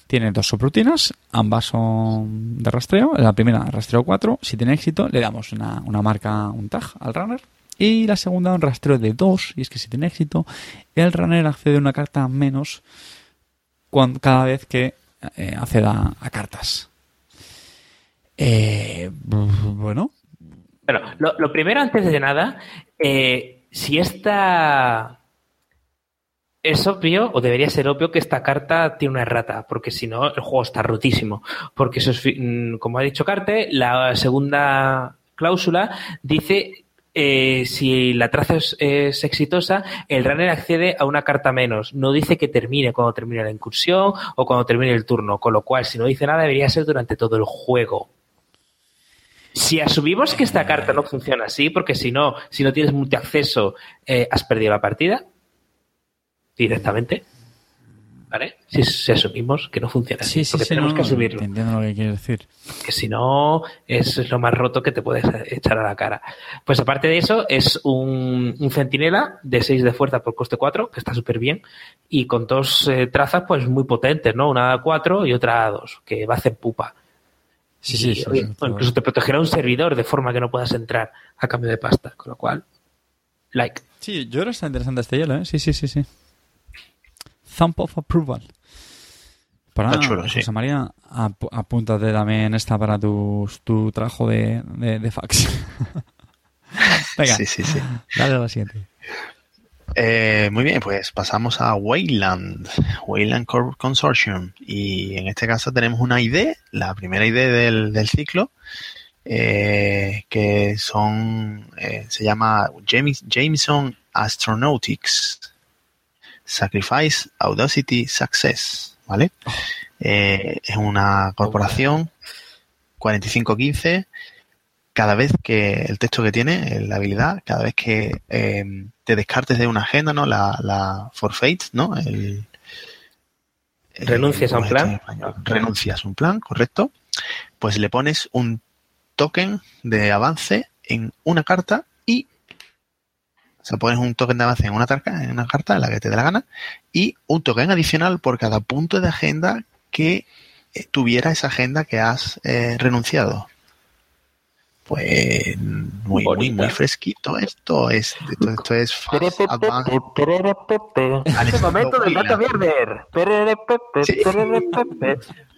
Speaker 1: Tiene dos subrutinas, ambas son de rastreo. La primera, rastreo 4. Si tiene éxito, le damos una, una marca, un tag al runner. Y la segunda, un rastreo de 2. Y es que si tiene éxito, el runner accede a una carta menos cada vez que eh, acceda a cartas. Eh, bueno,
Speaker 3: Bueno, lo, lo primero, antes de nada, eh, si esta... Es obvio, o debería ser obvio, que esta carta tiene una errata, porque si no, el juego está rotísimo. Porque, eso es, mm, como ha dicho Carte, la segunda cláusula dice eh, si la traza es, es exitosa, el runner accede a una carta menos. No dice que termine cuando termine la incursión o cuando termine el turno, con lo cual, si no dice nada, debería ser durante todo el juego. Si asumimos que esta carta no funciona así, porque si no, si no tienes multiacceso, eh, has perdido la partida directamente. ¿Vale? Si, si asumimos que no funciona así,
Speaker 1: sí, sí,
Speaker 3: porque
Speaker 1: sí,
Speaker 3: tenemos
Speaker 1: no,
Speaker 3: que asumirlo.
Speaker 1: entiendo lo que quieres decir.
Speaker 3: Que si no, es lo más roto que te puedes echar a la cara. Pues aparte de eso, es un, un centinela de 6 de fuerza por coste 4, que está súper bien, y con dos eh, trazas pues muy potentes, ¿no? Una a 4 y otra a 2, que va a hacer pupa.
Speaker 1: Sí, sí,
Speaker 3: Y,
Speaker 1: sí,
Speaker 3: oye,
Speaker 1: sí, todo.
Speaker 3: incluso te protegerá un servidor de forma que no puedas entrar a cambio de pasta, con lo cual, like.
Speaker 1: Sí, yo creo que está interesante este hielo, ¿eh? Sí, sí, sí, sí. Thump of approval. Para
Speaker 2: Está chulo, sí.
Speaker 1: José María, ap- apúntate también esta para tu, tu trabajo de, de, de fax. Venga,
Speaker 2: Sí, sí, sí.
Speaker 1: dale a la siguiente.
Speaker 2: Eh, muy bien, pues pasamos a Wayland, Wayland Cor- Consortium. Y en este caso tenemos una ID, la primera ID del, del ciclo, eh, que son, eh, se llama James, Jameson Astronautics. Sacrifice, Audacity, Success. ¿Vale? Eh, es una corporación 4515 cada vez que el texto que tiene, eh, la habilidad, cada vez que eh, te descartes de una agenda, ¿no? La, la forfeit, ¿no? El, el-
Speaker 3: Renuncias a un
Speaker 2: ¿cómo es esto
Speaker 3: plan.
Speaker 2: Renuncias a un plan, correcto. Pues le pones un token de avance en una carta y sea, pones un token de avance en una, tarca, en una carta en la que te dé la gana y un token adicional por cada punto de agenda que eh, tuviera esa agenda que has eh, renunciado. Pues muy, muy,
Speaker 3: Bonita.
Speaker 2: muy fresquito esto. Es, esto, esto es fast, advanced.
Speaker 3: Este momento del dato Mierder.
Speaker 2: Sí.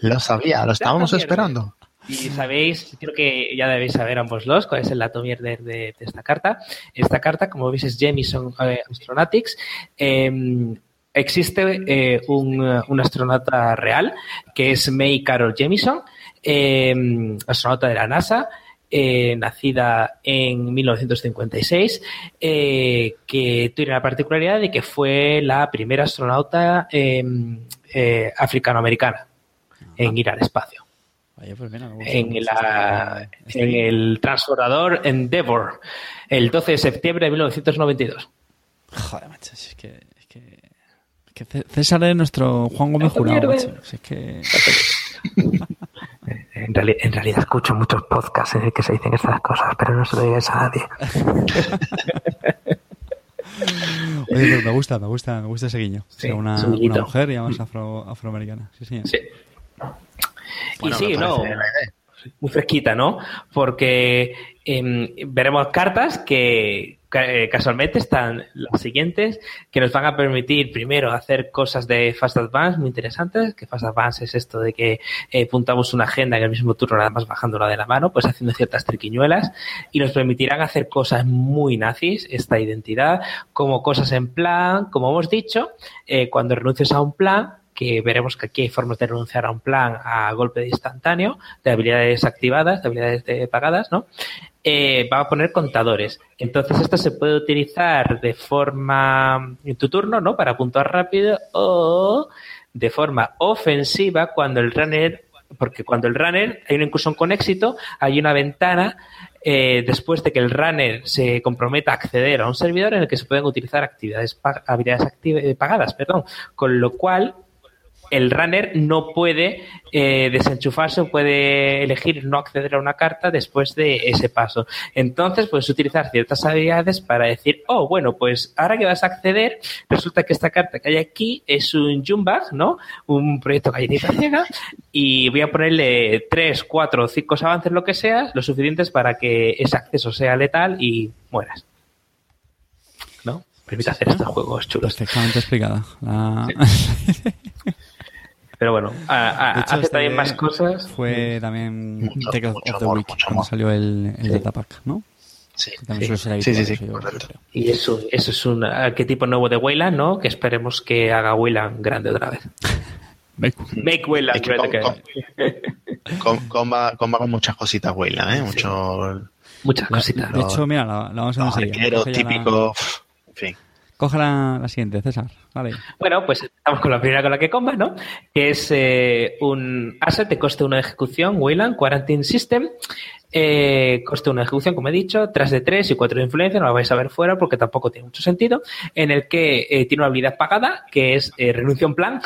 Speaker 2: Lo sabía, lo estábamos esperando.
Speaker 3: Y sabéis, creo que ya debéis saber ambos los cuál es el dato mierder de, de esta carta. Esta carta, como veis, es Jamison eh, Astronautics. Eh, existe eh, un, eh, un astronauta real que es May Carol Jamison, eh, astronauta de la NASA. eh, nacida en 1956, eh, que tiene la particularidad de que fue la primera astronauta eh, eh, africanoamericana en ir al espacio
Speaker 1: Pues mira,
Speaker 3: en, la,
Speaker 1: este- este-
Speaker 3: en el transbordador Endeavour el 12 de septiembre de 1992.
Speaker 1: Joder, macho, es que... Es que... es que C- César es nuestro Juan Gómez Jurado, macho. Si es que...
Speaker 3: En, reali- en realidad escucho muchos podcasts en el que se dicen estas cosas, pero no se lo digáis a nadie.
Speaker 1: Oye, pero me gusta, me gusta, me gusta ese guiño.
Speaker 3: Sí,
Speaker 1: Ser una, una mujer y además afro, afroamericana. Sí, señor.
Speaker 3: Sí.
Speaker 2: Bueno,
Speaker 3: y sí, no, muy fresquita, ¿no? Porque em, veremos cartas que eh, casualmente están las siguientes, que nos van a permitir primero hacer cosas de Fast Advance muy interesantes, que Fast Advance es esto de que eh, puntamos una agenda en el mismo turno, nada más bajándola de la mano, pues haciendo ciertas triquiñuelas, y nos permitirán hacer cosas muy nazis, esta identidad, como cosas en plan, como hemos dicho, eh, cuando renuncies a un plan, que veremos que aquí hay formas de renunciar a un plan a golpe de instantáneo, de habilidades activadas, de habilidades de- pagadas, ¿no? Eh, va a poner contadores. Entonces esto se puede utilizar de forma en tu turno, ¿no? Para puntuar rápido o de forma ofensiva cuando el runner, porque cuando el runner hay una incursión con éxito, hay una ventana eh, después de que el runner se comprometa a acceder a un servidor en el que se pueden utilizar actividades habilidades eh, pagadas, perdón, con lo cual el runner no puede eh, desenchufarse o puede elegir no acceder a una carta después de ese paso. Entonces puedes utilizar ciertas habilidades para decir, oh, bueno, pues ahora que vas a acceder, resulta que esta carta que hay aquí es un Jumbag, ¿no? Un proyecto galletita ciega y voy a ponerle tres, cuatro, cinco avances, lo que sea, lo suficientes para que ese acceso sea letal y mueras. ¿No? Permite hacer estos juegos chulos.
Speaker 1: Perfectamente explicada. La-
Speaker 3: Pero bueno, a- a-
Speaker 1: De hecho,
Speaker 3: hace
Speaker 1: este
Speaker 3: también más cosas.
Speaker 1: Fue también
Speaker 2: Mucho,
Speaker 1: Take of
Speaker 2: mucho
Speaker 1: the
Speaker 2: amor,
Speaker 1: Week
Speaker 2: mucho
Speaker 1: cuando
Speaker 2: amor.
Speaker 1: salió el, el
Speaker 3: Sí.
Speaker 1: Datapack, ¿no?
Speaker 2: Sí. Sí, sí, sí, correcto.
Speaker 3: Y eso, eso es un arquetipo nuevo de Wayland, ¿no? Que esperemos que haga Wayland grande otra vez. Make Wayland
Speaker 2: Es que
Speaker 3: grande.
Speaker 2: con- Con, con, va, con va con muchas cositas, Weyland, ¿eh? Mucho
Speaker 3: Muchas cositas.
Speaker 1: de hecho, mira, la, la vamos a la-
Speaker 2: típicos. En fin.
Speaker 1: Coge la, siguiente, César. Vale.
Speaker 3: Bueno, pues estamos con la primera con la que comba, ¿no? Que es eh, un asset de coste 1 de ejecución, Wayland Quarantine System. Eh, coste 1 de ejecución, como he dicho, 3 de 3 y 4 de influencia, no lo vais a ver fuera porque tampoco tiene mucho sentido. En el que eh, tiene una habilidad pagada, que es eh, renuncia a un plan,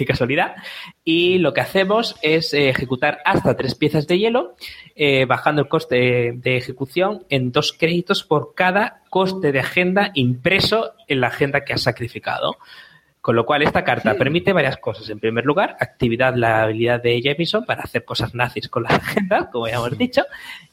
Speaker 3: qué casualidad. Y lo que hacemos es eh, ejecutar hasta tres piezas de hielo, eh, bajando el coste de ejecución en dos créditos por cada coste de agenda impreso en la agenda que has sacrificado. Con lo cual, esta carta permite varias cosas. En primer lugar, actividad la habilidad de Jamison para hacer cosas nazis con las agendas, como ya hemos dicho.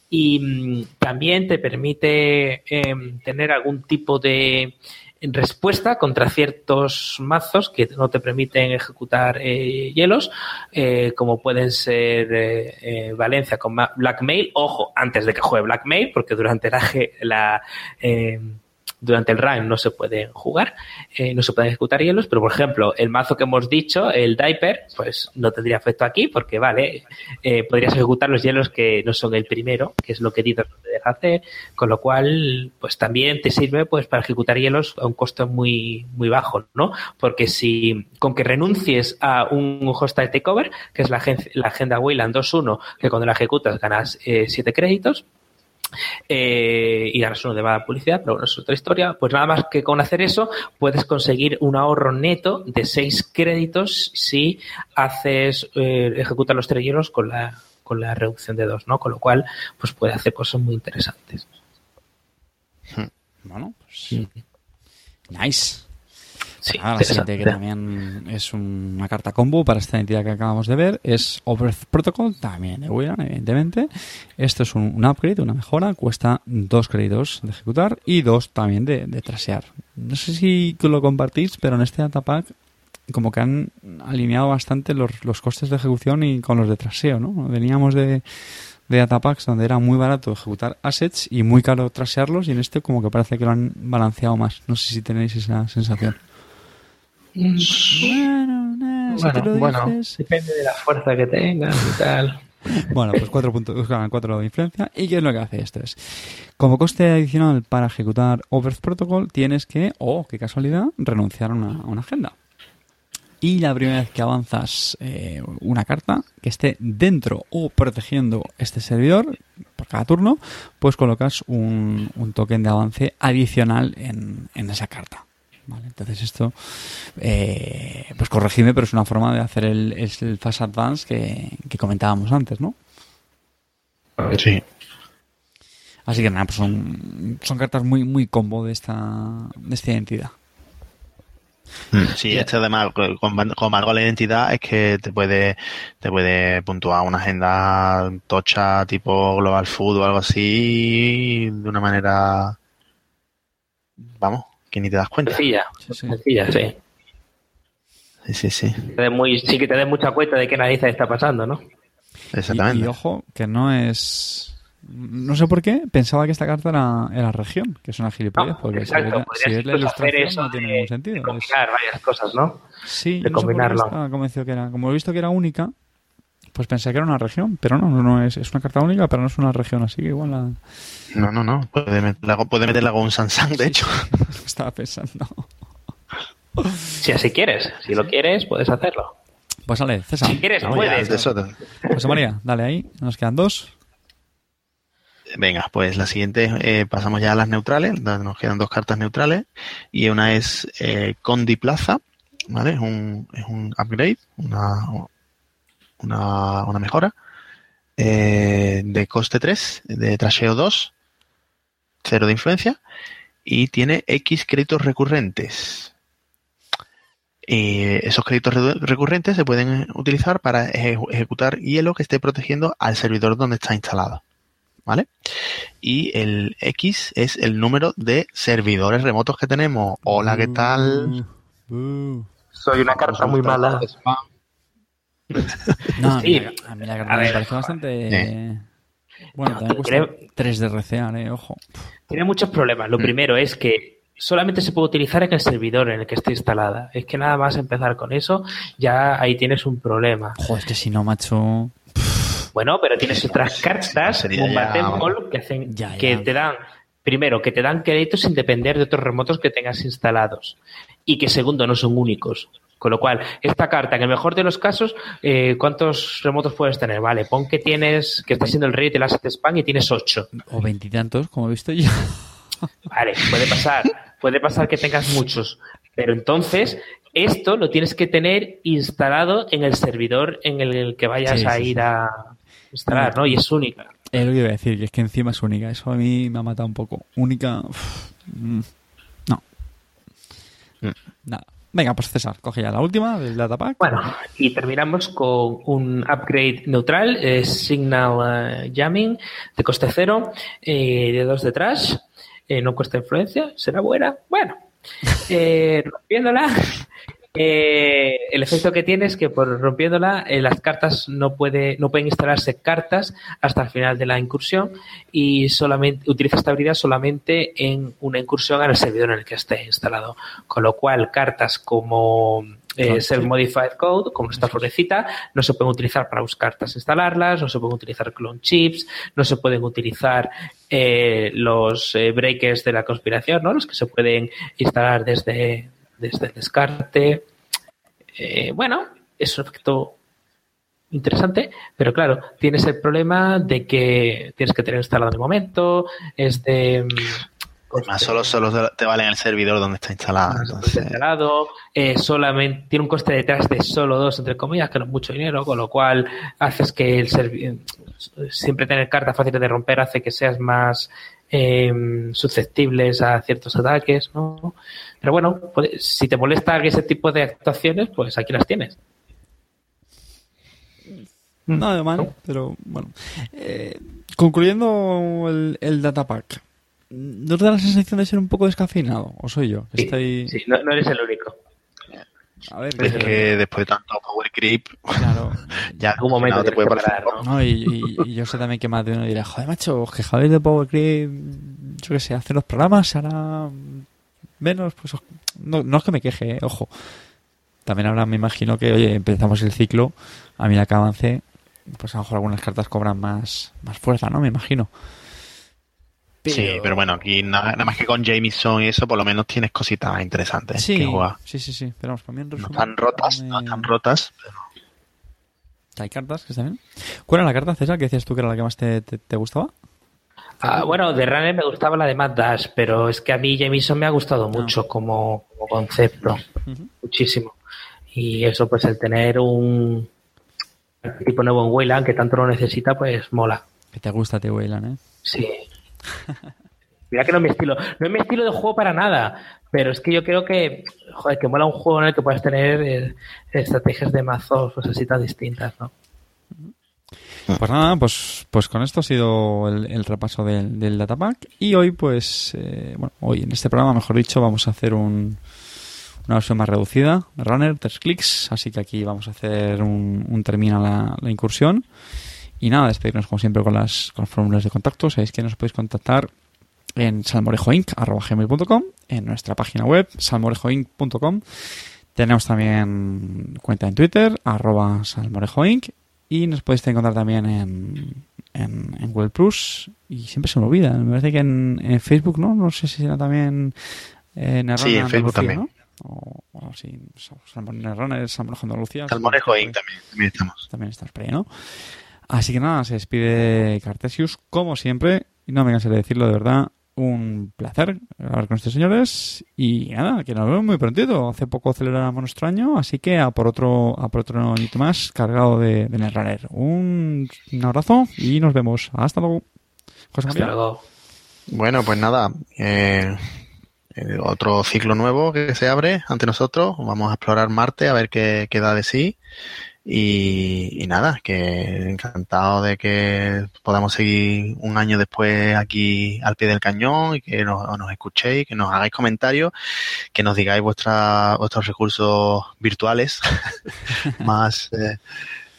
Speaker 3: Y mm, también te permite em, tener algún tipo de respuesta contra ciertos mazos que no te permiten ejecutar eh, hielos, eh, como pueden ser eh, Valencia con Ma- Blackmail. Ojo, antes de que juegue Blackmail, porque durante la, la durante el run no se pueden jugar, eh, no se pueden ejecutar hielos, pero por ejemplo, el mazo que hemos dicho, el Diaper, pues no tendría efecto aquí, porque vale, eh, podrías ejecutar los hielos que no son el primero, que es lo que Didor no te deja hacer, con lo cual, pues también te sirve pues para ejecutar hielos a un costo muy, muy bajo, ¿no? Porque si con que renuncies a un hostile takeover, que es la, la agenda Wayland 2.1, que cuando la ejecutas ganas 7 créditos, eh, y ganas uno de mala publicidad, pero bueno, es otra historia. Pues nada más que con hacer eso, puedes conseguir un ahorro neto de 6 créditos si haces, eh, ejecutas los tres hielos con la, con la reducción de dos, ¿no? Con lo cual, pues puede hacer cosas muy interesantes.
Speaker 1: Bueno, pues. Nice.
Speaker 3: Sí,
Speaker 1: Ah, la siguiente que también es una carta combo para esta entidad que acabamos de ver es Overth Protocol, también de Wayland, evidentemente. Esto es un, un upgrade, una mejora, cuesta dos créditos de ejecutar y dos también de, de trasear. No sé si lo compartís, pero en este datapack como que han alineado bastante los, los costes de ejecución y con los de traseo, ¿no? Veníamos de, de datapacks donde era muy barato ejecutar assets y muy caro trasearlos y en este como que parece que lo han balanceado más. No sé si tenéis esa sensación. Bueno, si te
Speaker 3: Bueno,
Speaker 1: lo
Speaker 3: bueno,
Speaker 1: dices.
Speaker 3: depende de la fuerza que tengas y tal.
Speaker 1: Bueno, pues cuatro puntos, ganan cuatro de influencia. ¿Y qué es lo que hace esto? Es, como coste adicional para ejecutar Overth Protocol, tienes que, oh, qué casualidad, renunciar a una, a una agenda. Y la primera vez que avanzas eh, una carta que esté dentro o protegiendo este servidor, por cada turno, pues colocas un, un token de avance adicional en, en esa carta. Vale, entonces esto, eh, pues corregidme, pero es una forma de hacer el, es el Fast Advance que, que comentábamos antes, ¿no?
Speaker 2: Sí.
Speaker 1: Así que nada, pues son, son cartas muy, muy combo de esta, de esta identidad.
Speaker 2: Mm, Sí, este además con, con algo la identidad es que te puede, te puede puntuar una agenda tocha tipo Global Food o algo así de una manera, vamos, que ni te das cuenta.
Speaker 3: Sencilla,
Speaker 1: Sí, sí.
Speaker 3: sencilla, sí.
Speaker 2: Sí, sí, sí,
Speaker 3: Te des muy, sí que te des mucha cuenta de qué narices está pasando, ¿no?
Speaker 2: Exactamente.
Speaker 1: y ojo, que no es... No sé por qué, pensaba que esta carta era, era región, que es una gilipollez,
Speaker 3: No,
Speaker 1: porque
Speaker 3: exacto,
Speaker 1: si ves, la- ilustración
Speaker 3: eso
Speaker 1: no tiene
Speaker 3: de-
Speaker 1: ningún sentido.
Speaker 3: de
Speaker 1: Es-
Speaker 3: combinar varias cosas, ¿no?
Speaker 1: sí,
Speaker 3: de
Speaker 1: no sé por qué
Speaker 3: combinarlo.
Speaker 1: estaba convencido que era. Como he visto que era única, pues pensé que era una región, pero no, no, no es, es una carta única, pero no es una región, así que igual la
Speaker 2: No, no, no, puede meterla, puede meterla con un Samsung, de hecho.
Speaker 1: estaba pensando.
Speaker 3: Si así quieres, si lo quieres, puedes hacerlo.
Speaker 1: Pues sale, César.
Speaker 3: Si quieres,
Speaker 2: No, ya,
Speaker 3: puedes.
Speaker 2: de eso-
Speaker 1: José María, dale ahí, nos quedan dos.
Speaker 2: Venga, pues la siguiente, eh, pasamos ya a las neutrales, nos quedan dos cartas neutrales, y una es eh, Condi Plaza, ¿vale? Es un, es un upgrade, una, una, una mejora, eh, de coste 3, de trasheo 2, 0 de influencia, y tiene X créditos recurrentes. Y esos créditos re- recurrentes se pueden utilizar para eje- ejecutar hielo que esté protegiendo al servidor donde está instalado. ¿Vale? Y el X es el número de servidores remotos que tenemos. Hola, ¿qué tal?
Speaker 1: Uh,
Speaker 3: Soy una carta muy mala.
Speaker 1: No, a mí, la- a mí la carta
Speaker 3: A
Speaker 1: me
Speaker 3: ver.
Speaker 1: parece bastante... Bueno,
Speaker 3: No,
Speaker 1: también
Speaker 3: creo-
Speaker 1: cuesta 3 de eh, ojo.
Speaker 3: Tiene muchos problemas. Lo primero es que solamente se puede utilizar en el servidor en el que esté instalada. Es que nada más empezar con eso, ya ahí tienes un problema.
Speaker 1: Joder, es que si no, macho...
Speaker 3: Bueno, pero tienes otras cartas
Speaker 2: ya-
Speaker 3: Temple que hacen
Speaker 1: Ya, ya.
Speaker 3: que te dan primero que te dan créditos sin depender de otros remotos que tengas instalados y que segundo no son únicos. Con lo cual, esta carta, en el mejor de los casos, eh, ¿cuántos remotos puedes tener? Vale, pon que tienes, que está siendo el rey del asset spam y tienes ocho.
Speaker 1: O veintitantos, como he visto yo.
Speaker 3: Vale, puede pasar, puede pasar que tengas muchos, pero entonces esto lo tienes que tener instalado en el servidor en el que vayas
Speaker 1: Sí,
Speaker 3: a
Speaker 1: sí,
Speaker 3: ir
Speaker 1: sí.
Speaker 3: a instalar, ¿no? Y es única.
Speaker 1: Es lo que iba a decir, que es que encima es única. Eso a mí me ha matado un poco. Única... uf, mm, no.
Speaker 2: Mm.
Speaker 1: Nada. Venga, pues César, coge ya la última del datapack.
Speaker 3: Bueno, y terminamos con un upgrade neutral, eh, Signal eh, Jamming, de coste cero, eh, de dos de trash, eh, no cuesta influencia, será buena. Bueno, eh, rompiéndola, eh, el efecto que tiene es que por rompiéndola, eh, las cartas no, puede, no pueden instalarse cartas hasta el final de la incursión y solamente utiliza esta habilidad solamente en una incursión en el servidor en el que esté instalado. Con lo cual, cartas como eh, Self
Speaker 1: sí.
Speaker 3: Modified Code, como esta florecita, no se pueden utilizar para buscar cartas instalarlas, no se pueden utilizar clone chips, no se pueden utilizar eh, los eh, breakers de la conspiración, ¿no? los que se pueden instalar desde, desde el descarte. Eh, bueno, es un efecto interesante, pero claro, tienes el problema de que tienes que tener instalado en el momento, es de mm,
Speaker 2: Además, solo, solo te vale en el servidor donde está instalado.
Speaker 3: Está
Speaker 2: entonces-
Speaker 3: instalado, eh, solamente tiene un coste detrás de solo dos, entre comillas, que no es mucho dinero, con lo cual haces que el servi- siempre tener cartas fáciles de romper hace que seas más eh, susceptibles a ciertos ataques, ¿no? Pero bueno, pues, si te molesta ese tipo de actuaciones, pues aquí las tienes.
Speaker 1: Nada mal, pero bueno. Eh, concluyendo el, el datapack, ¿no te da la sensación de ser un poco descafeinado? ¿O soy yo? Que
Speaker 3: Sí,
Speaker 1: estoy...
Speaker 3: sí, no, no eres el único.
Speaker 1: A ver,
Speaker 2: Es
Speaker 1: que-
Speaker 2: que después de tanto power creep,
Speaker 1: claro.
Speaker 2: ya
Speaker 3: En algún momento
Speaker 2: no te puede
Speaker 3: que parar,
Speaker 2: poco.
Speaker 1: No, y, y- y yo sé también que más de uno dirá, joder, macho, os quejabais de Power Creep, yo qué sé, hace los programas, ahora menos, pues no, no es que me queje, eh, ojo. También ahora me imagino que, oye, empezamos el ciclo, a medida que avance, pues a lo mejor algunas cartas cobran más, más fuerza, ¿no? Me imagino.
Speaker 2: Sí, pero bueno, aquí nada, nada más que con Jameson y eso, por lo menos tienes cositas interesantes
Speaker 1: Sí,
Speaker 2: que jugar.
Speaker 1: sí, sí, sí, pero vamos, para mí en
Speaker 2: No tan rotas,
Speaker 1: me-
Speaker 2: no tan rotas, pero
Speaker 1: Hay cartas que están bien. ¿Cuál era la carta, César, que decías tú que era la que más te, te- te gustaba?
Speaker 3: Ah, bueno, de Runner me gustaba la de Mad Dash, pero es que a mí Jameson me ha
Speaker 1: Ah.
Speaker 3: gustado mucho como, como concepto, muchísimo. Y eso, pues el tener un tipo nuevo en Wayland que tanto lo necesita, pues mola.
Speaker 1: Que te gusta, te Weyland, ¿eh?
Speaker 3: Sí. Mira que no es mi estilo. No es mi estilo de juego para nada. Pero es que yo creo que, joder, que mola un juego en el que puedas tener eh, estrategias de mazos pues así tan distintas, ¿no?
Speaker 1: Pues nada, pues, pues con esto ha sido el, repaso del, del datapack. Y hoy, pues, eh, bueno, hoy en este programa, mejor dicho, vamos a hacer un, una versión más reducida, runner, tres clics. Así que aquí vamos a hacer un, un termina la, incursión. Y nada, despedirnos como siempre con las, con fórmulas de contacto. Sabéis que nos podéis contactar en salmorejoinc.com, en nuestra página web, salmorejoinc.com. Tenemos también cuenta en Twitter, arroba salmorejoinc. Y nos podéis encontrar también en, en, en Google Plus. Y siempre se me olvida. Me parece que en, en Facebook, ¿no? No sé si será también en Error
Speaker 2: Sí, en Facebook también.
Speaker 1: ¿no? O, o sí, Salmorejo Salmorejo Andalucía.
Speaker 2: Salmorejo Inc. también, también estamos.
Speaker 1: También estás por ahí, ¿no? Así que nada, se despide Cartesius, como siempre. Y no me cansaré de decirlo, de verdad. Un placer hablar con estos señores. Y nada, que nos vemos muy prontito. Hace poco celebramos nuestro año, así que a por otro, a por otro añito más cargado de, de Netrunner. Un, un abrazo y nos vemos. Hasta luego. José
Speaker 3: Hasta luego.
Speaker 2: Bueno, pues nada, eh, eh, otro ciclo nuevo que se abre ante nosotros. Vamos a explorar Marte a ver qué, qué da de sí. Y, nada, que encantado de que podamos seguir un año después aquí al pie del cañón y que nos, escuchéis, que nos hagáis comentarios, que nos digáis vuestra, vuestros recursos virtuales más, eh,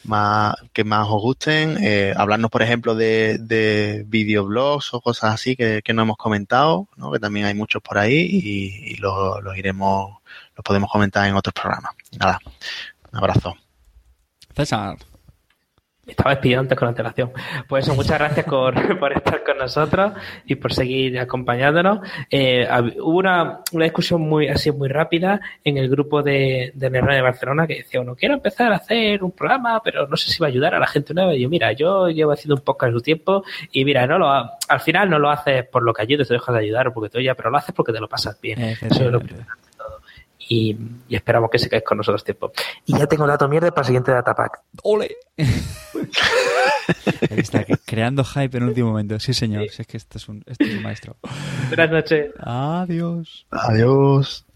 Speaker 2: más que más os gusten, eh, hablarnos por ejemplo de, de videoblogs o cosas así que, que no hemos comentado, ¿no? que también hay muchos por ahí y, los iremos, los podemos comentar en otros programas. Nada, un abrazo.
Speaker 1: César.
Speaker 3: Estaba despidiendo antes con antelación. Pues eso, muchas gracias por, por estar con nosotros y por seguir acompañándonos. Eh, hubo una, una discusión muy así muy rápida en el grupo de, de de Barcelona que decía, bueno, quiero empezar a hacer un programa, pero no sé si va a ayudar a la gente nueva. Y yo, mira, yo llevo haciendo un podcast su tiempo y mira, no lo, ha- al final no lo haces por lo que ayudes, te dejas de ayudar o porque te oye, pero lo haces porque te lo pasas bien. Eso es lo primero y, esperamos que se quedes con nosotros tiempo. Y ya tengo el dato mierda para el siguiente datapack.
Speaker 1: ¡Ole! Está, creando hype en último momento. Sí, señor. Sí. Si es que este es, un, este es un maestro.
Speaker 3: Buenas noches.
Speaker 1: Adiós.
Speaker 2: Adiós.